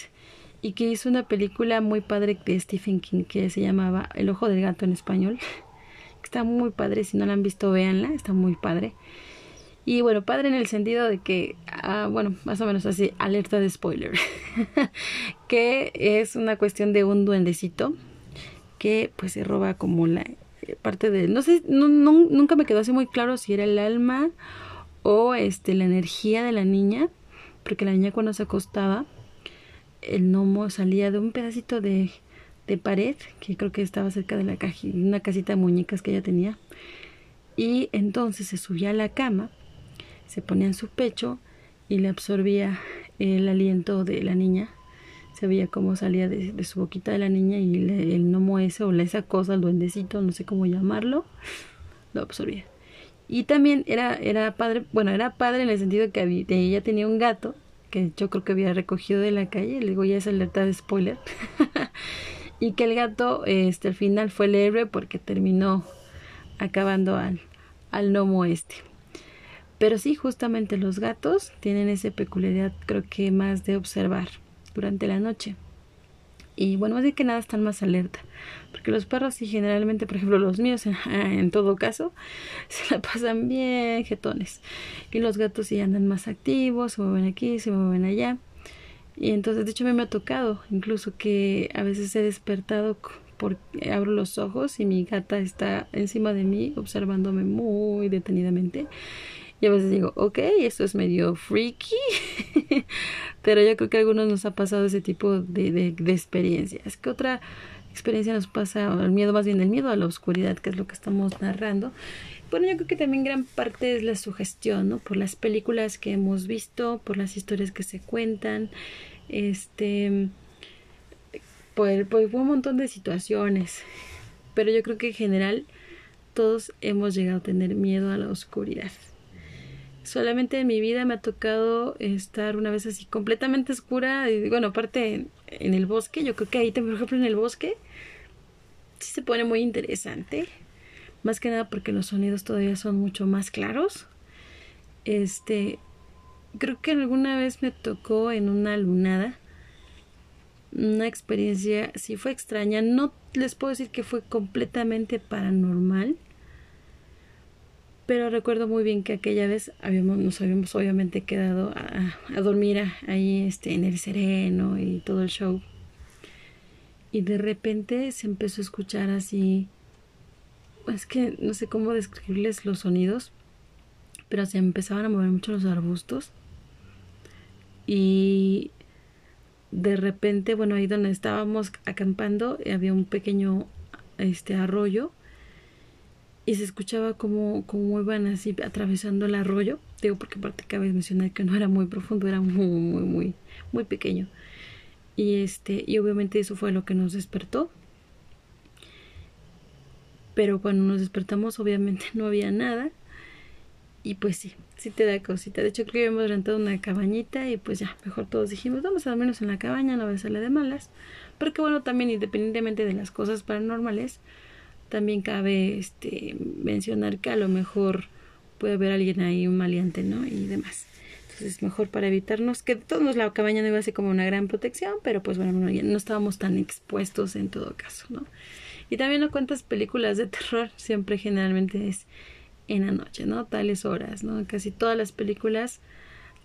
y que hizo una película muy padre de Stephen King que se llamaba El ojo del gato en español. Está muy padre, si no la han visto, véanla, está muy padre Y bueno, padre en el sentido de que, ah, bueno, más o menos así, alerta de spoiler, que es una cuestión de un duendecito que pues se roba como la parte de, no sé, nunca me quedó así muy claro si era el alma o este la energía de la niña, porque la niña cuando se acostaba, el gnomo salía de un pedacito de, de pared, que creo que estaba cerca de la caja, una casita de muñecas que ella tenía, y entonces se subía a la cama se ponía en su pecho y le absorbía el aliento de la niña. Se veía cómo salía de, su boquita de la niña y el gnomo ese o esa cosa, el duendecito, no sé cómo llamarlo, lo absorbía. Y también era, era padre, bueno, era padre en el sentido que ella tenía un gato que yo creo que había recogido de la calle, le digo ya es alerta de spoiler, y que el gato este, al final fue el héroe porque terminó acabando al, al gnomo este. Pero sí, justamente los gatos tienen esa peculiaridad, creo que más de observar durante la noche. Y bueno, más de que nada están más alerta. Porque los perros sí generalmente, por ejemplo los míos, en, todo caso, se la pasan bien jetones. Y los gatos sí andan más activos, se mueven aquí, se mueven allá. Y entonces, de hecho, me ha tocado incluso que a veces he despertado porque abro los ojos y mi gata está encima de mí observándome muy detenidamente y a veces digo, ok, esto es medio freaky, pero yo creo que a algunos nos ha pasado ese tipo de, de, experiencias. ¿Qué otra experiencia nos pasa? El miedo, más bien el miedo a la oscuridad, que es lo que estamos narrando. Bueno, yo creo que también gran parte es la sugestión, ¿no? Por las películas que hemos visto, por las historias que se cuentan, este, por, por un montón de situaciones. Pero yo creo que en general todos hemos llegado a tener miedo a la oscuridad. Solamente en mi vida me ha tocado estar una vez así completamente oscura. Y bueno, aparte en, el bosque, yo creo que ahí, por ejemplo, en el bosque, sí se pone muy interesante. Más que nada porque los sonidos todavía son mucho más claros. Este, creo que alguna vez me tocó en una lunada. Una experiencia, sí fue extraña. No les puedo decir que fue completamente paranormal pero recuerdo muy bien que aquella vez habíamos, nos habíamos obviamente quedado a, dormir ahí este, en el sereno y todo el show. Y de repente se empezó a escuchar así, es que no sé cómo describirles los sonidos, pero se empezaban a mover mucho los arbustos. Y de repente, bueno, ahí donde estábamos acampando había un pequeño este arroyo y se escuchaba como, como iban así atravesando el arroyo. Digo, porque aparte cabe mencionar que no era muy profundo, era muy, muy, muy, muy pequeño. Y este, y obviamente eso fue lo que nos despertó. Pero cuando nos despertamos, obviamente no había nada. Y pues sí, sí te da cosita. De hecho, creo que habíamos rentado una cabañita y pues ya, mejor todos dijimos, vamos a menos en la cabaña, no va a salir de malas. Pero que bueno, también independientemente de las cosas paranormales, también cabe este, mencionar que a lo mejor puede haber alguien ahí, un maleante, ¿no? Y demás. Entonces, es mejor para evitarnos que todos la cabaña no iba a ser como una gran protección, pero pues bueno, no, no estábamos tan expuestos en todo caso, ¿no? Y también no cuántas películas de terror siempre generalmente es en la noche, ¿no? Tales horas, ¿no? Casi todas las películas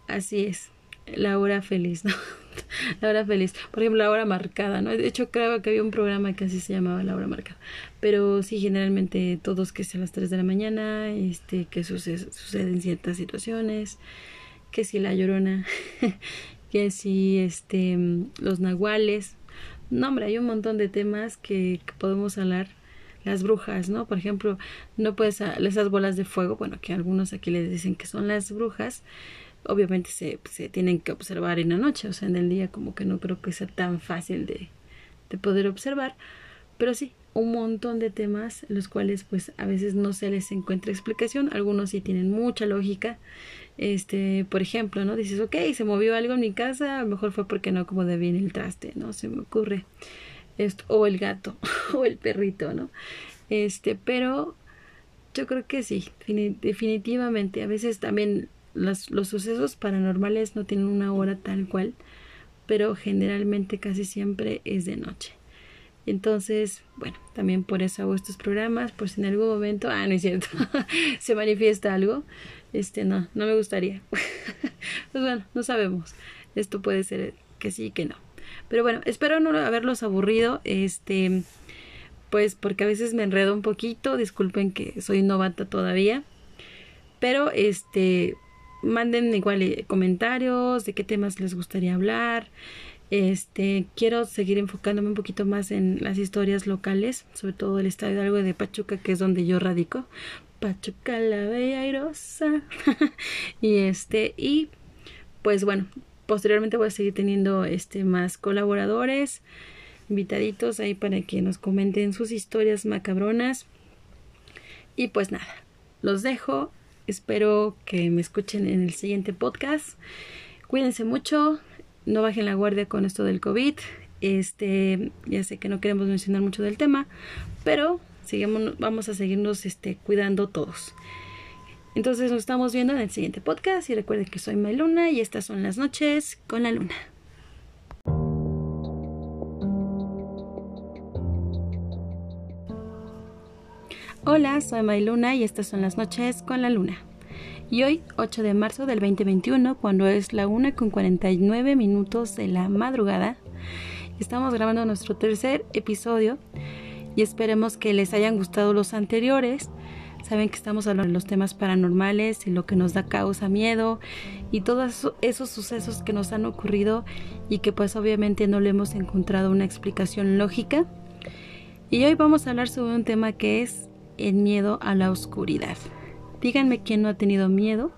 así es la hora feliz, ¿no? la hora feliz. Por ejemplo, la hora marcada, ¿no? De hecho, creo que había un programa que así se llamaba la hora marcada. Pero sí, generalmente todos que sea a las 3 de la mañana, este, que sucede, suceden ciertas situaciones, que si la llorona, que si este, los nahuales. No, hombre, hay un montón de temas que, que podemos hablar las brujas, ¿no? Por ejemplo, no puedes esas bolas de fuego, bueno, que algunos aquí les dicen que son las brujas, obviamente se, se tienen que observar en la noche, o sea, en el día como que no creo que sea tan fácil de, de poder observar, pero sí, un montón de temas los cuales pues a veces no se les encuentra explicación, algunos sí tienen mucha lógica, este, por ejemplo, ¿no? Dices, ok, se movió algo en mi casa, a lo mejor fue porque no acomodé bien el traste, ¿no? Se me ocurre esto, o el gato, o el perrito, ¿no? Este, pero yo creo que sí, definitivamente, a veces también los, sucesos paranormales no tienen una hora tal cual, pero generalmente casi siempre es de noche. Entonces, bueno, también por eso hago estos programas, por si en algún momento, ah, no es cierto, se manifiesta algo, este no, no me gustaría. pues bueno, no sabemos. Esto puede ser que sí, que no. Pero bueno, espero no haberlos aburrido. Este, pues porque a veces me enredo un poquito. Disculpen que soy novata todavía. Pero este, manden igual eh, comentarios de qué temas les gustaría hablar. Este, quiero seguir enfocándome un poquito más en las historias locales, sobre todo el estado de algo de Pachuca, que es donde yo radico. Pachuca la bella y y este, y pues bueno, posteriormente voy a seguir teniendo este más colaboradores, invitaditos ahí para que nos comenten sus historias macabronas. Y pues nada, los dejo. Espero que me escuchen en el siguiente podcast. Cuídense mucho, no bajen la guardia con esto del COVID. Este, ya sé que no queremos mencionar mucho del tema, pero vamos a seguirnos este, cuidando todos. Entonces nos estamos viendo en el siguiente podcast y recuerden que soy Luna y estas son las noches con la luna. Hola, soy Mayluna y estas son las noches con la luna. Y hoy, 8 de marzo del 2021, cuando es la 1 con 49 minutos de la madrugada, estamos grabando nuestro tercer episodio y esperemos que les hayan gustado los anteriores. Saben que estamos hablando de los temas paranormales y lo que nos da causa miedo y todos esos sucesos que nos han ocurrido y que pues obviamente no le hemos encontrado una explicación lógica. Y hoy vamos a hablar sobre un tema que es el miedo a la oscuridad. Díganme quién no ha tenido miedo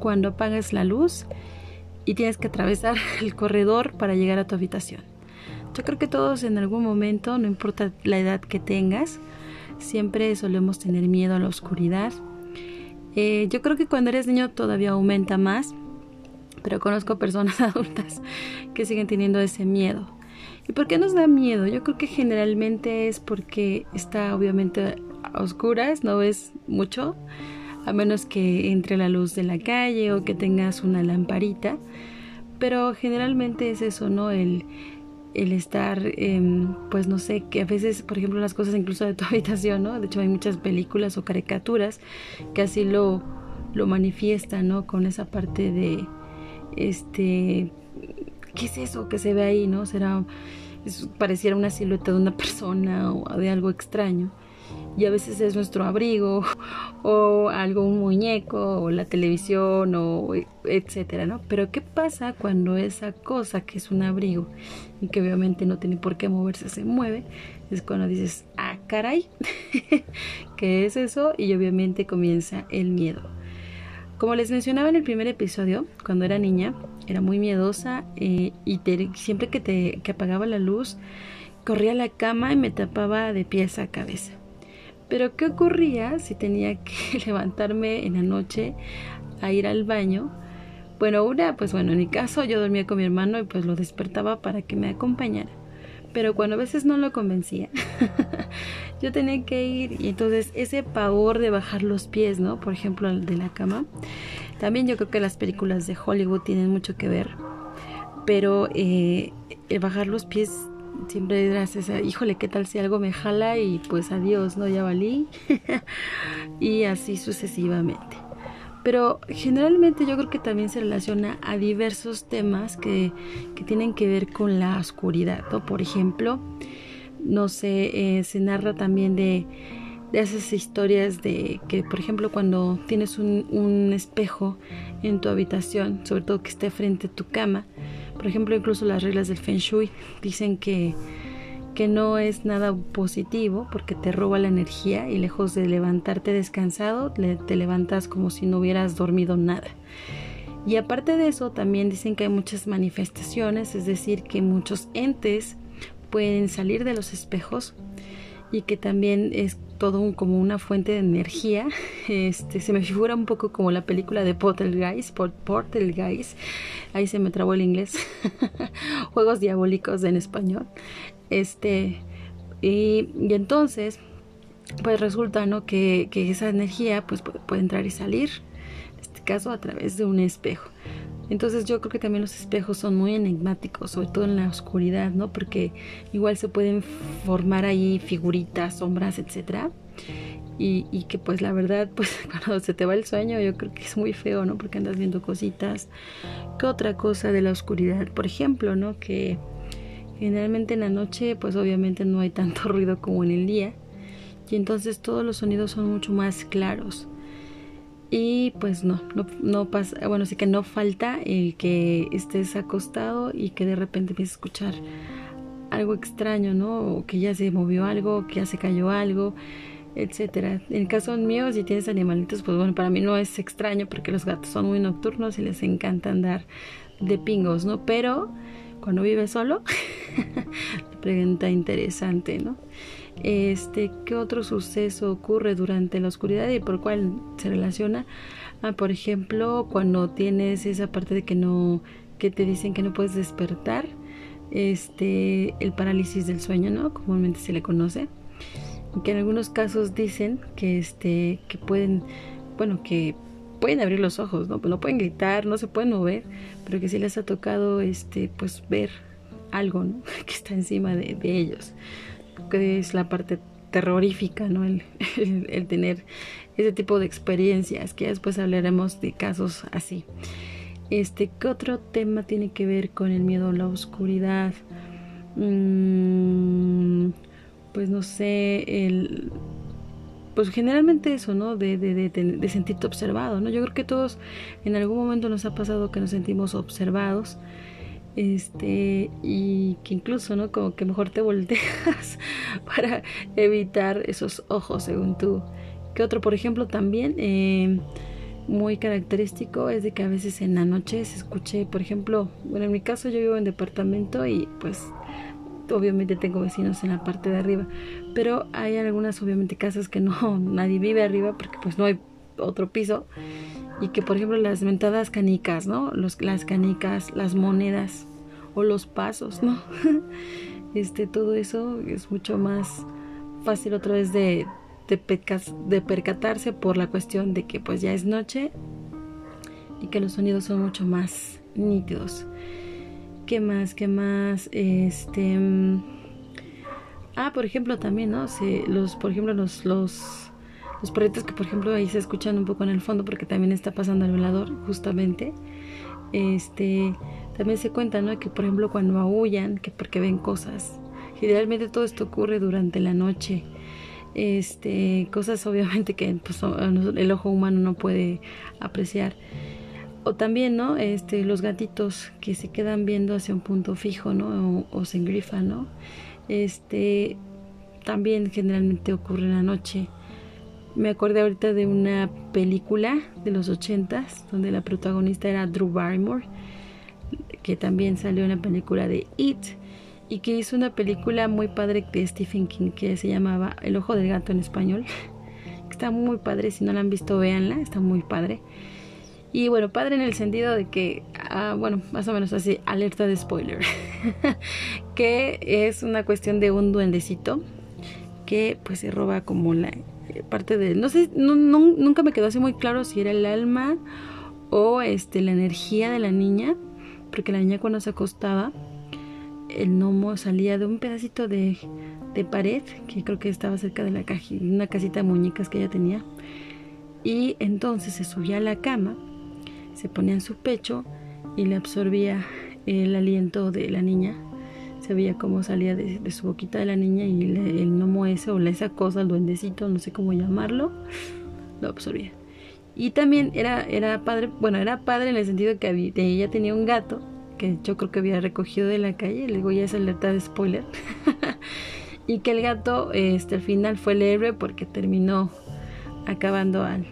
cuando apagas la luz y tienes que atravesar el corredor para llegar a tu habitación. Yo creo que todos en algún momento, no importa la edad que tengas, siempre solemos tener miedo a la oscuridad. Eh, yo creo que cuando eres niño todavía aumenta más, pero conozco personas adultas que siguen teniendo ese miedo. ¿Y por qué nos da miedo? Yo creo que generalmente es porque está obviamente oscuras, no ves mucho, a menos que entre la luz de la calle o que tengas una lamparita. Pero generalmente es eso, ¿no? El, el estar, em, pues no sé, que a veces, por ejemplo, las cosas incluso de tu habitación, ¿no? De hecho hay muchas películas o caricaturas que así lo, lo manifiestan, ¿no? Con esa parte de, este, ¿qué es eso que se ve ahí, ¿no? Será, pareciera una silueta de una persona o de algo extraño y a veces es nuestro abrigo o algo, un muñeco o la televisión o etcétera, ¿no? Pero ¿qué pasa cuando esa cosa que es un abrigo y que obviamente no tiene por qué moverse se mueve? Es cuando dices, ah, caray, ¿qué es eso? Y obviamente comienza el miedo. Como les mencionaba en el primer episodio, cuando era niña, era muy miedosa eh, y siempre que, te, que apagaba la luz, corría a la cama y me tapaba de pies a cabeza. Pero ¿qué ocurría si tenía que levantarme en la noche a ir al baño? Bueno, una, pues bueno, en mi caso yo dormía con mi hermano y pues lo despertaba para que me acompañara. Pero cuando a veces no lo convencía, yo tenía que ir y entonces ese pavor de bajar los pies, ¿no? Por ejemplo, de la cama. También yo creo que las películas de Hollywood tienen mucho que ver. Pero eh, el bajar los pies siempre dirás, híjole, ¿qué tal si algo me jala? Y pues adiós, ¿no? Ya valí. y así sucesivamente. Pero generalmente yo creo que también se relaciona a diversos temas que, que tienen que ver con la oscuridad, ¿no? Por ejemplo, no sé, eh, se narra también de, de esas historias de que, por ejemplo, cuando tienes un, un espejo en tu habitación, sobre todo que esté frente a tu cama, por ejemplo, incluso las reglas del Feng Shui dicen que, que no es nada positivo porque te roba la energía y lejos de levantarte descansado, te levantas como si no hubieras dormido nada. Y aparte de eso, también dicen que hay muchas manifestaciones, es decir, que muchos entes pueden salir de los espejos y que también es todo como una fuente de energía. Este, se me figura un poco como la película de Portal Guys. Ahí se me trabó el inglés. Juegos diabólicos en español. Este, y, entonces, pues resulta, ¿no? Que, que esa energía pues puede entrar y salir. En este caso, a través de un espejo. Entonces yo creo que también los espejos son muy enigmáticos, sobre todo en la oscuridad, ¿no? Porque igual se pueden formar ahí figuritas, sombras, etc. y, y, que pues la verdad pues cuando se te va el sueño yo creo que es muy feo, ¿no? Porque andas viendo cositas. ¿Qué otra cosa de la oscuridad? Por ejemplo, ¿no? Que generalmente en la noche pues obviamente no hay tanto ruido como en el día y entonces todos los sonidos son mucho más claros. Y pues no, no, no pasa, bueno, sí que no falta el que estés acostado y que de repente empieces a escuchar algo extraño, ¿no? O que ya se movió algo, que ya se cayó algo, etcétera. En el caso mío, si tienes animalitos, pues bueno, para mí no es extraño porque los gatos son muy nocturnos y les encanta andar de pingos, ¿no? Pero cuando vives solo, pregunta interesante, ¿no? Este, ¿qué otro suceso ocurre durante la oscuridad y por cuál se relaciona? Ah, por ejemplo, cuando tienes esa parte de que no, que te dicen que no puedes despertar, este, el parálisis del sueño, ¿no? Comúnmente se le conoce. Que en algunos casos dicen que este, que pueden, bueno, que pueden abrir los ojos, ¿no? No pueden gritar, no se pueden mover, pero que sí les ha tocado, este, pues ver algo, ¿no? Que está encima de, de ellos que es la parte terrorífica, ¿no? El, el, tener ese tipo de experiencias, que después hablaremos de casos así. Este, ¿qué otro tema tiene que ver con el miedo a la oscuridad? Mm, pues no sé, el, pues generalmente eso, ¿no? De, de, de, de, sentirte observado, ¿no? Yo creo que todos en algún momento nos ha pasado que nos sentimos observados este y que incluso no como que mejor te volteas para evitar esos ojos según tú. Que otro por ejemplo también eh, muy característico es de que a veces en la noche se escuche por ejemplo bueno en mi caso yo vivo en departamento y pues obviamente tengo vecinos en la parte de arriba pero hay algunas obviamente casas que no nadie vive arriba porque pues no hay otro piso y que por ejemplo las mentadas canicas, ¿no? Los, las canicas, las monedas o los pasos, ¿no? este, todo eso es mucho más fácil otra vez de, de, percatarse por la cuestión de que pues ya es noche y que los sonidos son mucho más nítidos. ¿Qué más? ¿Qué más? Este... Mm, ah, por ejemplo también, ¿no? Se, los, por ejemplo, los, los los perritos que por ejemplo ahí se escuchan un poco en el fondo porque también está pasando el velador justamente. Este, también se cuenta, ¿no? Que por ejemplo cuando aullan, que porque ven cosas. Generalmente todo esto ocurre durante la noche. Este, cosas obviamente que pues, el ojo humano no puede apreciar. O también, ¿no? Este, los gatitos que se quedan viendo hacia un punto fijo, ¿no? O, o se engrifan, ¿no? Este, también generalmente ocurre en la noche. Me acordé ahorita de una película de los ochentas donde la protagonista era Drew Barrymore, que también salió en la película de It y que hizo una película muy padre de Stephen King que se llamaba El ojo del gato en español. Está muy padre, si no la han visto véanla, está muy padre. Y bueno, padre en el sentido de que, ah, bueno, más o menos así, alerta de spoiler, que es una cuestión de un duendecito que pues se roba como la parte de, no sé, nunca me quedó así muy claro si era el alma o este, la energía de la niña, porque la niña cuando se acostaba, el gnomo salía de un pedacito de, de pared, que creo que estaba cerca de la caja, una casita de muñecas que ella tenía, y entonces se subía a la cama, se ponía en su pecho y le absorbía el aliento de la niña se veía cómo salía de, su boquita de la niña y el gnomo ese o esa cosa, el duendecito, no sé cómo llamarlo, lo absorbía. Y también era, era padre, bueno, era padre en el sentido que había, ella tenía un gato que yo creo que había recogido de la calle, le digo ya es alerta de spoiler, y que el gato este, al final fue el héroe porque terminó acabando al,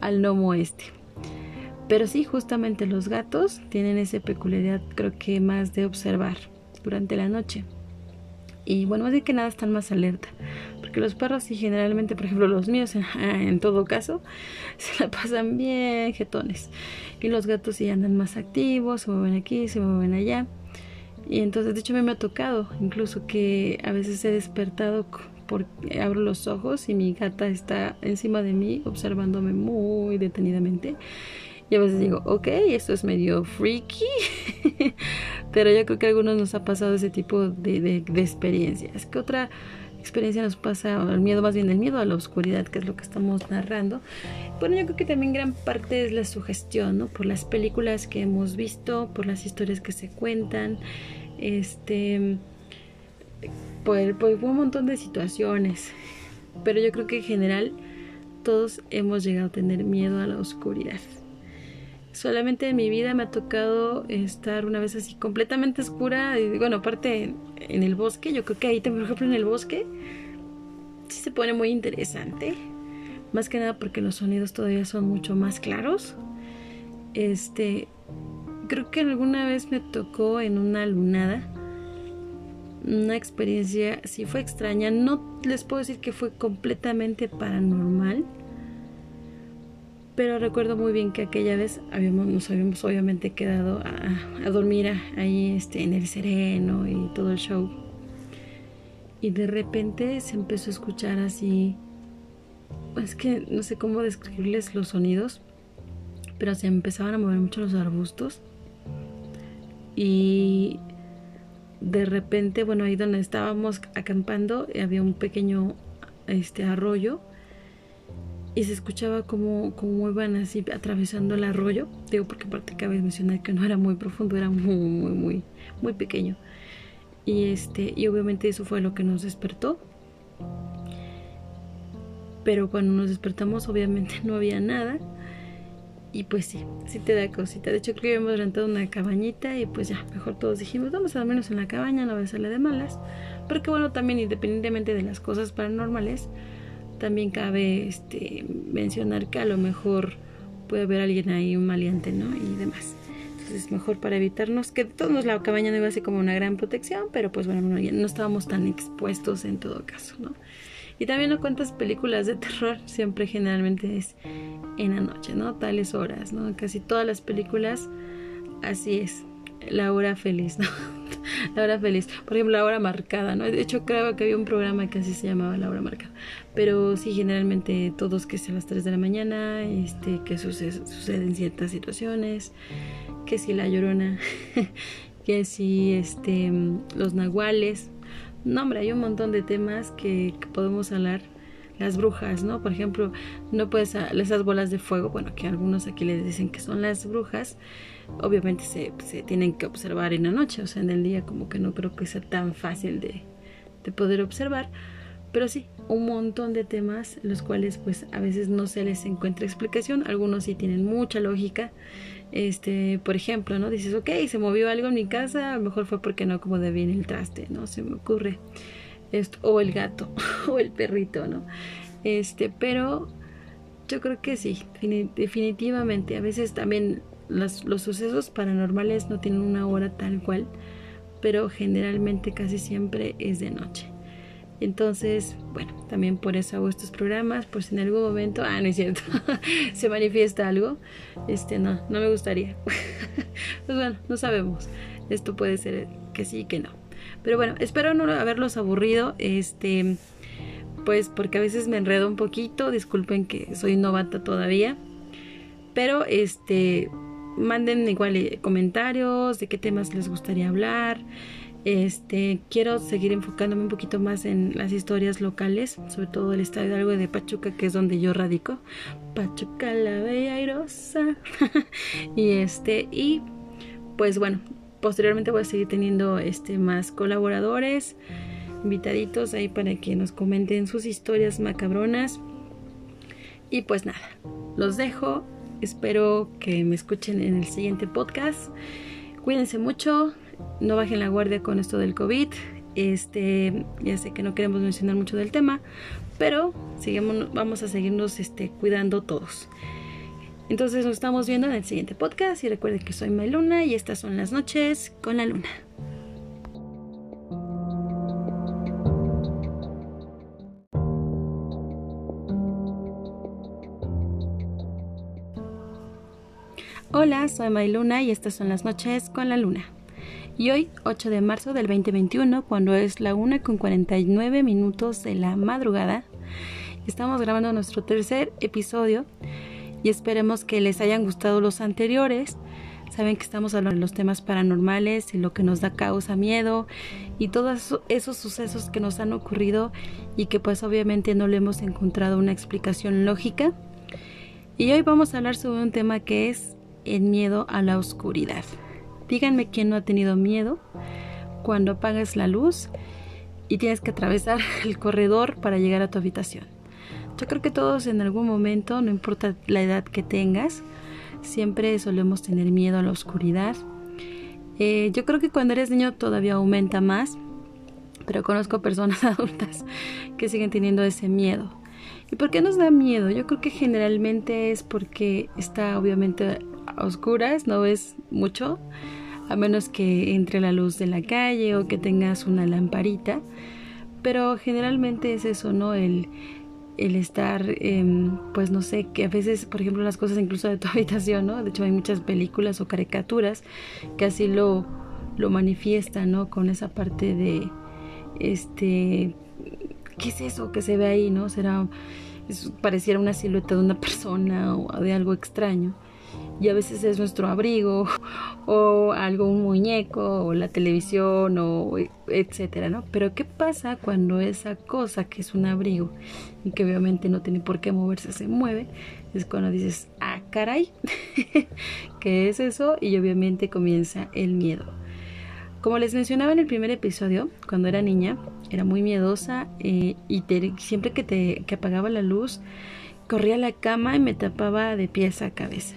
al gnomo este. Pero sí, justamente los gatos tienen esa peculiaridad, creo que más de observar durante la noche. Y bueno, más de que nada están más alerta. Porque los perros, y generalmente, por ejemplo, los míos, en todo caso, se la pasan bien jetones. Y los gatos sí andan más activos, se mueven aquí, se mueven allá. Y entonces, de hecho, me, me ha tocado incluso que a veces he despertado porque abro los ojos y mi gata está encima de mí observándome muy detenidamente. Y a veces digo, ok, esto es medio freaky, pero yo creo que a algunos nos ha pasado ese tipo de, de, experiencias. ¿Qué otra experiencia nos pasa, el miedo más bien el miedo a la oscuridad, que es lo que estamos narrando. Bueno, yo creo que también gran parte es la sugestión, ¿no? Por las películas que hemos visto, por las historias que se cuentan, este, por, por un montón de situaciones. Pero yo creo que en general todos hemos llegado a tener miedo a la oscuridad. Solamente en mi vida me ha tocado estar una vez así completamente oscura. Y bueno, aparte en el bosque, yo creo que ahí, por ejemplo, en el bosque, sí se pone muy interesante. Más que nada porque los sonidos todavía son mucho más claros. Este, creo que alguna vez me tocó en una lunada. Una experiencia, sí fue extraña. No les puedo decir que fue completamente paranormal pero recuerdo muy bien que aquella vez habíamos, nos habíamos obviamente quedado a, dormir ahí este, en el sereno y todo el show. Y de repente se empezó a escuchar así, es que no sé cómo describirles los sonidos, pero se empezaban a mover mucho los arbustos. Y de repente, bueno, ahí donde estábamos acampando había un pequeño este arroyo y se escuchaba como, como iban así atravesando el arroyo. Digo, porque aparte cabe mencionar que no era muy profundo, era muy, muy, muy, muy pequeño. Y este, y obviamente eso fue lo que nos despertó. Pero cuando nos despertamos, obviamente no había nada. Y pues sí, sí te da cosita. De hecho, creo que habíamos rentado una cabañita y pues ya, mejor todos dijimos, vamos a dormirnos en la cabaña, no va a salir de malas. Pero que bueno, también independientemente de las cosas paranormales, también cabe este, mencionar que a lo mejor puede haber alguien ahí, un maleante, ¿no? Y demás. Entonces, mejor para evitarnos que todos la cabaña no iba a ser como una gran protección, pero pues bueno, no, no estábamos tan expuestos en todo caso, ¿no? Y también no cuántas películas de terror siempre generalmente es en la noche, ¿no? Tales horas, ¿no? Casi todas las películas así es, la hora feliz, la hora feliz. Por ejemplo, la hora marcada, ¿no? De hecho, creo que había un programa que así se llamaba la hora marcada. Pero sí, generalmente todos que sea a las 3 de la mañana, este, que suceden ciertas situaciones, que si la llorona, que si este, los nahuales. No, hombre, hay un montón de temas que, podemos hablar las brujas, ¿no? Por ejemplo, no puedes esas bolas de fuego, bueno, que algunos aquí les dicen que son las brujas, obviamente se, se, tienen que observar en la noche, o sea, en el día como que no creo que sea tan fácil de, de poder observar, pero sí, un montón de temas los cuales pues a veces no se les encuentra explicación, algunos sí tienen mucha lógica. Este, por ejemplo, ¿no? Dices, ok, se movió algo en mi casa, a lo mejor fue porque no como bien el traste, ¿no? Se me ocurre. Esto, o el gato, o el perrito, ¿no? Este, pero yo creo que sí, definitivamente. A veces también los, sucesos paranormales no tienen una hora tal cual, pero generalmente casi siempre es de noche. Entonces, bueno, también por eso hago estos programas, por si en algún momento, ah, no es cierto, se manifiesta algo, este, no, no me gustaría. pues bueno, no sabemos. Esto puede ser que sí, que no. Pero bueno, espero no haberlos aburrido, este, pues porque a veces me enredo un poquito, disculpen que soy novata todavía, pero este, manden igual eh, comentarios de qué temas les gustaría hablar. Este, quiero seguir enfocándome un poquito más en las historias locales, sobre todo el estado de algo de Pachuca, que es donde yo radico. Pachuca la bella airosa. y este, y pues bueno, posteriormente voy a seguir teniendo este más colaboradores, invitaditos ahí para que nos comenten sus historias macabronas. Y pues nada, los dejo. Espero que me escuchen en el siguiente podcast. Cuídense mucho, no bajen la guardia con esto del COVID. Este, ya sé que no queremos mencionar mucho del tema, pero seguimos, vamos a seguirnos este, cuidando todos. Entonces nos estamos viendo en el siguiente podcast y recuerden que soy Luna y estas son las noches con la luna. Hola, soy Luna y estas son las noches con la luna. Y hoy, 8 de marzo del 2021, cuando es la 1 con 49 minutos de la madrugada, estamos grabando nuestro tercer episodio y esperemos que les hayan gustado los anteriores. saben que estamos hablando de los temas paranormales y lo que nos da causa miedo y todos esos sucesos que nos han ocurrido y que pues obviamente no le hemos encontrado una explicación lógica. Y hoy vamos a hablar sobre un tema que es el miedo a la oscuridad. Díganme quién no ha tenido miedo cuando apagas la luz y tienes que atravesar el corredor para llegar a tu habitación. Yo creo que todos en algún momento, no importa la edad que tengas, siempre solemos tener miedo a la oscuridad. Eh, yo creo que cuando eres niño todavía aumenta más, pero conozco personas adultas que siguen teniendo ese miedo. ¿Y por qué nos da miedo? Yo creo que generalmente es porque está obviamente a oscuras, no ves mucho, a menos que entre la luz de la calle o que tengas una lamparita. Pero generalmente es eso, ¿no? El, el estar, em, pues no sé, que a veces, por ejemplo, las cosas incluso de tu habitación, ¿no? De hecho, hay muchas películas o caricaturas que así lo, lo manifiestan, ¿no? Con esa parte de, este, ¿qué es eso que se ve ahí, ¿no? Será, pareciera una silueta de una persona o de algo extraño y a veces es nuestro abrigo o algo, un muñeco o la televisión o etcétera, ¿no? Pero ¿qué pasa cuando esa cosa que es un abrigo y que obviamente no tiene por qué moverse se mueve? Es cuando dices, ah, caray, ¿qué es eso? Y obviamente comienza el miedo. Como les mencionaba en el primer episodio, cuando era niña, era muy miedosa eh, y siempre que, te, que apagaba la luz, corría a la cama y me tapaba de pies a cabeza.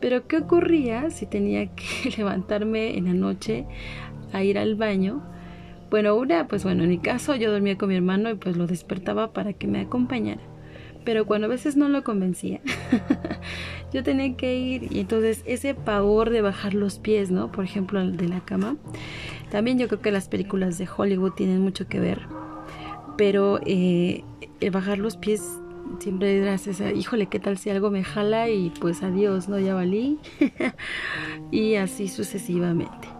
Pero ¿qué ocurría si tenía que levantarme en la noche a ir al baño? Bueno, una, pues bueno, en mi caso yo dormía con mi hermano y pues lo despertaba para que me acompañara. Pero cuando a veces no lo convencía, yo tenía que ir y entonces ese pavor de bajar los pies, ¿no? Por ejemplo, de la cama. También yo creo que las películas de Hollywood tienen mucho que ver. Pero eh, el bajar los pies siempre esa, híjole, ¿qué tal si algo me jala? Y pues adiós, ¿no? Ya valí. y así sucesivamente.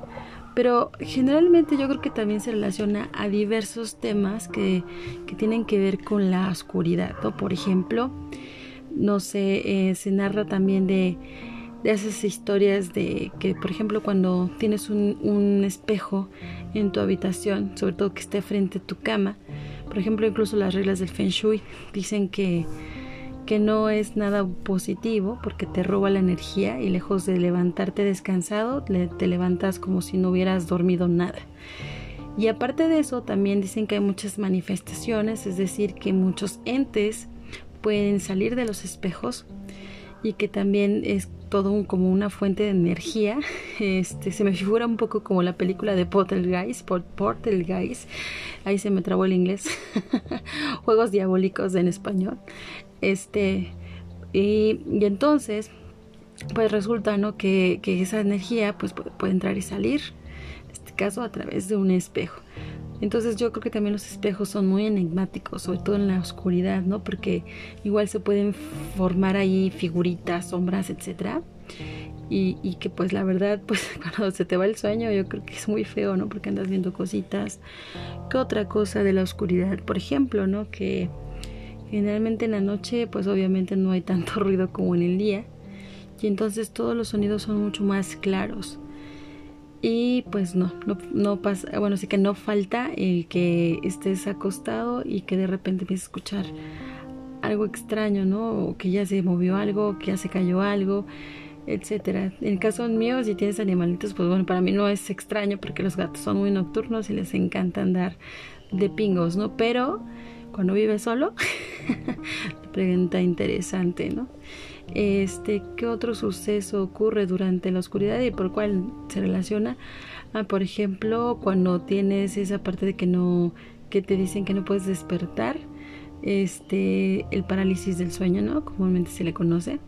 Pero generalmente yo creo que también se relaciona a diversos temas que, que tienen que ver con la oscuridad, ¿no? Por ejemplo, no sé, eh, se narra también de, de esas historias de que, por ejemplo, cuando tienes un, un espejo en tu habitación, sobre todo que esté frente a tu cama, por ejemplo, incluso las reglas del Feng Shui dicen que, que no es nada positivo porque te roba la energía y lejos de levantarte descansado, te levantas como si no hubieras dormido nada. Y aparte de eso, también dicen que hay muchas manifestaciones, es decir, que muchos entes pueden salir de los espejos y que también es todo como una fuente de energía. Este, se me figura un poco como la película de Portal Portal Guys. Ahí se me trabó el inglés. Juegos diabólicos en español. Este, y, entonces, pues resulta, ¿no? Que, que esa energía pues puede entrar y salir. En este caso a través de un espejo. Entonces yo creo que también los espejos son muy enigmáticos, sobre todo en la oscuridad, ¿no? Porque igual se pueden formar ahí figuritas, sombras, etcétera. Y, y, que pues la verdad, pues cuando se te va el sueño, yo creo que es muy feo, ¿no? Porque andas viendo cositas. ¿Qué otra cosa de la oscuridad? Por ejemplo, ¿no? Que generalmente en la noche, pues obviamente no hay tanto ruido como en el día. Y entonces todos los sonidos son mucho más claros. Y pues no, no, no pasa, bueno, sí que no falta el que estés acostado y que de repente empieces a escuchar algo extraño, ¿no? O que ya se movió algo, que ya se cayó algo, etcétera. En el caso mío, si tienes animalitos, pues bueno, para mí no es extraño porque los gatos son muy nocturnos y les encanta andar de pingos, ¿no? Pero cuando vives solo, pregunta interesante, ¿no? Este, ¿qué otro suceso ocurre durante la oscuridad y por cuál se relaciona? Ah, por ejemplo, cuando tienes esa parte de que no, que te dicen que no puedes despertar, este, el parálisis del sueño, ¿no? Comúnmente se le conoce.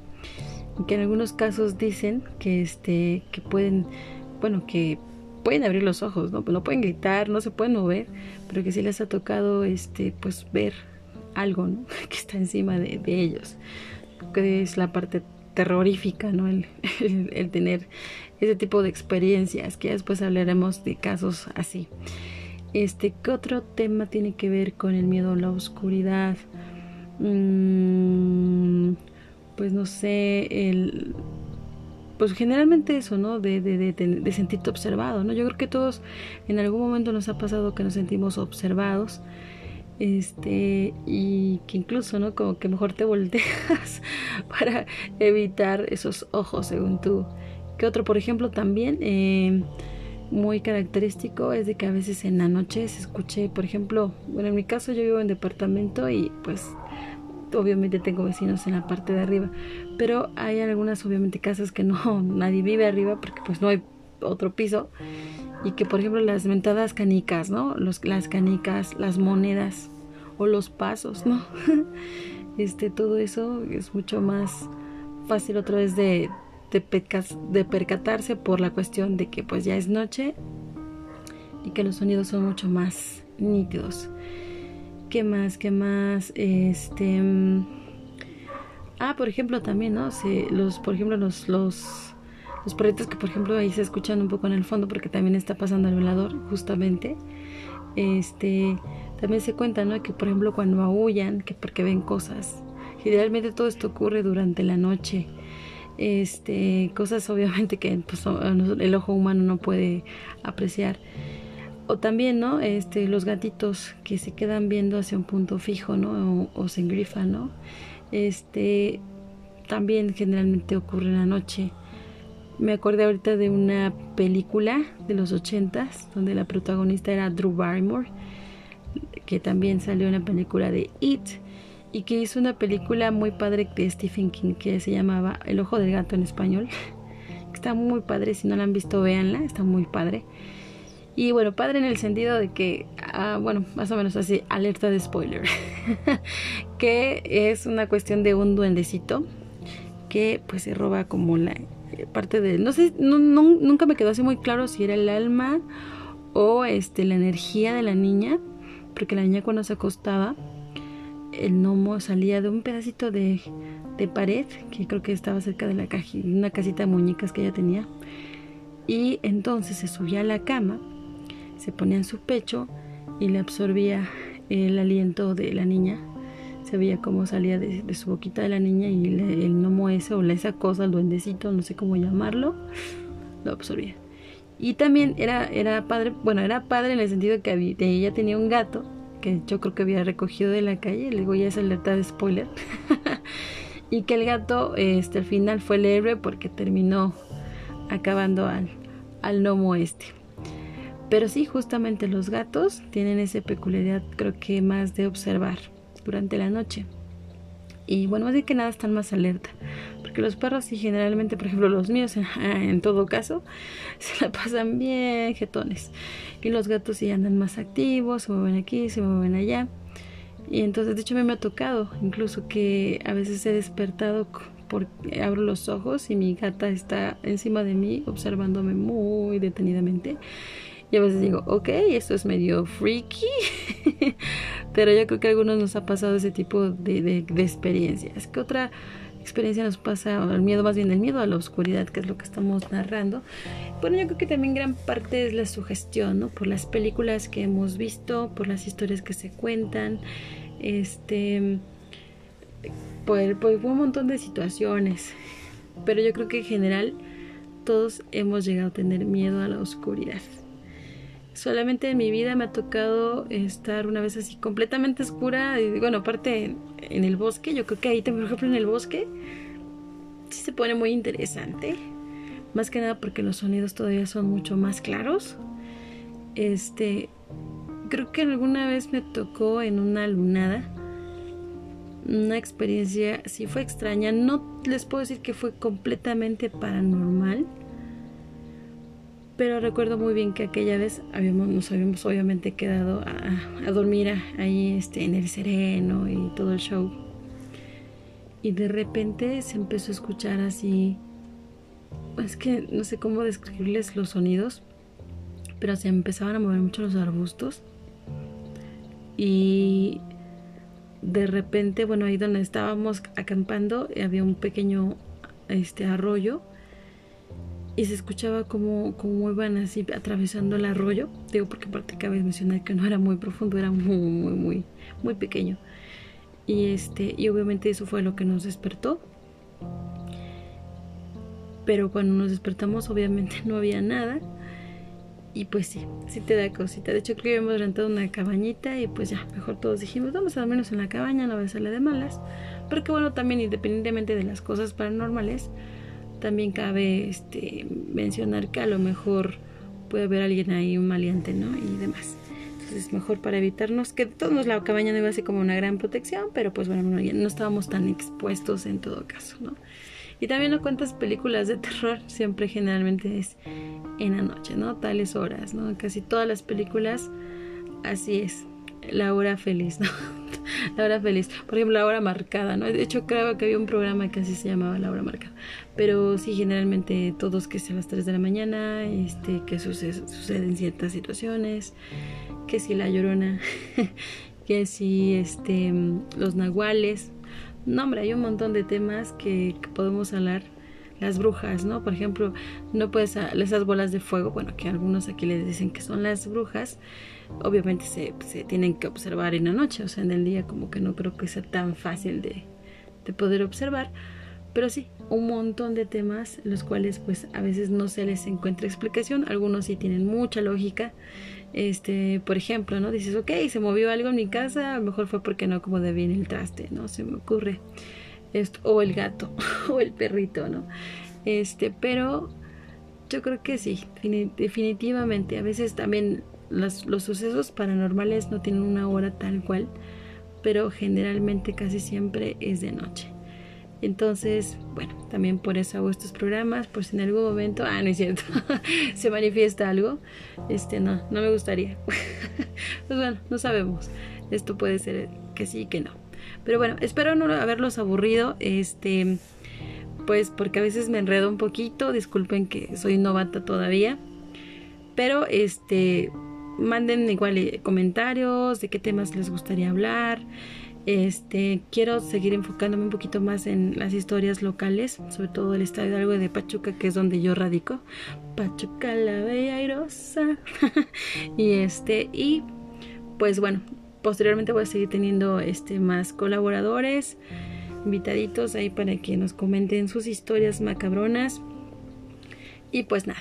Que en algunos casos dicen que este, que pueden, bueno, que pueden abrir los ojos, ¿no? No pueden gritar, no se pueden mover, pero que sí les ha tocado, este, pues ver algo, ¿no? Que está encima de, ellos que es la parte terrorífica, ¿no? El, tener ese tipo de experiencias, que después hablaremos de casos así. Este, ¿qué otro tema tiene que ver con el miedo a la oscuridad? Mm, pues no sé, el, pues generalmente eso, ¿no? De, de, de, de, sentirte observado, ¿no? Yo creo que todos en algún momento nos ha pasado que nos sentimos observados, este, y que incluso, ¿no? Como que mejor te volteas para evitar esos ojos, según tú. Que otro, por ejemplo, también eh, muy característico es de que a veces en la noche se escuche, por ejemplo, bueno, en mi caso yo vivo en departamento y pues obviamente tengo vecinos en la parte de arriba, pero hay algunas obviamente casas que no nadie vive arriba porque pues no hay otro piso y que por ejemplo las mentadas canicas, ¿no? Los, las canicas, las monedas o los pasos, ¿no? este todo eso es mucho más fácil otra vez de, de, de percatarse por la cuestión de que pues ya es noche y que los sonidos son mucho más nítidos. ¿Qué más? ¿Qué más? Este. Ah, por ejemplo, también, ¿no? Se, los, por ejemplo, los, los, los perritos que, por ejemplo, ahí se escuchan un poco en el fondo porque también está pasando el velador, justamente. Este. También se cuenta, ¿no? Que, por ejemplo, cuando aullan, que porque ven cosas. Generalmente todo esto ocurre durante la noche. Este, cosas obviamente que pues, el ojo humano no puede apreciar. O también, ¿no? Este, los gatitos que se quedan viendo hacia un punto fijo, ¿no? O, se engrifan, ¿no? Este, también generalmente ocurre en la noche. Me acordé ahorita de una película de los ochentas donde la protagonista era Drew Barrymore, que también salió en la película de It y que hizo una película muy padre de Stephen King que se llamaba El ojo del gato en español. Está muy padre, si no la han visto, véanla, está muy padre. Y bueno, padre en el sentido de que, ah, bueno, más o menos así, alerta de spoiler, que es una cuestión de un duendecito que pues se roba como la parte de, no sé, no, nunca me quedó así muy claro si era el alma o este, la energía de la niña, porque la niña cuando se acostaba, el gnomo salía de un pedacito de, de pared, que creo que estaba cerca de la caja, una casita de muñecas que ella tenía, y entonces se subía a la cama se ponía en su pecho y le absorbía el aliento de la niña. Se veía cómo salía de, su boquita de la niña y el gnomo ese o esa cosa, el duendecito, no sé cómo llamarlo, lo absorbía. Y también era, era padre, bueno, era padre en el sentido que había, ella tenía un gato que yo creo que había recogido de la calle, le digo ya es alerta de spoiler, y que el gato este, al final fue el héroe porque terminó acabando al, al gnomo este. Pero sí, justamente los gatos tienen esa peculiaridad, creo que más de observar durante la noche. Y bueno, más de que nada están más alerta. Porque los perros sí generalmente, por ejemplo los míos, en, todo caso, se la pasan bien jetones. Y los gatos sí andan más activos, se mueven aquí, se mueven allá. Y entonces, de hecho, me, me ha tocado incluso que a veces he despertado porque abro los ojos y mi gata está encima de mí observándome muy detenidamente y a veces digo, ok, esto es medio freaky, pero yo creo que a algunos nos ha pasado ese tipo de, de, experiencias. ¿Qué otra experiencia nos pasa? El miedo, más bien el miedo a la oscuridad, que es lo que estamos narrando. Bueno, yo creo que también gran parte es la sugestión, ¿no? Por las películas que hemos visto, por las historias que se cuentan, este, por, por un montón de situaciones. Pero yo creo que en general todos hemos llegado a tener miedo a la oscuridad. Solamente en mi vida me ha tocado estar una vez así completamente oscura. Y bueno, aparte en, el bosque, yo creo que ahí, por ejemplo, en el bosque, sí se pone muy interesante. Más que nada porque los sonidos todavía son mucho más claros. Este, creo que alguna vez me tocó en una lunada. Una experiencia, sí fue extraña. No les puedo decir que fue completamente paranormal pero recuerdo muy bien que aquella vez habíamos, nos habíamos obviamente quedado a, dormir ahí este, en el sereno y todo el show. Y de repente se empezó a escuchar así, es que no sé cómo describirles los sonidos, pero se empezaban a mover mucho los arbustos. Y de repente, bueno, ahí donde estábamos acampando había un pequeño este arroyo y se escuchaba como, como iban así atravesando el arroyo. Digo, porque aparte cabe mencionar que no era muy profundo, era muy, muy, muy, muy pequeño. Y este, y obviamente eso fue lo que nos despertó. pero cuando nos despertamos obviamente no había nada. Y pues sí, sí te da cosita. De hecho, creo que habíamos rentado una cabañita y pues ya, mejor todos dijimos, vamos a dormirnos en la cabaña, no va a de malas. Pero que bueno, también independientemente de las cosas paranormales, también cabe este, mencionar que a lo mejor puede haber alguien ahí, un maleante, ¿no? Y demás. Entonces es mejor para evitarnos, que todos la cabaña no iba a ser como una gran protección, pero pues bueno, no, estábamos tan expuestos en todo caso, ¿no? Y también no cuántas películas de terror siempre generalmente es en la noche, ¿no? Tales horas, ¿no? Casi todas las películas así es. La hora feliz, ¿no? la hora feliz. Por ejemplo, la hora marcada, ¿no? De hecho, creo que había un programa que así se llamaba La hora marcada. Pero sí, generalmente todos que sean las 3 de la mañana, este, que sucede, suceden ciertas situaciones, que si la llorona, que si este, los nahuales. No, hombre, hay un montón de temas que, podemos hablar las brujas, ¿no? Por ejemplo, no puedes esas bolas de fuego, bueno, que algunos aquí les dicen que son las brujas, obviamente se, se, tienen que observar en la noche, o sea, en el día como que no creo que sea tan fácil de, de poder observar, pero sí, un montón de temas los cuales pues a veces no se les encuentra explicación, algunos sí tienen mucha lógica, este, por ejemplo, ¿no? Dices, ok, se movió algo en mi casa, a lo mejor fue porque no como bien el traste, ¿no? Se me ocurre esto, o el gato, o el perrito, ¿no? Este, pero yo creo que sí, definitivamente. A veces también los, sucesos paranormales no tienen una hora tal cual, pero generalmente casi siempre es de noche. Entonces, bueno, también por eso hago estos programas, por si en algún momento, ah, no es cierto, se manifiesta algo, este, no, no me gustaría. pues bueno, no sabemos. Esto puede ser que sí, que no. Pero bueno, espero no haberlos aburrido, este, pues porque a veces me enredo un poquito, disculpen que soy novata todavía, pero este, manden igual eh, comentarios de qué temas les gustaría hablar. Este, quiero seguir enfocándome un poquito más en las historias locales, sobre todo el estado de algo de Pachuca, que es donde yo radico. Pachuca la bella airosa. y este, y pues bueno, posteriormente voy a seguir teniendo este más colaboradores invitaditos ahí para que nos comenten sus historias macabronas y pues nada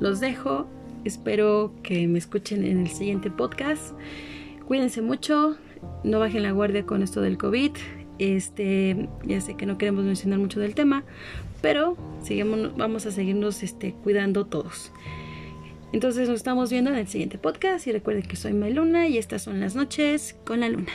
los dejo espero que me escuchen en el siguiente podcast. Cuídense mucho no bajen la guardia con esto del covid. Este ya sé que no queremos mencionar mucho del tema pero seguimos, vamos a seguirnos este, cuidando todos. Entonces nos estamos viendo en el siguiente podcast y recuerden que soy Meluna y estas son las noches con la luna.